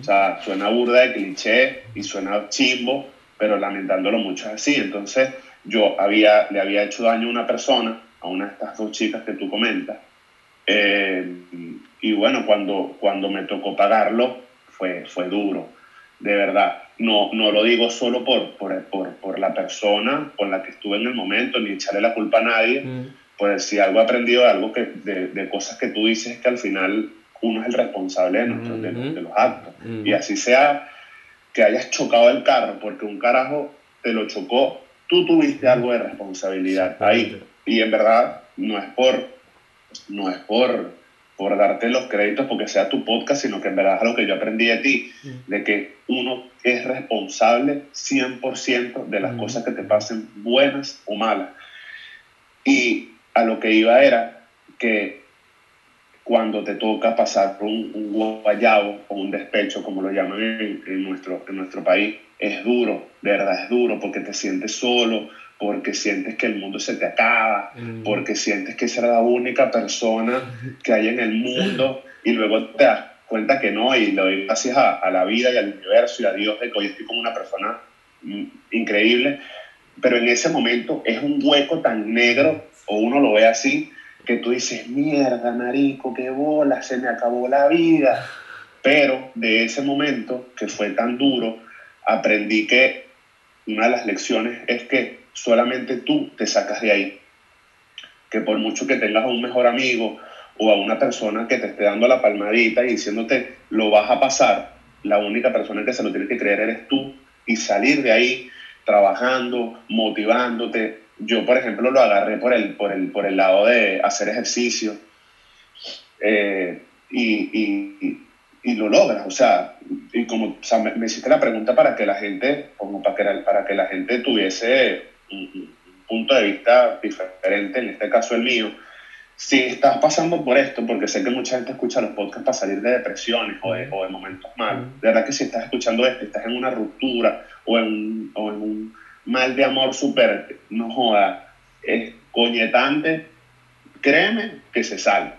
O sea, suena burda de cliché y suena chimbo, pero lamentándolo mucho es así. Entonces, yo había, le había hecho daño a una persona, a una de estas dos chicas que tú comentas, eh, y bueno, cuando, cuando me tocó pagarlo, fue, fue duro, de verdad. No, no lo digo solo por, por, por, por la persona con la que estuve en el momento, ni echarle la culpa a nadie, Ujú. pues si algo he aprendido de algo que, de, de cosas que tú dices es que al final uno es el responsable de, nuestros- de los- Ujú. de los actos. Ujú. Y así sea que hayas chocado el carro porque un carajo te lo chocó, tú tuviste algo de responsabilidad ahí. Y en verdad no es por, no es por, por darte los créditos porque sea tu podcast, sino que en verdad es algo que yo aprendí de ti, de que uno es responsable 100% de las Ujú. cosas que te pasen, buenas o malas. Y a lo que iba era que cuando te toca pasar por un, un guayabo o un despecho, como lo llaman en, en nuestro, en nuestro país, es duro, de verdad es duro, porque te sientes solo, porque sientes que el mundo se te acaba, Mm. porque sientes que es la única persona que hay en el mundo y luego te das cuenta que no y le doy gracias a, a la vida y al universo y a Dios de que hoy estoy como una persona mm, increíble, pero en ese momento es un hueco tan negro o uno lo ve así que tú dices, mierda, marico, qué bola, se me acabó la vida. Pero de ese momento que fue tan duro, aprendí que una de las lecciones es que solamente tú te sacas de ahí. Que por mucho que tengas a un mejor amigo o a una persona que te esté dando la palmadita y diciéndote lo vas a pasar, la única persona que se lo tiene que creer eres tú y salir de ahí trabajando, motivándote. Yo, por ejemplo, lo agarré por el, por el, por el lado de hacer ejercicio eh, y, y- y- lo logras. O sea, y como me, me hiciste la pregunta para que la gente, como para que, para que la gente tuviese un, un punto de vista diferente, en este caso el mío. Si estás pasando por esto, porque sé que mucha gente escucha los podcasts para salir de depresiones o de, o de momentos malos, de verdad que si estás escuchando esto, estás en una ruptura o en un, o en un mal de amor súper, no joda, es coñetante, créeme que se sale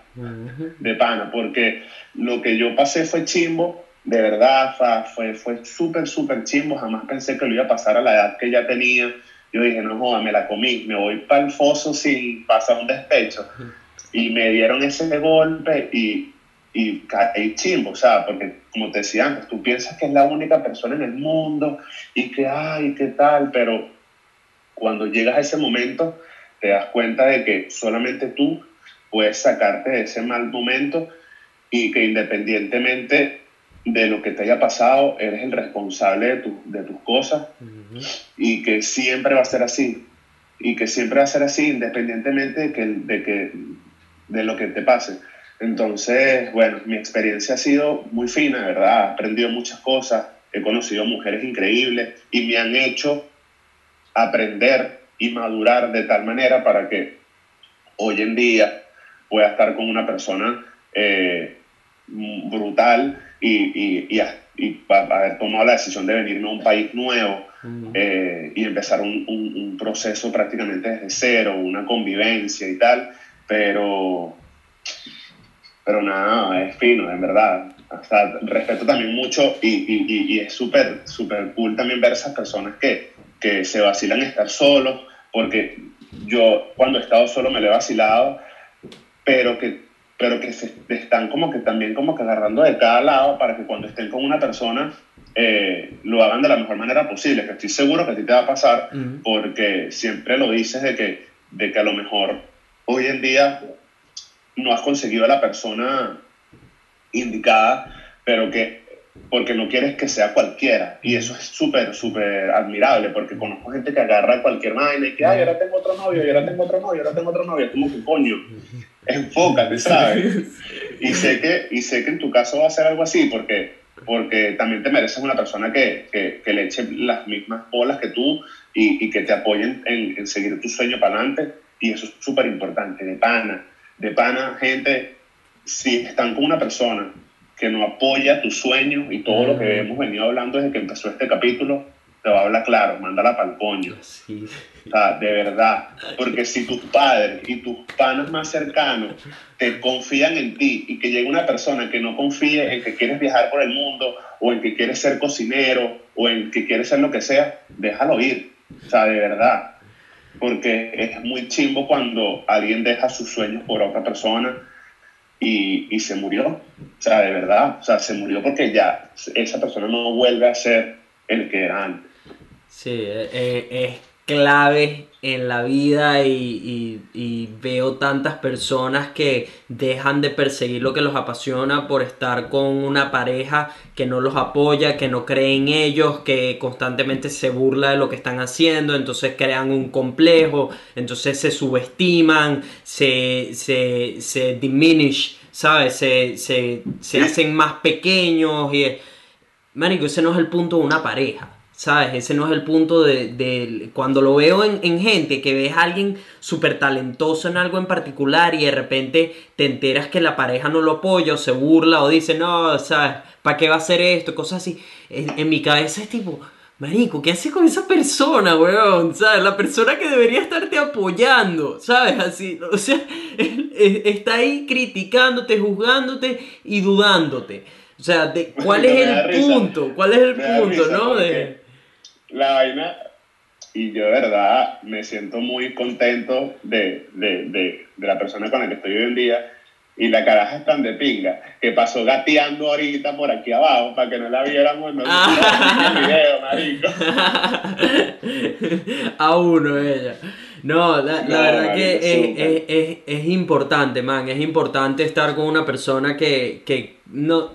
de pana, porque lo que yo pasé fue chimbo, de verdad fue, fue súper, súper chimbo. Jamás pensé que lo iba a pasar a la edad que ya tenía. Yo dije, no joda, me la comí, me voy para el foso sin pasar un despecho. Y me dieron ese golpe y, y chimbo, o sea, porque como te decía antes, tú piensas que es la única persona en el mundo y que, ay, qué tal, pero cuando llegas a ese momento te das cuenta de que solamente tú puedes sacarte de ese mal momento y que independientemente de lo que te haya pasado, eres el responsable de, tu- de tus cosas Y que siempre va a ser así. Y que siempre va a ser así independientemente de que, de lo que te pase. Entonces bueno mi experiencia ha sido muy fina verdad. He aprendido muchas cosas he conocido mujeres increíbles y me han hecho aprender y madurar de tal manera para que hoy en día pueda estar con una persona eh, brutal y, y, y, haber tomado la decisión de venirme a un país nuevo Eh, y empezar un, un- un proceso prácticamente desde cero, una convivencia y tal, pero, pero nada, es fino, en verdad. O sea, respeto también mucho y, y- y- y es súper súper cool también ver esas personas que, que se vacilan estar solos, porque yo cuando he estado solo me lo he vacilado, pero que, pero que se están como que también como que agarrando de cada lado para que cuando estén con una persona eh, lo hagan de la mejor manera posible, que estoy seguro que a ti te va a pasar, Ujú. porque siempre lo dices de que, de que a lo mejor hoy en día no has conseguido a la persona indicada, pero que porque no quieres que sea cualquiera. Y eso es súper, súper admirable, porque conozco gente que agarra cualquier vaina y que, ay, ahora tengo otro novio, y ahora tengo otro novio, ahora tengo otro novio. Es como que, coño, enfócate, ¿sabes? Y sé que, y sé que en tu caso va a ser algo así, porque, porque también te mereces una persona que, que, que le eche las mismas bolas que tú y, y que te apoyen en, en seguir tu sueño para adelante. Y eso es súper importante, de pana. De pana, gente, si están con una persona que no apoya tu sueño y todo lo que Mm. hemos venido hablando desde que empezó este capítulo, te va a hablar claro, mándala para el coño. Sí. O sea, de verdad. Porque si tus padres y tus panas más cercanos te confían en ti y que llegue una persona que no confíe en que quieres viajar por el mundo o en que quieres ser cocinero o en que quieres ser lo que sea, déjalo ir. O sea, de verdad. Porque es muy chimbo cuando alguien deja sus sueños por otra persona y, y se murió. O sea, de verdad. O sea, se murió porque ya esa persona no vuelve a ser el que era antes. Sí, eh, eh, es clave en la vida y, y- y veo tantas personas que dejan de perseguir lo que los apasiona por estar con una pareja que no los apoya, que no cree en ellos, que constantemente se burla de lo que están haciendo, entonces crean un complejo, entonces se subestiman, se, se, se diminish, ¿sabes? Se, se, se hacen más pequeños y... Marico, ese no es el punto de una pareja, ¿sabes? Ese no es el punto de, de- cuando lo veo en, en gente, que ves a alguien súper talentoso en algo en particular y de repente te enteras que la pareja no lo apoya o se burla o dice, no, ¿sabes? ¿Para qué va a hacer esto? Cosas así. En, mi cabeza es tipo, Marico, ¿qué haces con esa persona, weón? ¿Sabes? La persona que debería estarte apoyando, ¿sabes? Así, o sea, está ahí criticándote, juzgándote y dudándote. O sea, de, ¿cuál es el punto? ¿Cuál es el punto, no? De... La vaina, y yo de verdad me siento muy contento de, de, de, de la persona con la que estoy hoy en día. Y la caraja es tan de pinga que pasó gateando ahorita por aquí abajo para que no la viéramos. No Ah. el video, marico. a uno ella. No, la, la No, verdad marico, que es, es- es- es importante, man. Es importante estar con una persona que, que no,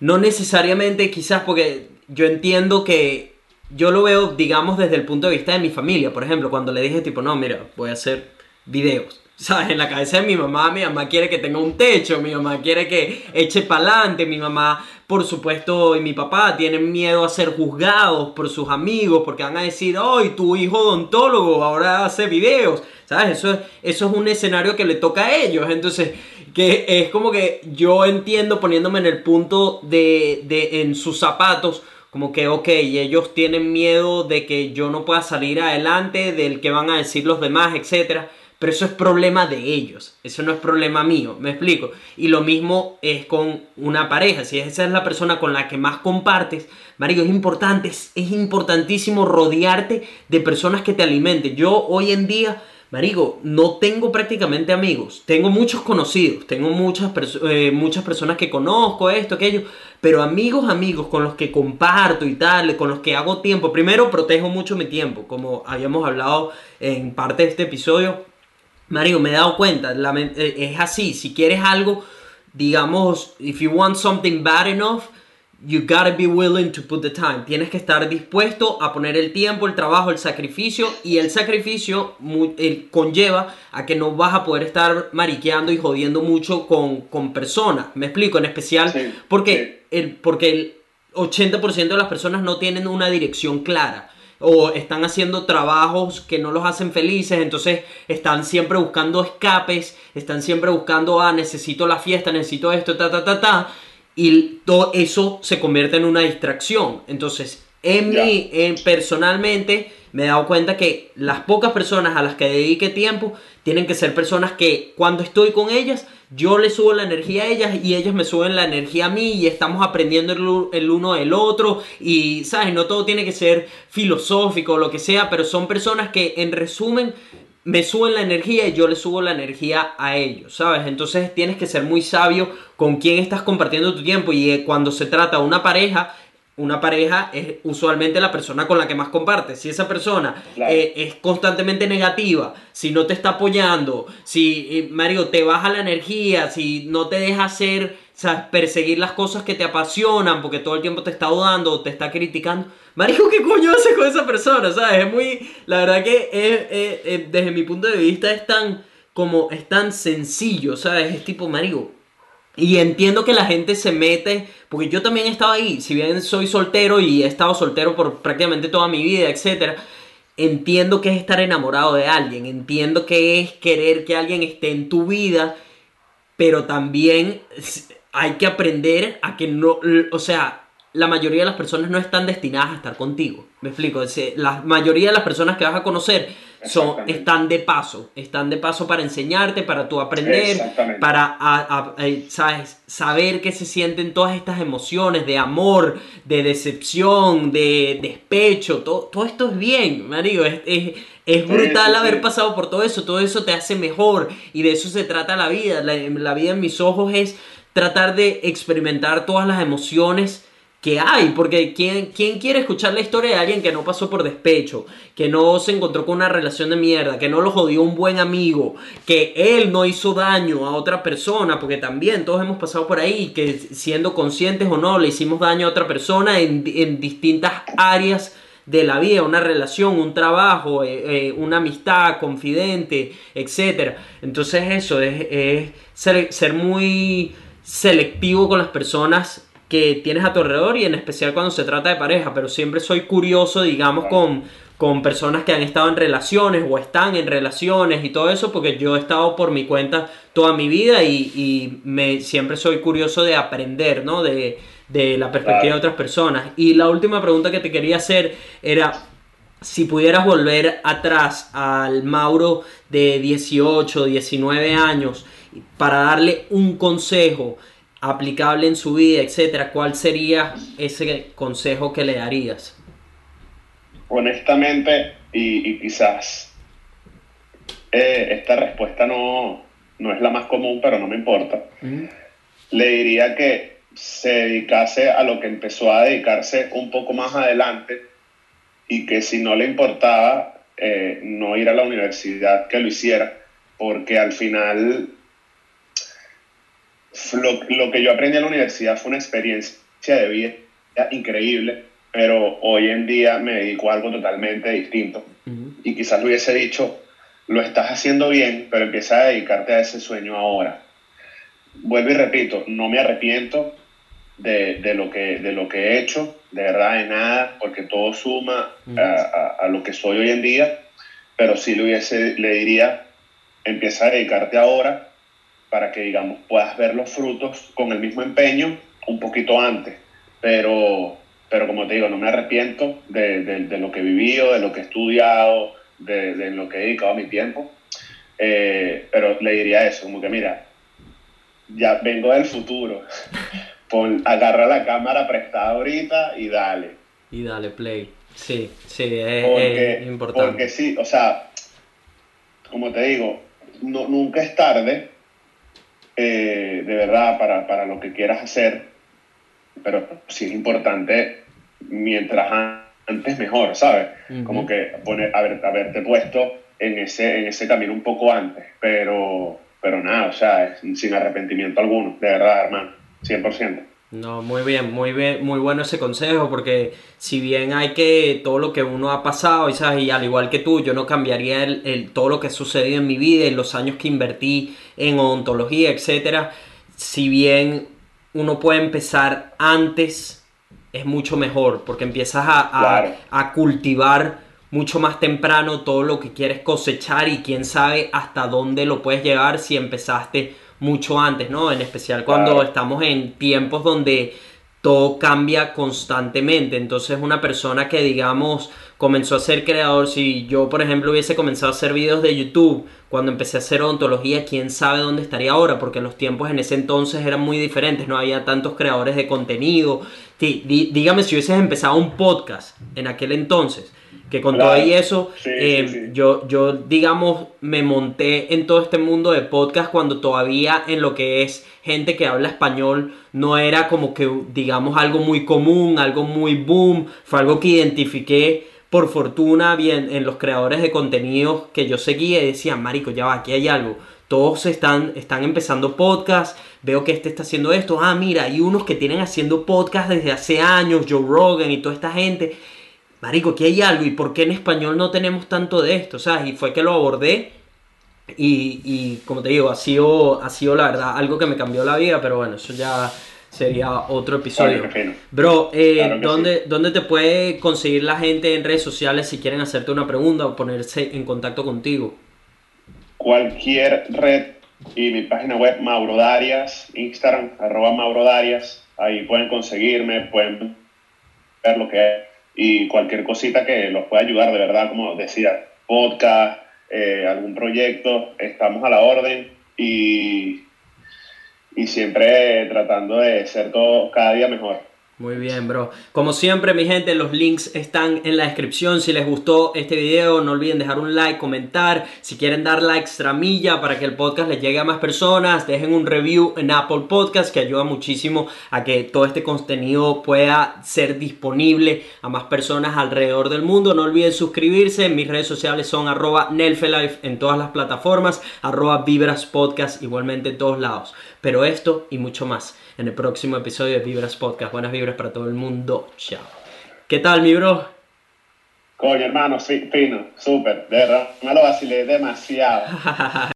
no necesariamente quizás porque yo entiendo que yo lo veo, digamos, desde el punto de vista de mi familia. Por ejemplo, cuando le dije tipo, no, mira, voy a hacer videos. ¿Sabes? En la cabeza de mi mamá, mi mamá quiere que tenga un techo, mi mamá quiere que eche pa'lante, mi mamá, por supuesto, y mi papá tienen miedo a ser juzgados por sus amigos porque van a decir, hoy tu hijo odontólogo ahora hace videos, ¿sabes? Eso, es- eso es un escenario que le toca a ellos, entonces, que es como que yo entiendo poniéndome en el punto de, de en sus zapatos, como que, ok, ellos tienen miedo de que yo no pueda salir adelante, del que van a decir los demás, etcétera. pero eso es problema de ellos, eso no es problema mío, me explico. Y lo mismo es con una pareja, si esa es la persona con la que más compartes, Mario, es importante, es, es importantísimo rodearte de personas que te alimenten. Yo hoy en día Marico, no tengo prácticamente amigos. Tengo muchos conocidos, tengo muchas, eh, muchas personas que conozco, esto, aquello. Pero amigos, amigos con los que comparto y tal, con los que hago tiempo. Primero, protejo mucho mi tiempo, como habíamos hablado en parte de este episodio. Mario, me he dado cuenta, lamen- eh, es así. Si quieres algo, digamos, if you want something bad enough, you gotta be willing to put the time. Tienes que estar dispuesto a poner el tiempo, el trabajo, el sacrificio. Y el sacrificio conlleva a que no vas a poder estar mariqueando y jodiendo mucho con, con personas. Me explico, en especial Sí, porque, el, porque el 80% de las personas no tienen una dirección clara. O están haciendo trabajos que no los hacen felices, entonces están siempre buscando escapes, están siempre buscando, ah, necesito la fiesta, necesito esto, ta, ta, ta, ta. Y todo eso se convierte en una distracción. Entonces, en mí, en- personalmente, me he dado cuenta que las pocas personas a las que dedique tiempo tienen que ser personas que cuando estoy con ellas, yo les subo la energía a ellas y ellas me suben la energía a mí y estamos aprendiendo el, el uno del otro y, ¿sabes? No todo tiene que ser filosófico o lo que sea, pero son personas que en resumen me suben la energía y yo le subo la energía a ellos, ¿sabes? Entonces tienes que ser muy sabio con quién estás compartiendo tu tiempo y eh, cuando se trata de una pareja, una pareja es usualmente la persona con la que más compartes. Si esa persona Claro. eh, es constantemente negativa, si no te está apoyando, si, eh, Mario, te baja la energía, si no te deja hacer, ¿sabes? perseguir las cosas que te apasionan porque todo el tiempo te está dudando o te está criticando. Mario, ¿qué coño haces con esa persona? ¿Sabes? Es muy, la verdad que es, es- es- desde mi punto de vista es tan, como, es tan sencillo, ¿sabes? Es tipo, Mario, y entiendo que la gente se mete, porque yo también he estado ahí, si bien soy soltero y he estado soltero por prácticamente toda mi vida, etcétera, entiendo que es estar enamorado de alguien, entiendo que es querer que alguien esté en tu vida, pero también hay que aprender a que no, o sea, la mayoría de las personas no están destinadas a estar contigo. Me explico, la mayoría de las personas que vas a conocer son, están de paso, están de paso para enseñarte, para tú aprender, para a- a- eh, ¿sabes? saber qué se sienten todas estas emociones de amor, de decepción, de despecho, todo, todo esto es bien, marico, es, es, es Sí, brutal sí, haber sí. pasado por todo eso, todo eso te hace mejor y de eso se trata la vida, la, la vida en mis ojos es tratar de experimentar todas las emociones que hay, porque ¿quién, ¿quién quiere escuchar la historia de alguien que no pasó por despecho, que no se encontró con una relación de mierda, que no lo jodió un buen amigo, que él no hizo daño a otra persona, porque también todos hemos pasado por ahí, que siendo conscientes o no, le hicimos daño a otra persona en, en distintas áreas de la vida, una relación, un trabajo, eh, eh, una amistad, confidente, etc. Entonces eso es, es ser, ser muy selectivo con las personas que tienes a tu alrededor y en especial cuando se trata de pareja, pero siempre soy curioso, digamos, con, con personas que han estado en relaciones o están en relaciones y todo eso, porque yo he estado por mi cuenta toda mi vida y, y me, siempre soy curioso de aprender, ¿no? De, de la perspectiva Claro. de otras personas. Y la última pregunta que te quería hacer era, si pudieras volver atrás al Mauro de 18, 19 años para darle un consejo aplicable en su vida, etcétera, ¿cuál sería ese consejo que le darías? honestamente, y, y quizás eh, esta respuesta no, no es la más común, pero no me importa, le diría que se dedicase a lo que empezó a dedicarse un poco más adelante y que si no le importaba eh, no ir a la universidad, que lo hiciera, porque al final lo, lo que yo aprendí en la universidad fue una experiencia de vida increíble, pero hoy en día me dedico a algo totalmente distinto. Y quizás lo hubiese dicho, lo estás haciendo bien, pero empieza a dedicarte a ese sueño ahora. Vuelvo y repito, no me arrepiento de, de lo, que, de lo que he hecho, de verdad de nada, porque todo suma a- a lo que soy hoy en día, pero sí le, hubiese, le diría, empieza a dedicarte ahora para que, digamos, puedas ver los frutos con el mismo empeño un poquito antes. Pero, pero como te digo, no me arrepiento de, de- de lo que he vivido, de lo que he estudiado, de, de lo que he dedicado mi tiempo. Eh, pero le diría eso, como que mira, ya vengo del futuro, Pon, agarra la cámara prestada ahorita y dale. Y dale play. Sí, sí, es, Porque, es importante. porque sí, o sea, como te digo, no, nunca es tarde, eh, de verdad, para, para lo que quieras hacer, pero sí es importante, mientras an- antes mejor, ¿sabes? Como que poner, haber, haberte puesto en ese, en ese camino un poco antes, pero, pero nada, o sea, es- sin arrepentimiento alguno, de verdad, hermano, 100%. No, muy bien, muy bien, muy bueno ese consejo, porque si bien hay que todo lo que uno ha pasado, y, ¿sabes? y al igual que tú, yo no cambiaría el, el- todo lo que ha sucedido en mi vida, en los años que invertí en odontología, etcétera. Si bien uno puede empezar antes, es mucho mejor, porque empiezas a, a- Claro. a cultivar mucho más temprano todo lo que quieres cosechar y quién sabe hasta dónde lo puedes llegar si empezaste mucho antes, ¿no? En especial cuando Claro. estamos en tiempos donde todo cambia constantemente. Entonces una persona que digamos comenzó a ser creador, si yo por ejemplo hubiese comenzado a hacer videos de YouTube cuando empecé a hacer odontología, quién sabe dónde estaría ahora, porque los tiempos en ese entonces eran muy diferentes, no había tantos creadores de contenido. Dígame si hubieses empezado un podcast en aquel entonces, que con Claro. todo y eso, Sí, eh, sí, sí. yo, yo, digamos, me monté en todo este mundo de podcast cuando todavía en lo que es gente que habla español no era como que, digamos, algo muy común, algo muy boom, fue algo que identifiqué por fortuna bien en los creadores de contenido que yo seguía y decía, marico, ya va, aquí hay algo. Todos están, están empezando podcast, veo que este está haciendo esto, ah, mira, hay unos que tienen haciendo podcast desde hace años, Joe Rogan y toda esta gente. Marico, aquí hay algo, ¿y por qué en español no tenemos tanto de esto? ¿Sabes? Y fue que lo abordé y, y como te digo, ha sido, ha sido la verdad algo que me cambió la vida, pero bueno, eso ya sería otro episodio. Claro. Bro, eh, Claro ¿dónde, ¿dónde te puede conseguir la gente en redes sociales si quieren hacerte una pregunta o ponerse en contacto contigo? cualquier red y mi página web Mauro Darias, Instagram, arroba Mauro Darias, ahí pueden conseguirme, pueden ver lo que es y cualquier cosita que los pueda ayudar, de verdad, como decía, podcast, eh, algún proyecto, estamos a la orden y, y siempre tratando de ser todo cada día mejor. Muy bien, bro. Como siempre, mi gente, los links están en la descripción. Si les gustó este video, no olviden dejar un like, comentar. Si quieren dar la extra milla para que el podcast les llegue a más personas, dejen un review en Apple Podcast que ayuda muchísimo a que todo este contenido pueda ser disponible a más personas alrededor del mundo. No olviden suscribirse. Mis redes sociales son arroba Nelfelife en todas las plataformas, arroba Vibras Podcast igualmente en todos lados. Pero esto y mucho más en el próximo episodio de Vibras Podcast. Buenas vibras para todo el mundo. Chao. ¿Qué tal, mi bro? Coño, hermano, fino, súper, de verdad, me lo vacilé demasiado.